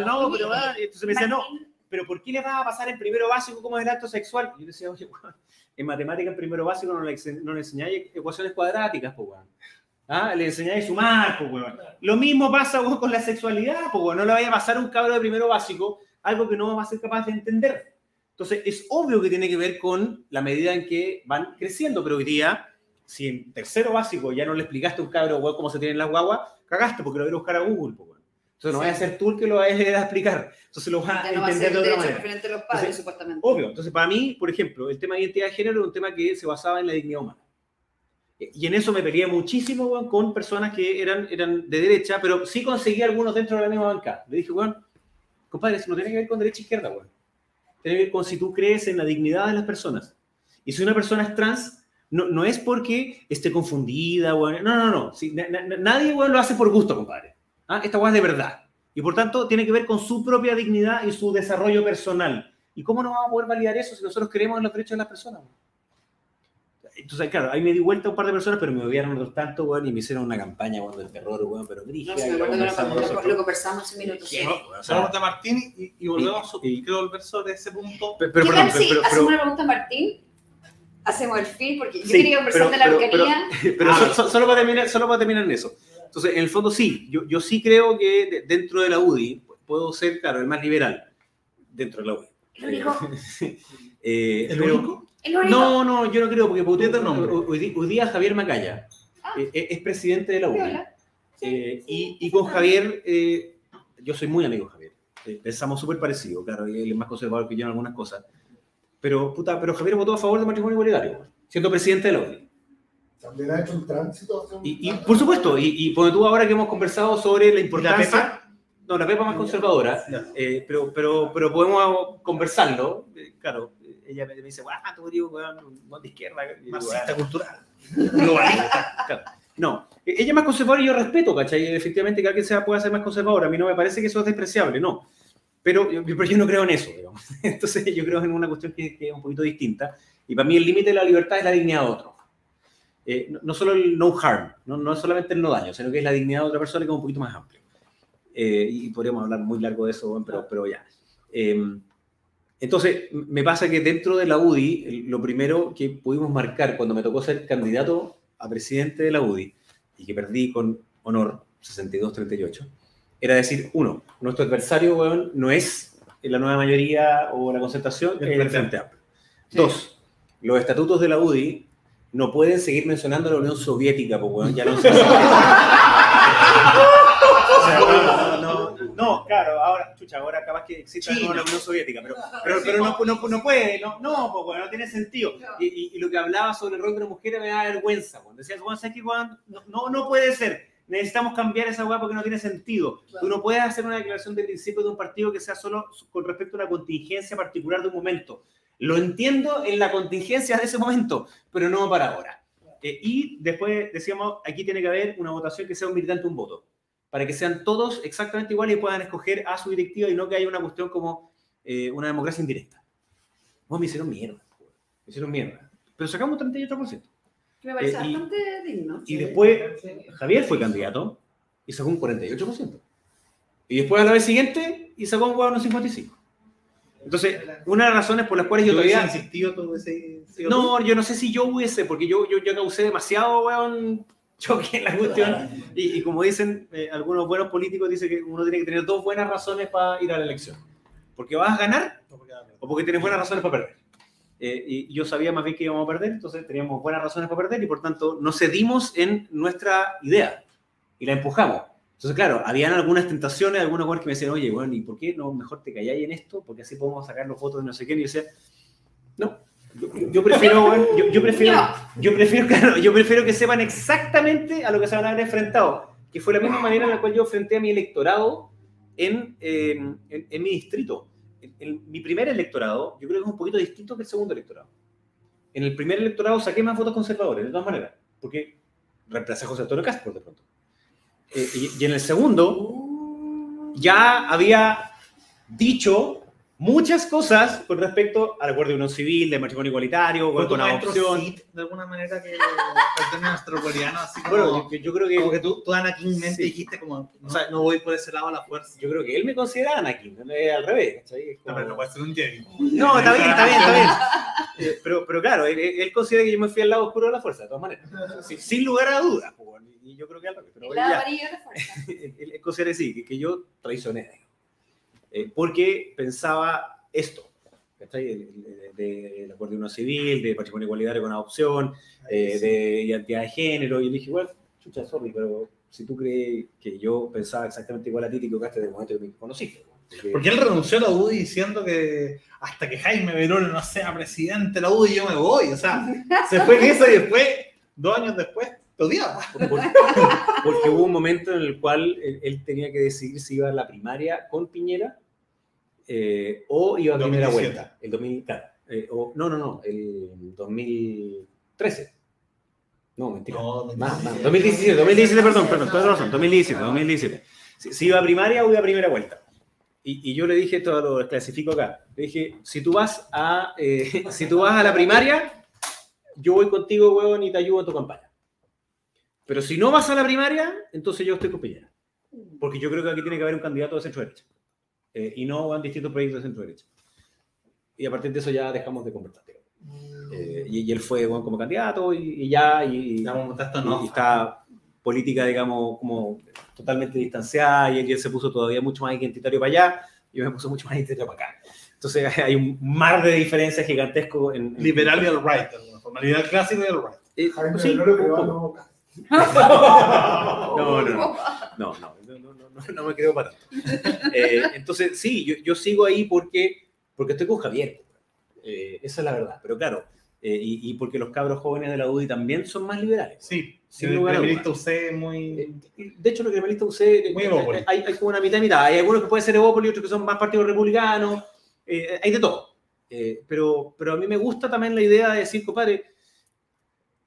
no pero, weón, entonces me decía, no, pero ¿por qué les va a pasar en primero básico como es el acto sexual? Y yo decía, oye, weón, en matemática en primero básico no le, ense- no le enseñáis ecuaciones cuadráticas, pues, weón. ¿Ah? Le enseñáis a sumar, pues, weón. Lo mismo pasa weón, con la sexualidad, pues, weón. No le vaya a pasar a un cabro de primero básico algo que no va a ser capaz de entender. Entonces, es obvio que tiene que ver con la medida en que van creciendo, pero hoy día, si en tercero básico ya no le explicaste a un cabro weón, cómo se tienen las guaguas, cagaste porque lo voy a a buscar a Google, pues, weón. Entonces, no vaya a ser tú el que lo vaya a explicar. Entonces, lo vas a no va a entender ser de otra manera. de los padres, Entonces, supuestamente. Obvio. Entonces, para mí, por ejemplo, el tema de identidad de género era un tema que se basaba en la dignidad humana. Y en eso me peleé muchísimo con personas que eran, eran de derecha, pero sí conseguí algunos dentro de la misma banca. Le dije, weón, compadre, eso no tiene que ver con derecha e izquierda, weón. Tiene que ver con si tú crees en la dignidad de las personas. Y si una persona es trans, no, no es porque esté confundida, weón. No, no, no. Si, na- na- nadie, weón, lo hace por gusto, compadre. ¿Ah? Esta weón es de verdad. Y por tanto, tiene que ver con su propia dignidad y su desarrollo personal. ¿Y cómo no vamos a poder validar eso si nosotros creemos en los derechos de las personas? Entonces, claro, ahí me di vuelta a un par de personas, pero me odiaron otros tanto, weón, y me hicieron una campaña, weón, del terror, weón, pero No, brígida, y lo conversamos lo- conversamos hace minutos. Sí, o sea, de Martín y, y volvemos Y- y, quiero volver sobre ese punto. pero, ¿Qué pero, tal perdón, si pero- pero- hacemos una pregunta a Martín? Hacemos el fin, porque yo Sí, quería conversar pero- de la pero- arquería. Pero (laughs) Ah, so- so- solo, para terminar, solo para terminar en eso. Entonces, en el fondo sí, yo, yo sí creo que de- dentro de la UDI puedo ser, claro, el más liberal dentro de la UDI. ¿El único? (laughs) Eh, ¿El pero- único? No, no, yo no creo, porque otro nombre. hoy, hoy- día Javier Macaya Ah. eh, es presidente de la. Piola. Sí, Eh, sí. y, y con Javier, eh, yo soy muy amigo de Javier. Eh, pensamos súper parecido, claro, y él es más conservador que yo en algunas cosas. Pero, puta, pero Javier votó a favor del matrimonio igualitario, siendo presidente de la UDI. También ha hecho un tránsito. un- Y, y, por supuesto, y, y porque tú ahora que hemos conversado sobre la importancia... Pepa? No, la Pepa más conservadora, eh, pero, pero, pero podemos conversarlo. Eh, claro, ella me me dice, guau, tú eres un weón, de izquierda. Marxista "Weón, cultural. (laughs) globalista. Claro. No, e- ella es más conservadora y yo respeto, ¿cachai? Efectivamente que alguien sea, pueda ser más conservador. A mí no me parece que eso es despreciable, no. Pero, pero yo no creo en eso, digamos. (laughs) Entonces yo creo en una cuestión que, que es un poquito distinta. Y para mí el límite de la libertad es la dignidad de otro. Eh, no, no solo el no harm, no, no es solamente el no daño, sino que es la dignidad de otra persona que es un poquito más amplio. Eh, y podríamos hablar muy largo de eso, pero, pero ya. Eh, entonces, me pasa que dentro de la UDI, lo primero que pudimos marcar cuando me tocó ser candidato a presidente de la UDI, y que perdí con honor, 62-38, era decir, uno, nuestro adversario weón, no es la nueva mayoría o la concertación, es el Frente Amplio. Dos, los estatutos de la UDI no pueden seguir mencionando a la Unión Soviética, pues, weón, ya no se (laughs) (laughs) (laughs) O sea, no, no, no, no, claro, ahora, chucha, ahora capaz que nuevo la Unión Soviética, pero, (laughs) pero, pero no, no, no puede, no, no, pues, no tiene sentido. Y, y- y lo que hablaba sobre el rol de la mujer me da vergüenza, cuando decías, Juan, ¿sabes qué, Juan? No, no, no puede ser. Necesitamos cambiar esa hueá porque no tiene sentido. Tú no puedes hacer una declaración de principio de un partido que sea solo con respecto a una contingencia particular de un momento. Lo entiendo en la contingencia de ese momento, pero no para ahora. Eh, y después decíamos, aquí tiene que haber una votación que sea un militante un voto, para que sean todos exactamente iguales y puedan escoger a su directiva y no que haya una cuestión como eh, una democracia indirecta. Vos me hicieron mierda, me hicieron mierda. Pero sacamos un 38%. Que me parece Eh, y- bastante digno. Y después Javier fue candidato y sacó un 48%. Y después a la vez siguiente y sacó un huevo un 55%. Entonces, una de las razones por las cuales yo Yo todavía... insistido todo ese... ese No, yo no sé si yo hubiese, porque yo, yo, yo causé demasiado, weón, choque en la cuestión. Y, y como dicen eh, algunos buenos políticos, dicen que uno tiene que tener dos buenas razones para ir a la elección. Porque vas a ganar o porque tienes buenas razones para perder. Eh, y yo sabía más bien que íbamos a perder, entonces teníamos buenas razones para perder y por tanto nos cedimos en nuestra idea y la empujamos. Entonces, claro, habían algunas tentaciones, algunos jugadores que me decían, oye, bueno, ¿y por qué no mejor te calláis en esto? Porque así podemos sacar los votos de no sé qué. Y yo decía, (laughs) Yo, yo prefiero, yo, yo prefiero, yo prefiero, claro, yo prefiero que sepan exactamente a lo que se van a haber enfrentado, que fue la misma manera en la cual yo enfrenté a mi electorado en, eh, en, en mi distrito. En, en mi primer electorado, yo creo que es un poquito distinto que el segundo electorado. En el primer electorado saqué más votos conservadores, de todas maneras, porque reemplacé a José Antonio Castro de pronto. Eh, y, y en el segundo, ya había dicho muchas cosas con respecto al acuerdo de unión civil, de matrimonio igualitario, ¿Fue con, con adopción. De alguna manera que el término astropoliano, así como, Bueno, yo, yo creo que como que tú, tú Anakin mente Sí. dijiste como, no, O sea, no voy por ese lado a la fuerza. yo creo que él me considera Anakin, es al revés. Es No, como- pero no puede ser un Jedi. No, está bien, está bien, está bien. (laughs) Eh, Pero, pero claro, él, él considera que yo me fui al lado oscuro de la fuerza, de todas maneras. Sí, sin lugar a dudas. pues, Y yo creo que al revés. Pero El lado ya. amarillo de la fuerza. (laughs) él, él considera que sí, que, que yo traicioné. Eh, porque pensaba esto. de- el acuerdo de unión civil, de patrimonio igualitario con adopción, eh, de identidad de género. Y yo dije, bueno, chucha, sorry, pero si tú crees que yo pensaba exactamente igual a ti, te equivocaste desde el momento que me conociste. Porque- Porque él renunció a la UDI diciendo que hasta que Jaime Verón no sea presidente de la UDI yo me voy. O sea, (laughs) se fue en eso y después, dos años después, te odiaba. Por- por- porque hubo un momento en el cual él, él tenía que decidir si iba a la primaria con Piñera eh, o iba a primera 2017. vuelta. El 2000, claro, eh, o- no, no, no, el 2013. No, mentira. No, Más, más. 2017, 2017, perdón, perdón, toda razón, 2017, 2017. Si, si iba a primaria o iba a primera vuelta. Y, y yo le dije, todo lo clasifico acá, le dije, si tú vas a, eh, si tú vas a la primaria, yo voy contigo, huevón, y te ayudo en tu campaña. Pero si no vas a la primaria, entonces yo estoy con Piñera. Porque yo creo que aquí tiene que haber un candidato de centro-derecha. Eh, y no van distintos proyectos de centro-derecha. Y a partir de eso ya dejamos de conversar. digamos. Eh, y, y él fue bueno, como candidato y, y ya, y, no. y está política, digamos, como totalmente distanciada y él, y él se puso todavía mucho más identitario para allá y yo me puse mucho más identitario para acá. Entonces (laughs) hay un mar de diferencias gigantesco en... en- Liberal y al right, de alguna forma. Liberal clásico y al right. Eh, Jaime sí, no no. No, no, no. No, no, no, no, me creo para tanto. Eh, entonces, sí, yo, yo sigo ahí porque, porque estoy con Javier. Eh, esa es la verdad. Pero claro, eh, y, y porque los cabros jóvenes de la UDI también son más liberales. Sí, Sin el lugar a primerista dudas. usted muy... Eh, De hecho, lo que me lista usted, Muy eh, Evópolis. hay, hay como una mitad y mitad. Hay algunos que pueden ser Evópolis, otros que son más partidos republicanos. eh, hay de todo. Eh, pero, pero a mí me gusta también la idea de decir, compadre,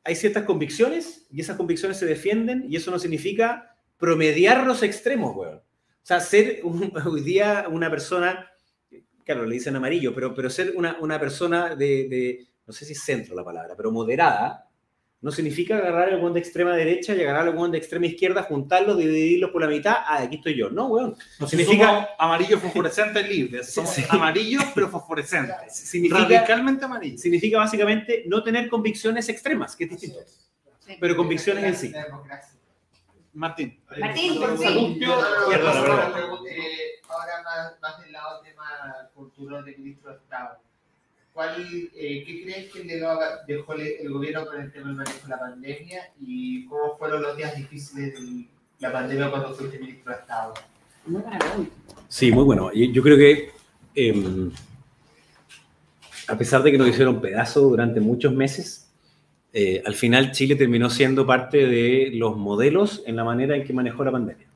hay ciertas convicciones y esas convicciones se defienden y eso no significa promediar los extremos, weón. O sea, ser un- (laughs) hoy día una persona, claro, le dicen amarillo, pero, pero ser una, una persona de, de, no sé si centro la palabra, pero moderada, no significa agarrar el buen de extrema derecha y agarrar el buen de extrema izquierda, juntarlos, dividirlos por la mitad, ah, aquí estoy yo. No, weón. No significa- significa amarillo fosforescente libre. Somos Sí. amarillos pero fosforescentes. Significa, Radicalmente amarillo. significa básicamente no tener convicciones extremas, que es distinto. Sí. Pero convicciones en sí. Martín. Martín, por fin. Eh, ahora más, del lado tema cultural del ministro de Estado. ¿Cuál, eh, ¿Qué crees que le dejó el, gobierno con el tema del manejo de la pandemia y cómo fueron los días difíciles de la pandemia cuando fuiste ministro de Estado? Muy. Sí, muy bueno. Y Yo creo que em, a pesar de que nos hicieron pedazo durante muchos meses, eh, al final Chile terminó siendo parte de los modelos en la manera en que manejó la pandemia.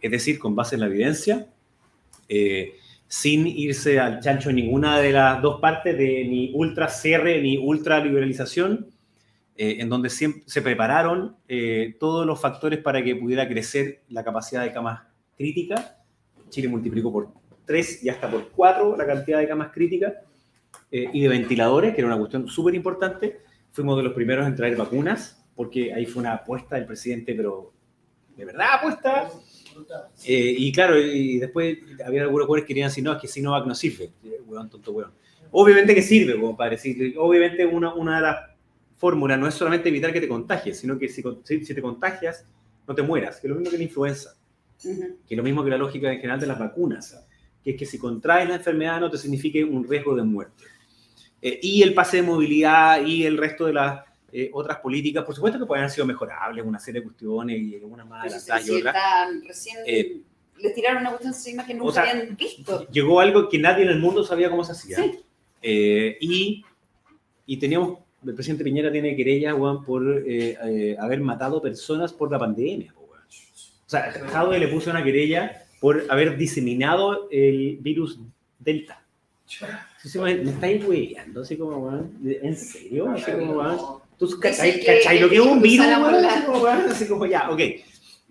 Es decir, con base en la evidencia, eh, sin irse al chancho en ninguna de las dos partes de ni ultra cierre ni ultra liberalización, eh, en donde siempre se prepararon eh, todos los factores para que pudiera crecer la capacidad de camas críticas. Chile multiplicó por tres y hasta por cuatro la cantidad de camas críticas eh, y de ventiladores, que era una cuestión súper importante. Fuimos de los primeros en traer vacunas, porque ahí fue una apuesta del presidente, pero de verdad apuesta. Eh, y claro, y después había algunos jugadores que querían decir, no, es que Sinovac no sirve. Eh, Weón, tonto weón. Obviamente que sirve, compadre. sí, obviamente una, una de las fórmulas no es solamente evitar que te contagies, sino que si, si, te contagias, no te mueras, que es lo mismo que la influenza, que es lo mismo que la lógica en general de las vacunas, que es que si contraes la enfermedad no te signifique un riesgo de muerte. Eh, y el pase de movilidad y el resto de las eh, otras políticas, por supuesto que pueden haber sido mejorables, una serie de cuestiones y algunas más adelantadas y están recién Eh, les tiraron una cuestión encima que nunca o sea, habían visto. llegó algo que nadie en el mundo sabía cómo se hacía. Sí. Eh, y y teníamos, el presidente Piñera tiene querella, weón, por eh, eh, haber matado personas por la pandemia. O sea, Jadwe le puso una querella por haber diseminado el virus Delta. Weón, me estáis weyando, así como, ¿en serio? Así como, ¿tú Dice cachai, cachai lo que es un virus, Así como, así como, ya, ok. Eh,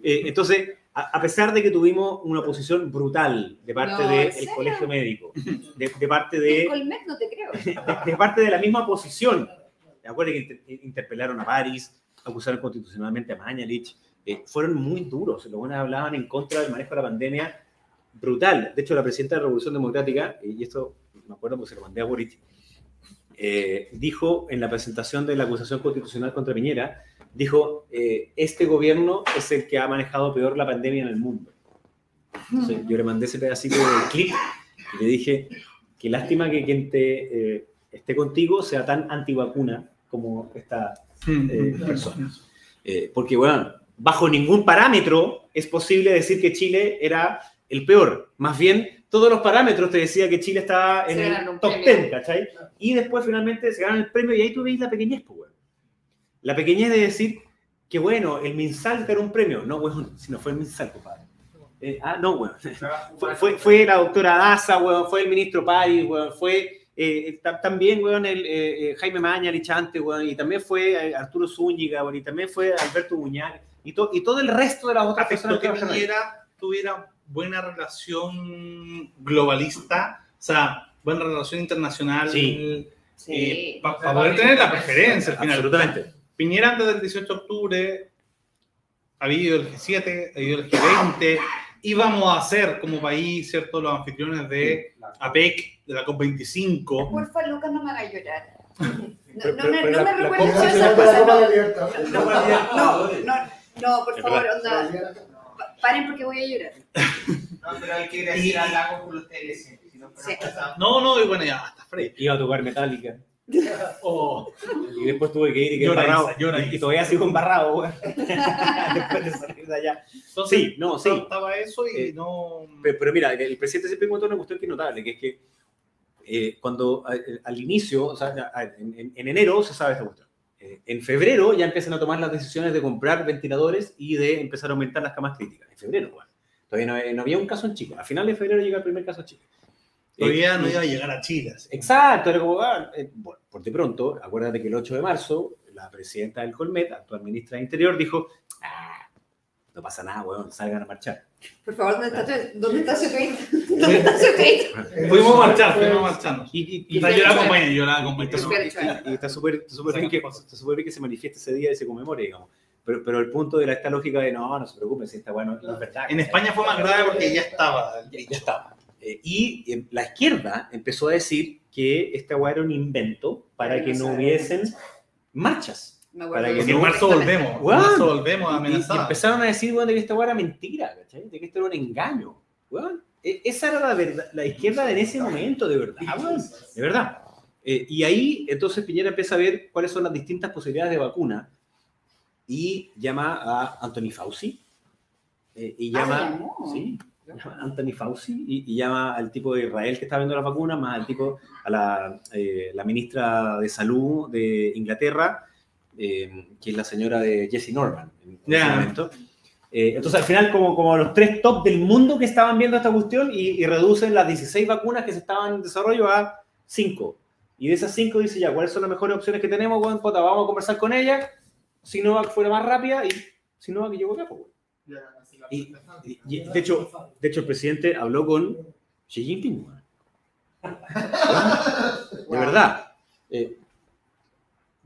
entonces, a, a pesar de que tuvimos una oposición brutal de parte No, ¿en del serio? colegio médico, de, de parte El de, no te creo. (laughs) de, de parte de la misma oposición, acuérdense que inter- interpelaron a París, acusaron constitucionalmente a Mañalich, eh, fueron muy duros, los buenos hablaban en contra del manejo de la pandemia brutal. De hecho, la presidenta de la Revolución Democrática, y esto me acuerdo porque se lo mandé a Boric, eh, dijo en la presentación de la acusación constitucional contra Piñera, dijo, eh, este gobierno es el que ha manejado peor la pandemia en el mundo. Entonces, yo le mandé ese pedacito del clip y le dije, qué lástima que quien te, eh, esté contigo sea tan antivacuna como esta eh, persona. Eh, porque, bueno, bajo ningún parámetro es posible decir que Chile era el peor. Más bien, todos los parámetros te decía que Chile estaba en Se el top premio. 10, ¿cachai? Y después finalmente se ganan el premio y ahí tú veis la pequeñez, pues, weón. La pequeñez de decir que, bueno, el MinSal ganó un premio. No, weón, si no fue el MinSal, compadre. Eh, ah, no, weón. Fue, fue, fue la doctora Daza, weón, fue el ministro París, weón, fue eh, ta- también, weón, el eh, eh, Jaime Maña, Lichante, weón, y también fue eh, Arturo Zúñiga, weón, y también fue Alberto Buñar, y, to- y todo el resto de las otras personas que que. Piñera tuviera buena relación globalista, o sea, buena relación internacional. Sí. eh, para poder tener la preferencia al final. Absolutamente. Piñera antes del 18 de octubre había ido el G7, había ido el G20, íbamos a ser como país, ¿cierto? Los anfitriones de APEC, de la COP25. Porfa, Lucas, no me hagas llorar. No, no, me- no me recuerdes cosa esas cosas. No, no, no, por favor, onda, pa- paren porque voy a llorar. No, pero hay que decir al lago por ustedes siempre. Si no Sí. No, no, y bueno, ya, hasta Frey. Iba a tocar Metallica, (laughs) Oh, y después tuve que ir y quedé embarrado, y, y todavía sigo embarrado, (laughs) después de salir de allá. entonces, Sí, no, sí. Estaba eso y Eh, no. Pero, pero mira, el presidente siempre contó una cuestión que es notable, que es que eh, cuando al inicio, o sea, en- en enero se sabe esta cuestión. Eh, en febrero ya empiezan a tomar las decisiones de comprar ventiladores y de empezar a aumentar las camas críticas. En febrero, bueno. Todavía no, no había un caso en Chile. A final de febrero llega el primer caso en Chile. Todavía Eh, no iba a llegar a Chile. así. Exacto, era como, ah, eh, bueno, por de pronto, acuérdate que el 8 de marzo, la presidenta del Colmet, actual ministra de Interior, dijo, ah, no pasa nada, weón, salgan a marchar. Por favor, ¿dónde está, dónde está su tweet? (laughs) ¿Dónde está su tweet? Fuimos a marchar, fuimos a marcharnos. Y, y- Y y- yo la acompañé, yo la acompañé. y está súper- bien, que- se manifieste ese día y se conmemore, digamos. Pero, pero el punto de la, esta lógica de no, no se preocupen, si está bueno, no es verdad. En España fue más grave porque ya estaba. ya, ya estaba. Eh, y eh, la izquierda empezó a decir que esta weá era un invento para que no hubiesen marchas. Me acuerdo Para que en marzo volvemos, en Weón. marzo volvemos Y- y, amenazados. empezaron a decir weón, de que esta weá era mentira, ¿cachai? De que esto era un engaño. Weón, e- esa era la, verdad, la izquierda de en ese momento, de verdad, weón, de verdad. Eh, y ahí entonces Piñera empieza a ver cuáles son las distintas posibilidades de vacuna y llama a Anthony Fauci eh, y Ah, llama, ¿lo llamó? sí, llama a Anthony Fauci y, y llama al tipo de Israel que está viendo las vacunas, más al tipo, a la, eh, la ministra de Salud de Inglaterra, eh, que es la señora de Jesse Norman en, ese momento. Eh, entonces, al final, como, como los tres top del mundo que estaban viendo esta cuestión y, y reducen las 16 vacunas que se estaban en desarrollo a 5. Y de esas 5 dice ya, ¿cuáles son las mejores opciones que tenemos? Bueno, puta, vamos a conversar con ella. Sinovac fuera más rápida y Sinovac llegó acá, pues, Y- y- y, de, hecho, de hecho, el presidente habló con Xi Jinping. (laughs) De verdad. Eh,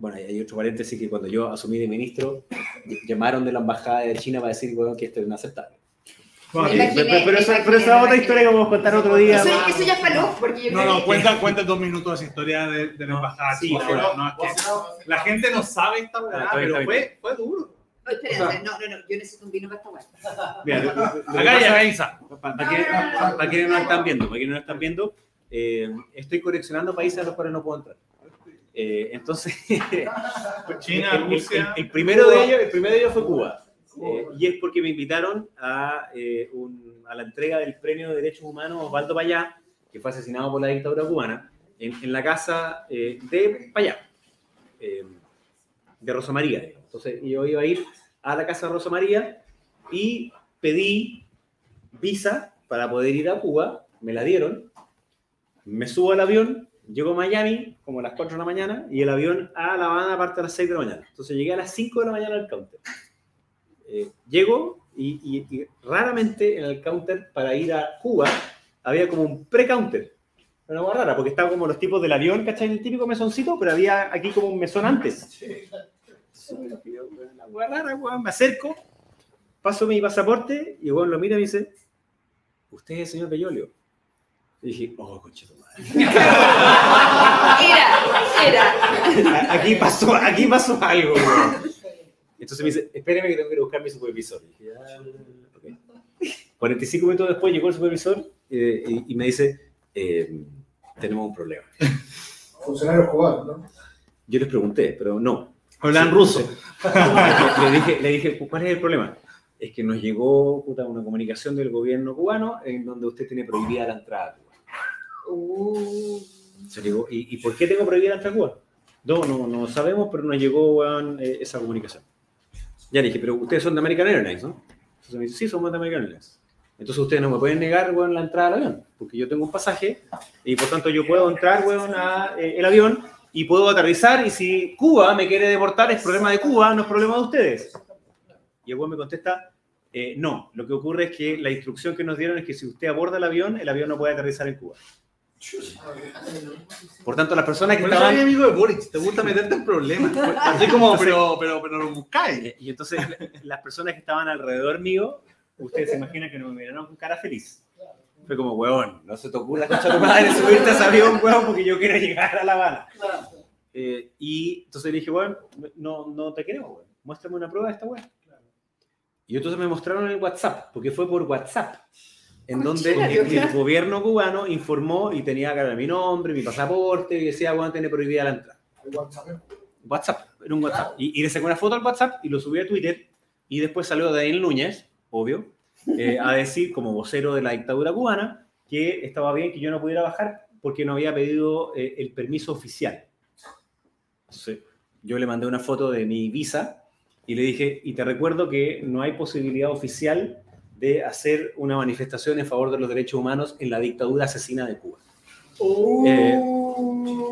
bueno, hay otro paréntesis que cuando yo asumí de ministro, ll- llamaron de la embajada de China para decir weón, que esto es inaceptable. Bueno, pero, imaginé, pero esa otra historia que vamos a contar otro día. Eso, eso ya porque yo No, no, cuenta, cuenta dos minutos esa historia de, de la embajada. Sí, china, pero- no, es que la gente no sabe esta Ah, está bien, pero fue, fue duro. No, espérense, no, no, no, yo necesito un vino para esta weá. Mira, lo- lo- lo que Acá y pasa- acá Isa. Para, para que, para- para quienes no están viendo, para quienes no están viendo, eh, estoy coleccionando países a los cuales no puedo entrar. Eh, entonces, (laughs) China, el, el- Rusia. el- el primero de ellos, el primero de ellos fue Cuba. Eh, y es porque me invitaron a, eh, un- a la entrega del Premio de Derechos Humanos Osvaldo Payá, que fue asesinado por la dictadura cubana, en, en la casa eh, de Payá. de Rosa María. digamos. Entonces yo iba a ir a la casa de Rosa María y pedí visa para poder ir a Cuba, me la dieron, me subo al avión, llego a Miami como a las 4 de la mañana y el avión a La Habana parte a las 6 de la mañana. Entonces llegué a las 5 de la mañana al counter. Eh, llego y, y- y raramente en el counter para ir a Cuba había como un pre-counter. Una hueá rara, porque estaba como los tipos del avión, ¿cachai? El típico mesoncito, pero había aquí como un mesón antes. Una rara, weón. Me acerco, paso mi pasaporte y weón lo mira y me dice, ¿usted es el señor Bellolio? Y dije, oh, conchito madre. (laughs) Era, era. Aquí pasó, aquí pasó algo. Entonces me dice, espéreme que tengo que ir a buscar a mi supervisor. Y dije, "Ah, ok". 45 minutos después llegó el supervisor eh, y, y me dice, eh, tenemos un problema. Funcionarios cubanos, ¿no? Yo les pregunté, pero no. Hablan Sí, ruso. le, le dije, le dije, ¿cuál es el problema? Es que nos llegó puta, una comunicación del gobierno cubano en donde usted tiene prohibida la entrada a Cuba. Uh, Se ¿y, y por qué tengo prohibida la entrada a Cuba? No, no, no sabemos, pero nos llegó weón, eh, esa comunicación. Ya le dije, pero ustedes son de American Airlines, ¿no? Entonces me dice, sí, somos de American Airlines. Entonces ustedes no me pueden negar, weón, la entrada al avión, porque yo tengo un pasaje y por tanto yo puedo entrar, weón, eh, avión y puedo aterrizar y si Cuba me quiere deportar es problema de Cuba, no es problema de ustedes. Y el weón me contesta, eh, no, lo que ocurre es que la instrucción que nos dieron es que si usted aborda el avión, el avión no puede aterrizar en Cuba. Por tanto, las personas que estaban... soy amigo de Boric, te gusta meterte en problemas. (laughs) Así como, pero, pero, pero lo buscáis. Eh, Y entonces la- las personas que estaban alrededor mío, ustedes se imaginan que no me miraron con cara feliz. Fue como, weón, no se te ocurra, concha de tu madre, subirte a ese avión, weón, porque yo quiero llegar a La Habana. Eh, y entonces le dije, weón, no, no te queremos, weón. Muéstrame una prueba de esta weón. Y entonces me mostraron el WhatsApp, porque fue por WhatsApp, en donde el, el gobierno cubano informó y tenía acá mi nombre, mi pasaporte, y decía, weón, tiene prohibida la entrada. WhatsApp. WhatsApp, era un WhatsApp. Y, y le saqué una foto al WhatsApp y lo subí a Twitter. Y después salió Daniel Núñez, obvio, eh, a decir, como vocero de la dictadura cubana, que estaba bien que yo no pudiera bajar porque no había pedido eh, el permiso oficial. Entonces, yo le mandé una foto de mi visa y le dije, y te recuerdo que no hay posibilidad oficial de hacer una manifestación en favor de los derechos humanos en la dictadura asesina de Cuba. Eh,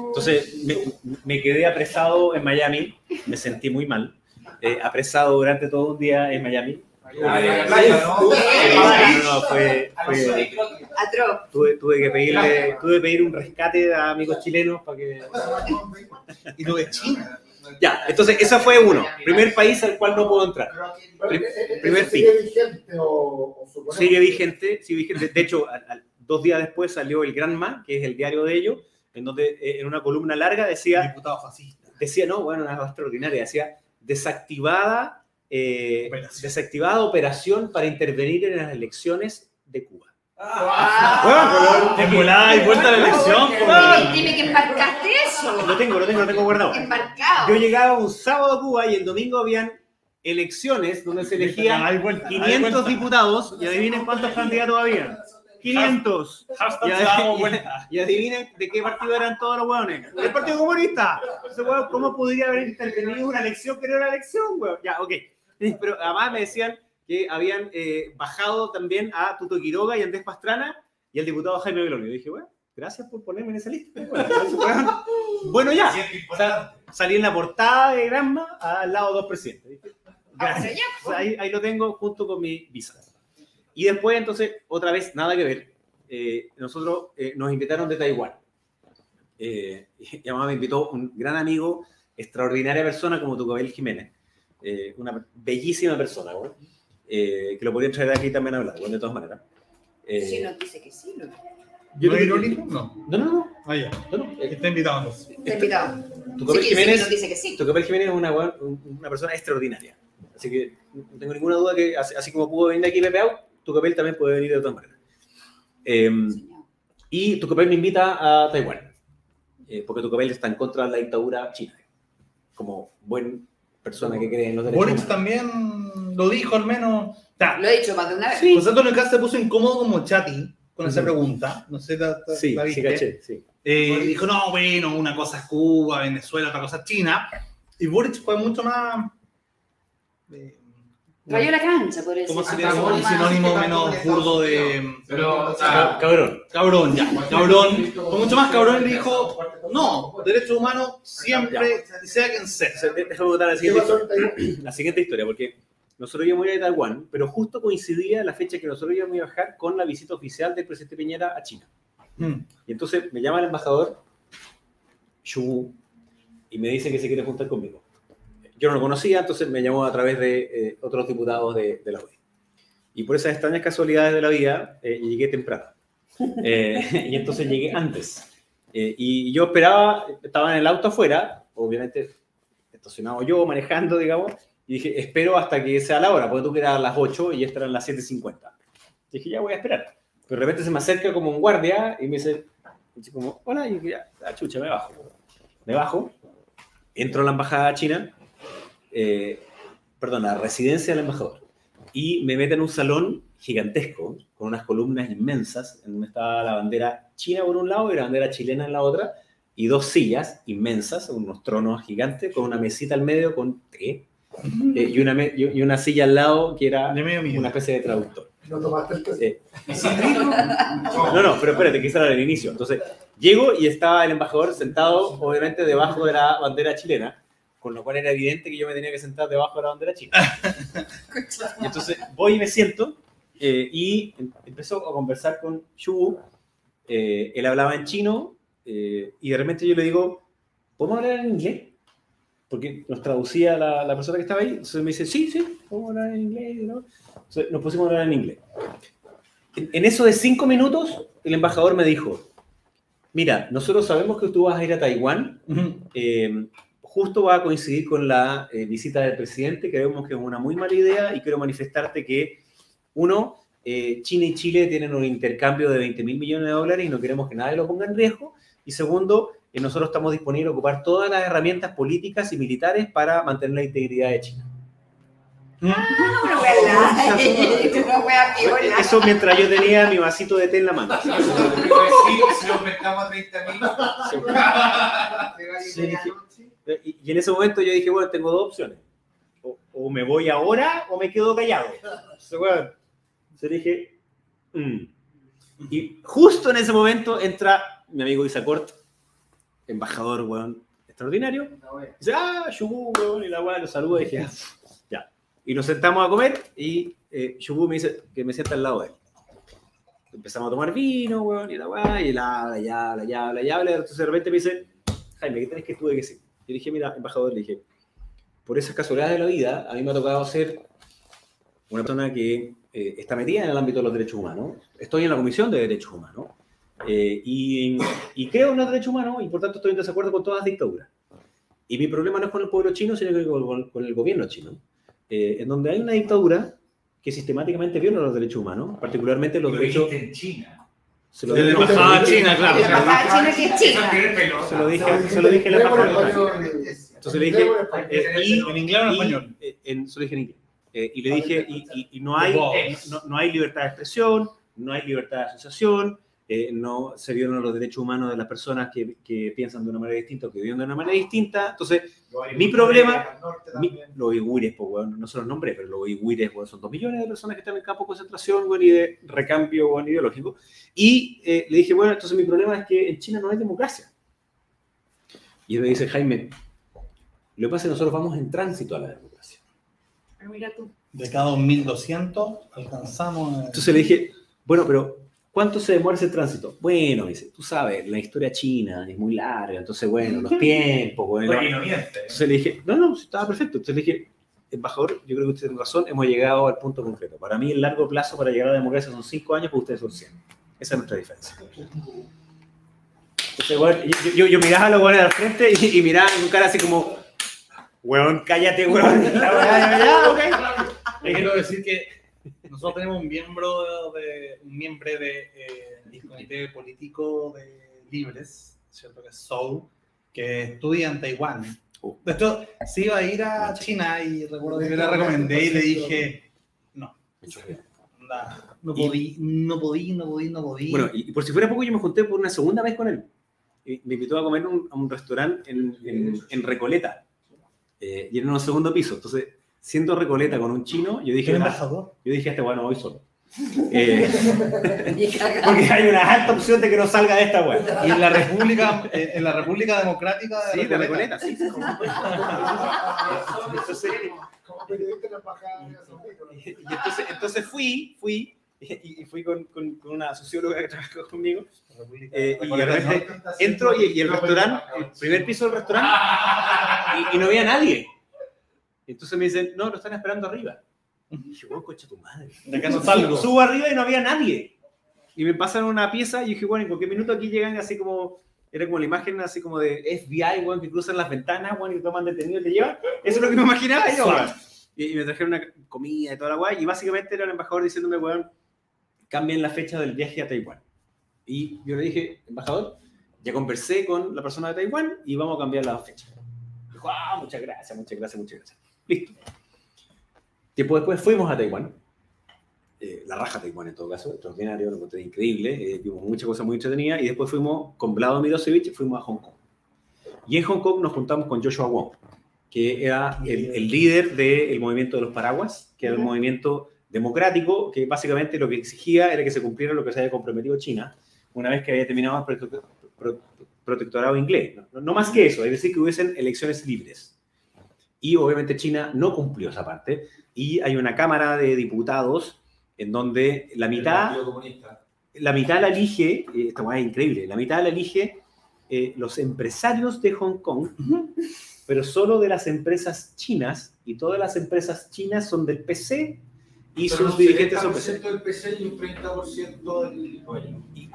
entonces me, me quedé apresado en Miami, me sentí muy mal, eh, apresado durante todo un día en Miami. ¿no? no, no, tuve, tuve que pedirle, tuve que pedir un rescate a amigos chilenos para que... Y lo de China. Ya, entonces ese fue uno, primer país al cual no puedo entrar. Prim- primer ¿Eso ¿Sigue vigente o, Sigue vigente, sigue vigente. De hecho, al- al- dos días después salió el Granma, que es el diario de ellos, en donde eh, en una columna larga decía Diputado fascista. decía, no, bueno, una cosa extraordinaria, decía, desactivada, eh, Operación. desactivada operación para intervenir en las elecciones de Cuba. Ah, En volada y vuelta a la elección. po. Dime- Dime que embarcaste eso. Lo tengo, lo tengo, lo tengo guardado. Embarcado. Yo llegaba un sábado a Cuba y el domingo habían elecciones donde se elegían Hay vuelta, hay 500 vuelta. diputados y adivinen cuántos candidatos había. 500. Hashtag Y vuelta. y adivinen de qué partido eran todos los hueones. El Partido Comunista. Hueón, ¿Cómo podría haber intervenido una elección que no era elección, hueón? Ya, ok. Pero además me decían que habían eh, bajado también a Tuto Quiroga y Andrés Pastrana y al diputado Jaime Belolio. Yo dije, bueno, gracias por ponerme en esa lista. Bueno, (laughs) ya. O sea, salí en la portada de Granma al lado de dos presidentes. Dije, Gracias. O sea, ahí, ahí lo tengo junto con mi visa. Y después, entonces, otra vez, nada que ver. Eh, nosotros eh, nos invitaron de Taiwán. Eh, y además me invitó un gran amigo, extraordinaria persona como Tucabel Jiménez. Eh, una bellísima persona, güey, eh, que lo podrían traer aquí también a hablar, güey, de todas maneras. Eh, Si nos dice que sí, lo yo ¿No es irónico? No. No, no, no. Ah, ya. no, no. Está invitado. Está invitado. Tucabel Sí, sí, Jiménez nos dice que sí. Jiménez es una, una persona extraordinaria. Así que no tengo ninguna duda que, así, así como pudo venir aquí Pepe Au, Tucopel también puede venir de todas maneras. Eh, y Tucopel me invita a Taiwán, eh, porque Tucopel está en contra de la dictadura china, como buen persona que cree en los derechos Boric humanos. también lo dijo al menos. O sea, Lo he dicho más de una vez. Sí. José Antonio Cast se puso incómodo como Chati con esa pregunta. No sé, ¿la, la- Sí, la sí, viste? caché, sí. Eh, dijo, no, bueno, una cosa es Cuba, Venezuela, otra cosa es China. Y Boric fue mucho más... eh, Rayó la cancha, por eso. ¿Cómo sería un sinónimo menos burdo de... Pero, o sea, Cabrón. Cabrón, ya. Cabrón. Fue mucho más cabrón y le dijo, no, derechos humanos siempre, sea quien sea. Déjame contar la ¿Qué siguiente, historia, la siguiente historia, porque nosotros íbamos a ir a Taiwán, pero justo coincidía la fecha que nosotros íbamos a viajar con la visita oficial del presidente Piñera a China. Mm. Y entonces me llama el embajador Xu y me dice que se quiere juntar conmigo. Yo no lo conocía, entonces me llamó a través de eh, otros diputados de, de la OEA. Y por esas extrañas casualidades de la vida, eh, llegué temprano. (laughs) Eh, y entonces llegué antes. Eh, y yo esperaba, estaba en el auto afuera, obviamente estacionado yo, manejando, digamos, y dije, espero hasta que sea la hora, porque tú quedas a las 8 y estas eran las 7.50. Dije, ya voy a esperar. Pero de repente se me acerca como un guardia y me dice, como, hola, y dije, ya, ah, chucha, me bajo. Me bajo, entro a la embajada china, eh, perdón, a la residencia del embajador, y me meten en un salón gigantesco, con unas columnas inmensas, en donde estaba la bandera china por un lado y la bandera chilena en la otra, y dos sillas inmensas, unos tronos gigantes, con una mesita al medio con té, eh, y, una me- y una silla al lado que era una especie de traductor. No tomaste el café. Eh, (laughs) no, no, pero espérate, quise hablar al inicio. Entonces, llego y estaba el embajador sentado, obviamente, debajo de la bandera chilena, con lo cual era evidente que yo me tenía que sentar debajo de la bandera china. Y entonces voy y me siento eh, y em- empezó a conversar con Shu. Eh, él hablaba en chino eh, y de repente yo le digo, ¿podemos hablar en inglés? Porque nos traducía la, la persona que estaba ahí. Entonces me dice, sí, sí, podemos hablar en inglés. ¿no? Entonces nos pusimos a hablar en inglés. En, en eso de cinco minutos, el embajador me dijo, mira, nosotros sabemos que tú vas a ir a Taiwán, eh, justo va a coincidir con la eh, visita del presidente, creemos que es una muy mala idea y quiero manifestarte que, uno, eh, China y Chile tienen un intercambio de 20 mil millones de dólares y no queremos que nadie lo ponga en riesgo. Y segundo, eh, nosotros estamos disponibles a ocupar todas las herramientas políticas y militares para mantener la integridad de China. Piola. Eso mientras yo tenía mi vasito de té en la mano. si lo aumentamos a 30 mil. Sí, dije- Y, y en ese momento yo dije, bueno, tengo dos opciones. O, o me voy ahora o me quedo callado. Entonces, bueno, entonces dije, "Mm". Y justo en ese momento entra mi amigo Isacort, embajador, weón, extraordinario. Dice, ah, Shubu, weón, y la weá lo saluda y dije, "Ah, ya. Y nos sentamos a comer y eh, Shubu me dice que me sienta al lado de él. Empezamos a tomar vino, weón, y la weá, y habla, y habla, y habla, y habla. Entonces de repente me dice, Jaime, ¿qué tenés que estuve que sí? Yo dije, mira, embajador, le dije, por esas casualidades de la vida, a mí me ha tocado ser una persona que eh, está metida en el ámbito de los derechos humanos. Estoy en la Comisión de Derechos Humanos. Eh, y, y creo en los derechos humanos y por tanto estoy en desacuerdo con todas las dictaduras. Y mi problema no es con el pueblo chino, sino que con, con el gobierno chino, eh, en donde hay una dictadura que sistemáticamente viola los derechos humanos, particularmente los Lo derechos... en China. Se lo De la dije- embajada china, claro. La embajada china que es Eso china. Se lo dije, se lo dije en la embajada. Entonces le dije, eh, y, En inglés o en y, español. eh, en, se lo dije en inglés. Eh, y le dije, y, y- y no, hay, no, no hay libertad de expresión, no hay libertad de asociación, eh, no se violan los derechos humanos de las personas que, que piensan de una manera distinta o que viven de una manera distinta. Entonces, Mi problema- mi- los uigures, pues, weón, no se los nombré, pero los uigures, weón, son dos millones de personas que están en el campo de concentración, weón, y de recambio, weón, ideológico. Y eh, le dije, bueno, entonces mi problema es que en China no hay democracia. Y él me dice, Jaime, lo que pasa es que nosotros vamos en tránsito a la democracia. Mira tú. De cada 1200 alcanzamos. Entonces le dije, bueno, pero ¿cuánto se demora ese tránsito? Bueno, dice, tú sabes, la historia china es muy larga, entonces, bueno, los (laughs) tiempos, bueno. Oye, no miente. Entonces le dije, no, no, estaba perfecto. Entonces le dije, embajador, yo creo que usted tiene razón, hemos llegado al punto concreto. Para mí el largo plazo para llegar a la democracia son cinco años, para ustedes son 100. Esa es nuestra diferencia. Entonces, bueno, yo, yo, yo miraba a los buenos al frente y, y miraba con cara así como, weón, cállate, weón. (laughs) La weá, ya, ya, ok. Le quiero decir que nosotros tenemos un miembro de un miembro de eh, del comité político de libres, cierto que es Soul, que estudia en Taiwán. Uh. De hecho, se iba a ir a China y recuerdo que yo le recomendé y le dije, no, no podí, no podí, no podí, no podí. Bueno, y, y por si fuera poco, yo me junté por una segunda vez con él. Y me invitó a comer un- a un restaurante en, en- en Recoleta. Eh, y era en un segundo piso. Entonces, siendo Recoleta con un chino, yo dije, ¿Qué ah, embajador? yo dije, este bueno, voy solo. (laughs) Eh, porque hay una alta opción de que no salga de esta weá. y en la República, eh, en la República Democrática de Sí, de Recoleta. Recoleta, sí. (laughs) sí. Entonces, y entonces, entonces fui, fui, y, y fui con, con- con una socióloga que trabajó conmigo. eh, y de repente entro y, y el restaurante, el primer piso del restaurante, y, y no había nadie. Entonces me dicen, no, lo están esperando arriba. Y dije, bueno, coche tu madre. De acá no salgo. Subo arriba y no había nadie. Y me pasan una pieza y dije, bueno, en cualquier minuto aquí llegan así como, era como la imagen así como de FBI, weón, que cruzan las ventanas, weón, y toman detenido y te llevan. Eso es lo que me imaginaba yo. Y, y me trajeron una comida y toda la weá, y básicamente era el embajador diciéndome, weón, cambien la fecha del viaje a Taiwán. Y yo le dije, embajador, ya conversé con la persona de Taiwán y vamos a cambiar la fecha. Dijo, ah, muchas gracias, muchas gracias, muchas gracias. Listo. Tiempo después fuimos a Taiwán. Eh, la raja Taiwán en todo caso, extraordinario, lo encontré increíble, eh, vimos muchas cosas muy entretenidas y después fuimos con Vlado Milosevic, fuimos a Hong Kong. Y en Hong Kong nos juntamos con Joshua Wong, que era el, el líder del movimiento de los paraguas, que era el movimiento democrático, que básicamente lo que exigía era que se cumpliera lo que se había comprometido China una vez que había terminado el prote- pro- protectorado inglés. No, no más que eso, es decir, que hubiesen elecciones libres. Y obviamente China no cumplió esa parte y hay una Cámara de Diputados en donde la mitad, la mitad la elige, eh, hueá es increíble, la mitad la elige eh, los empresarios de Hong Kong, pero solo de las empresas chinas y todas las empresas chinas son del PC y sus dirigentes son PC. del PC y un 30% del dueño. Y- y-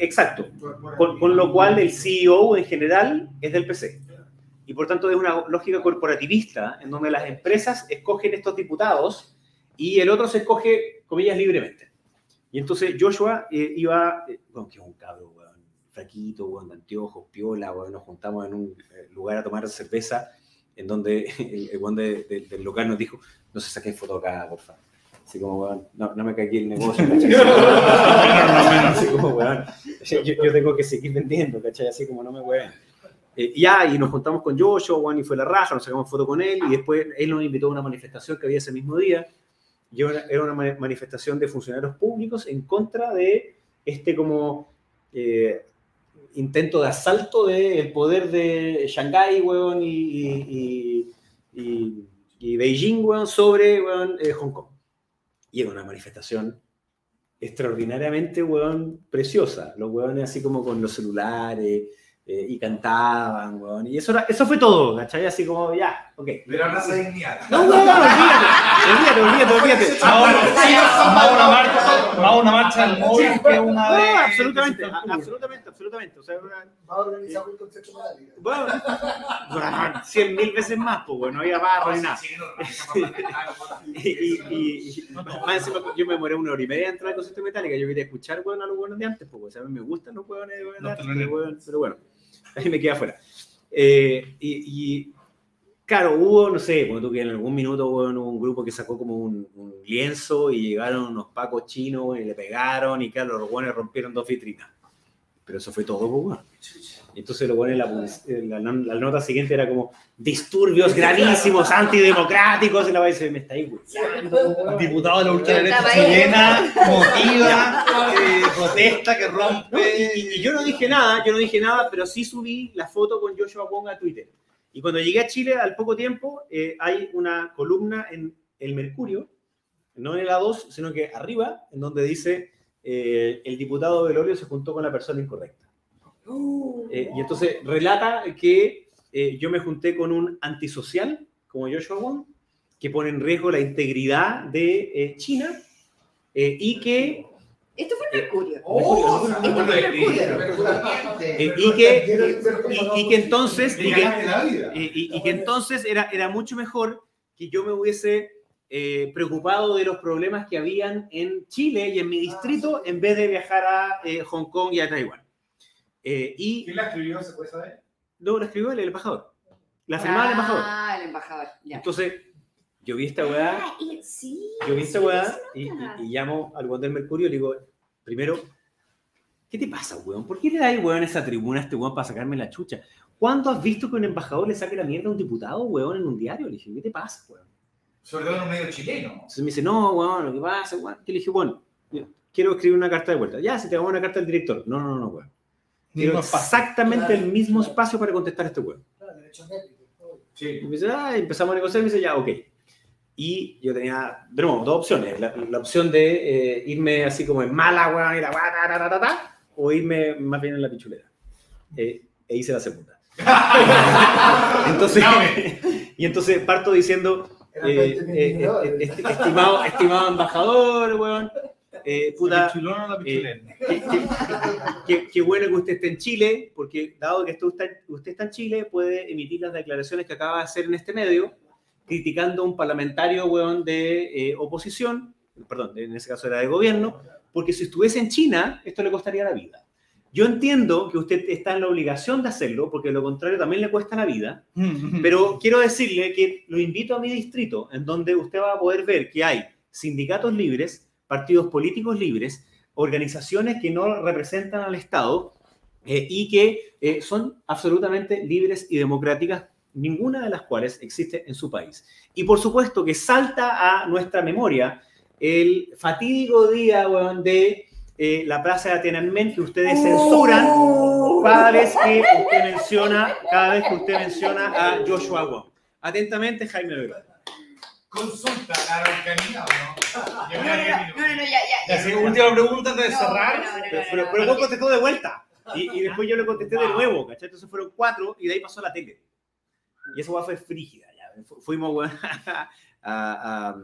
exacto. Por- por Con, con lo cual el CEO en general es del PC. Y por tanto es una lógica corporativista en donde las empresas escogen estos diputados y el otro se escoge, comillas, libremente. Y entonces Joshua eh, iba, eh, bueno, que es un cabro, weón, fraquito, weón, de anteojos, piola, weón, nos juntamos en un eh, lugar a tomar cerveza en donde (laughs) el, el de- de- del local nos dijo, no se saquen foto acá, por favor. Así como, weón, no, no me cae aquí el negocio, (laughs) ¿cachai? Así como, weón, yo, yo tengo que seguir vendiendo, ¿cachai? Así como no me weón. Eh, ya, y nos juntamos con Joshua, Juan y fue la raja, nos sacamos foto con él, y después él nos invitó a una manifestación que había ese mismo día, y era una ma- manifestación de funcionarios públicos en contra de este como eh, intento de asalto del poder de Shanghái, weón, y, y- y- y Beijing, weón, sobre, weón, eh, Hong Kong. Y era una manifestación extraordinariamente, weón, preciosa. Los weones así como con los celulares eh, y cantaban, weón. Y eso, era- eso fue todo, ¿cachai? Así como, ya, ok. De la raza dignidad. No, weón, olvídate, olvídate, olvídate, olvídate. Más una, una marcha, una del móvil que una de. No, absolutamente, absolutamente, absolutamente. O sea, una- Va a organizar un concepto metálico. bueno, bueno, cien mil veces más, pues, bueno, no había barro ni nada. Y, más encima, yo me demoré una hora y media en entrar al concepto metálica. Yo quería escuchar, weón, a los buenos de antes, pues, o sea, a mí me gustan los hueones de antes, pero bueno, (laughs) ahí me queda afuera. Eh, y, y, claro, hubo, no sé, como tú que en algún minuto hubo un grupo que sacó como un, un lienzo y llegaron unos pacos chinos y le pegaron y claro, los buenos rompieron dos vitrinas. Pero eso fue todo, pues, weón. Entonces lo ponen en la, la, la nota siguiente era como disturbios gravísimos, antidemocráticos, y la va me está ahí, güey. Diputado de la ultraderecha chilena, motiva, eh, protesta, que No, rompe. y, y yo no dije nada, yo no dije nada, pero sí subí la foto con Joshua Wong a Twitter. Y cuando llegué a Chile, al poco tiempo, eh, hay una columna en El Mercurio, no en el A2, sino que arriba, en donde dice, eh, el diputado Velorio se juntó con la persona incorrecta. Eh, y entonces relata que eh, yo me junté con un antisocial, como Joshua Wong, que pone en riesgo la integridad de eh, China eh, y que Esto fue el Mercurio. Oh, Mercurio. Y, que, y, y que entonces, y que, la vida. y- y- y que entonces era, era mucho mejor que yo me hubiese eh, preocupado de los problemas que habían en Chile y en mi distrito en vez de viajar a eh, Hong Kong y a Taiwán. Eh, y ¿Quién la escribió? ¿Se puede saber? no, lo escribió el, el embajador. La firmaba el embajador. Ah, el embajador. Ya. Entonces, yo vi esta weá, Ah, sí, yo vi esta sí, weá y, nota. y- y llamo al weón del Mercurio y le digo, primero, ¿qué te pasa, weón? ¿Por qué le das, weón, esa tribuna a este weón para sacarme la chucha? ¿Cuándo has visto que un embajador le saque la mierda a un diputado, weón, en un diario? Le dije, ¿qué te pasa, weón? Sobre todo en un medio chileno. Entonces me dice, no, weón, lo que pasa, weón. Yo le dije, bueno, quiero escribir una carta de vuelta. Ya, si te hago una carta al director. No, no, no, weón. Espacio. exactamente Claro. el mismo espacio para contestar a este. Claro. Y Sí. me dice, ah, empezamos a negociar y me dice, ya, ok. Y yo tenía, de nuevo, dos opciones. La, la opción de eh, irme así como en mala, weón, y la weá, ta, ta, ta, ta, ta, o irme más bien en la pichulera. Eh, e hice la segunda. (laughs) entonces, y entonces parto diciendo, eh, 20 mil eh, eh, esti- estimado, estimado embajador, weón, eh, puta, ¿La pichulona o la pichulena? (laughs) qué, bueno que usted esté en Chile, porque dado que usted está, usted está en Chile, puede emitir las declaraciones que acaba de hacer en este medio, criticando a un parlamentario, weón, de eh, oposición, perdón, en ese caso era de gobierno, porque si estuviese en China, esto le costaría la vida. Yo entiendo que usted está en la obligación de hacerlo, porque de lo contrario también le cuesta la vida, (laughs) pero quiero decirle que lo invito a mi distrito, en donde usted va a poder ver que hay sindicatos libres, partidos políticos libres, organizaciones que no representan al Estado eh, y que eh, son absolutamente libres y democráticas, ninguna de las cuales existe en su país. Y por supuesto que salta a nuestra memoria el fatídico día de eh, la plaza de Tiananmen que ustedes censuran cada vez que usted menciona, cada vez que usted menciona a Joshua Wong. Atentamente, Jaime Verón. Consulta la Araucanía, ¿o no? (laughs) No, no, no, no, no, ya, ya. Ya, sí, última pregunta antes de No, cerrar. no, no, no, Pero, no, pero, no, pero no, vos contestó de vuelta. Y, y después yo le contesté de nuevo, ¿cachai? Entonces fueron cuatro y de ahí pasó a la tele. Y esa weá fue frígida. Ya. Fu- Fuimos weón, (laughs) a, a,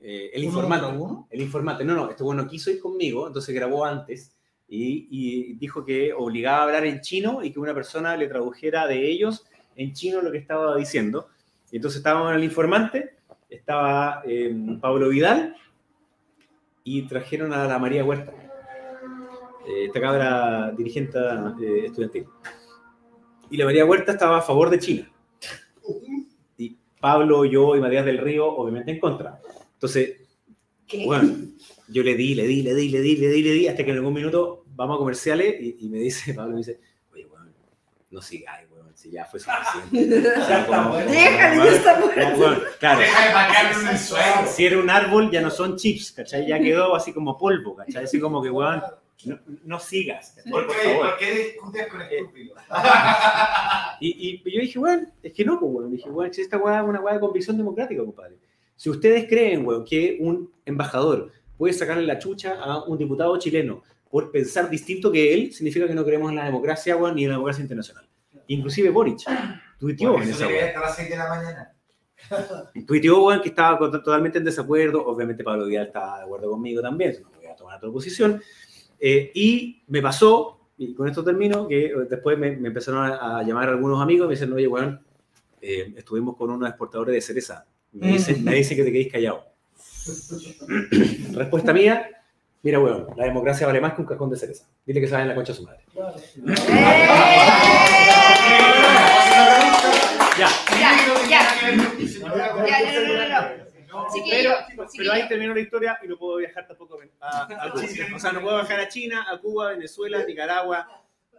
eh, el ¿Uno informante. El informante. No, no, este bueno quiso ir conmigo, entonces grabó antes y, y dijo que obligaba a hablar en chino y que una persona le tradujera de ellos en chino lo que estaba diciendo. Y entonces estábamos en el informante, estaba eh, Pablo Vidal y trajeron a la María Huerta. Eh, esta cabra dirigente eh, estudiantil. Y la María Huerta estaba a favor de China. Y Pablo, yo y Matías del Río, obviamente en contra. Entonces, ¿Qué? bueno, yo le di, le di, le di, le di, le di, le di, hasta que en algún minuto vamos a comerciales y, y me dice, (laughs) Pablo me dice, no sigáis, weón, si ya fue suficiente. (laughs) O sea, como- Déjale, ya está claro. Deja de el suelo. Si era un árbol, ya no son chips, ¿cachai? Ya quedó así como polvo, ¿cachai? Así como que, weón, no, no sigas, ¿cachai? ¿Por qué, favor. ¿Por qué discutes con estúpidos? (laughs) Y, y yo dije, weón, es que no, pues, weón. Dije, weón, si esta weá es una weá de convicción democrática, compadre. Si ustedes creen, weón, que un embajador puede sacarle la chucha a un diputado chileno por pensar distinto que él, significa que no creemos en la democracia, weón, ni en la democracia internacional. Inclusive Boric tuiteó Por en esa debería weá. estar a las 6 de la mañana. (laughs) Tuiteó, weón, que estaba totalmente en desacuerdo. Obviamente Pablo Vidal estaba de acuerdo conmigo también, no voy a tomar otra posición. Eh, y me pasó, y con esto termino, que eh, después me, me empezaron a, a llamar algunos amigos y me dicen, oye, weón, eh, estuvimos con unos exportadores de cereza. Me dicen, me dicen que te quedéis callado. (laughs) Respuesta mía, mira, weón, la democracia vale más que un cajón de cereza. Dile que se vaya en la concha de su madre. Claro. Ya, pero, chiquillo. ahí terminó la historia y no puedo viajar tampoco a, a Cuba. O sea, no puedo viajar a China, a Cuba, Venezuela, Nicaragua.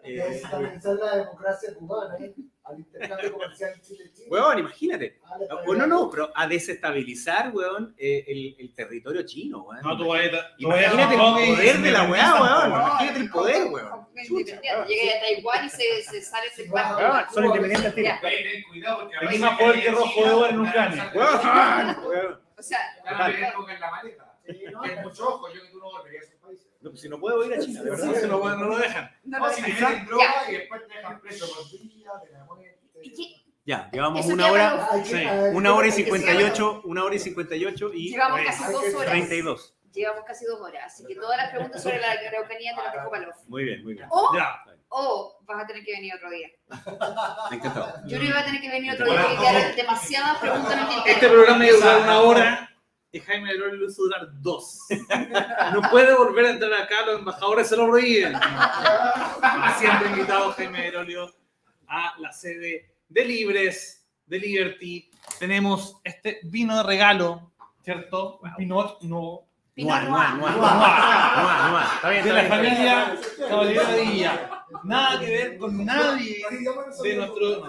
eh, la democracia cubana ¿eh? Al intercambio comercial Chile-Chile. Weón, imagínate. Ah, la Bueno, no, pero a desestabilizar, weón, eh, el, el territorio chino, weón. No, tú vayas a Imagínate el poder de la weá, weón. No, Imagínate el poder, weón. Llega a Taiwán y se, se sale del Weón, barco. son independientes. Ten cuidado porque más poder que Rojo de Oro en Ucrania. Weón, weón. O sea, en la maleta. Sí, no, Ten mucho ojo, yo que tú no volverías a esos países. No, pues si no puedo ir a China, de verdad. Se lo- no lo dejan. no No, lo si dejan. droga y después te dejan preso por día, de la. Ya, llevamos Eso una hora, no- Sí, una hora y hay que- 58, una hora y 58 y Llevamos casi dos horas. 32. Llevamos casi dos horas. Así que todas las preguntas sobre la Araucanía te las dejo para los. Muy bien, muy bien. O, Ya. o vas a tener que venir otro día. Me encantado. Yo no iba a tener que venir otro día porque quedaron demasiadas preguntas en el Este programa iba a durar una hora y Jaime Leroy lo hizo durar dos. (laughs) No puede volver a entrar acá, los embajadores se lo prohíben. (laughs) Siempre invitado Jaime Herolio a la sede de Libres de Liberty tenemos este vino de regalo, ¿cierto? Un Pinot no, Pinot Noir, Noir. noir, de la familia Caballero de Villa. Nada que ver con nadie de nuestro.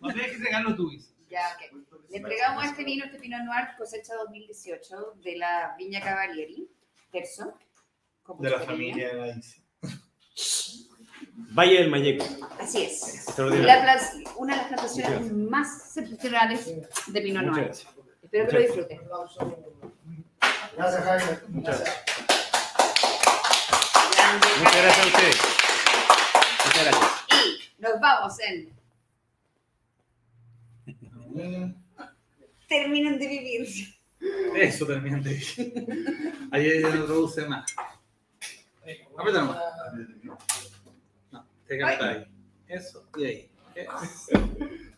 No, tienes que regalarlo tú. Ya, ok. Le entregamos este vino, este Pinot Noir cosecha 2018 de la Viña Cavalieri, terzo. De la familia de la. (laughs) Valle del Mayeco. Así es. Extraordinario. La plas- una de las plantaciones más septentrionales de Pinot Noir. Espero que lo disfruten. Gracias, Jaime. Muchas Gracias. Muchas gracias a ustedes. Muchas gracias. Y nos vamos en (laughs) Terminen de vivir. Eso también te Ahí ya no produce más. Aprieta nomás. Te queda ahí. Eso, y ahí. Eso. (laughs)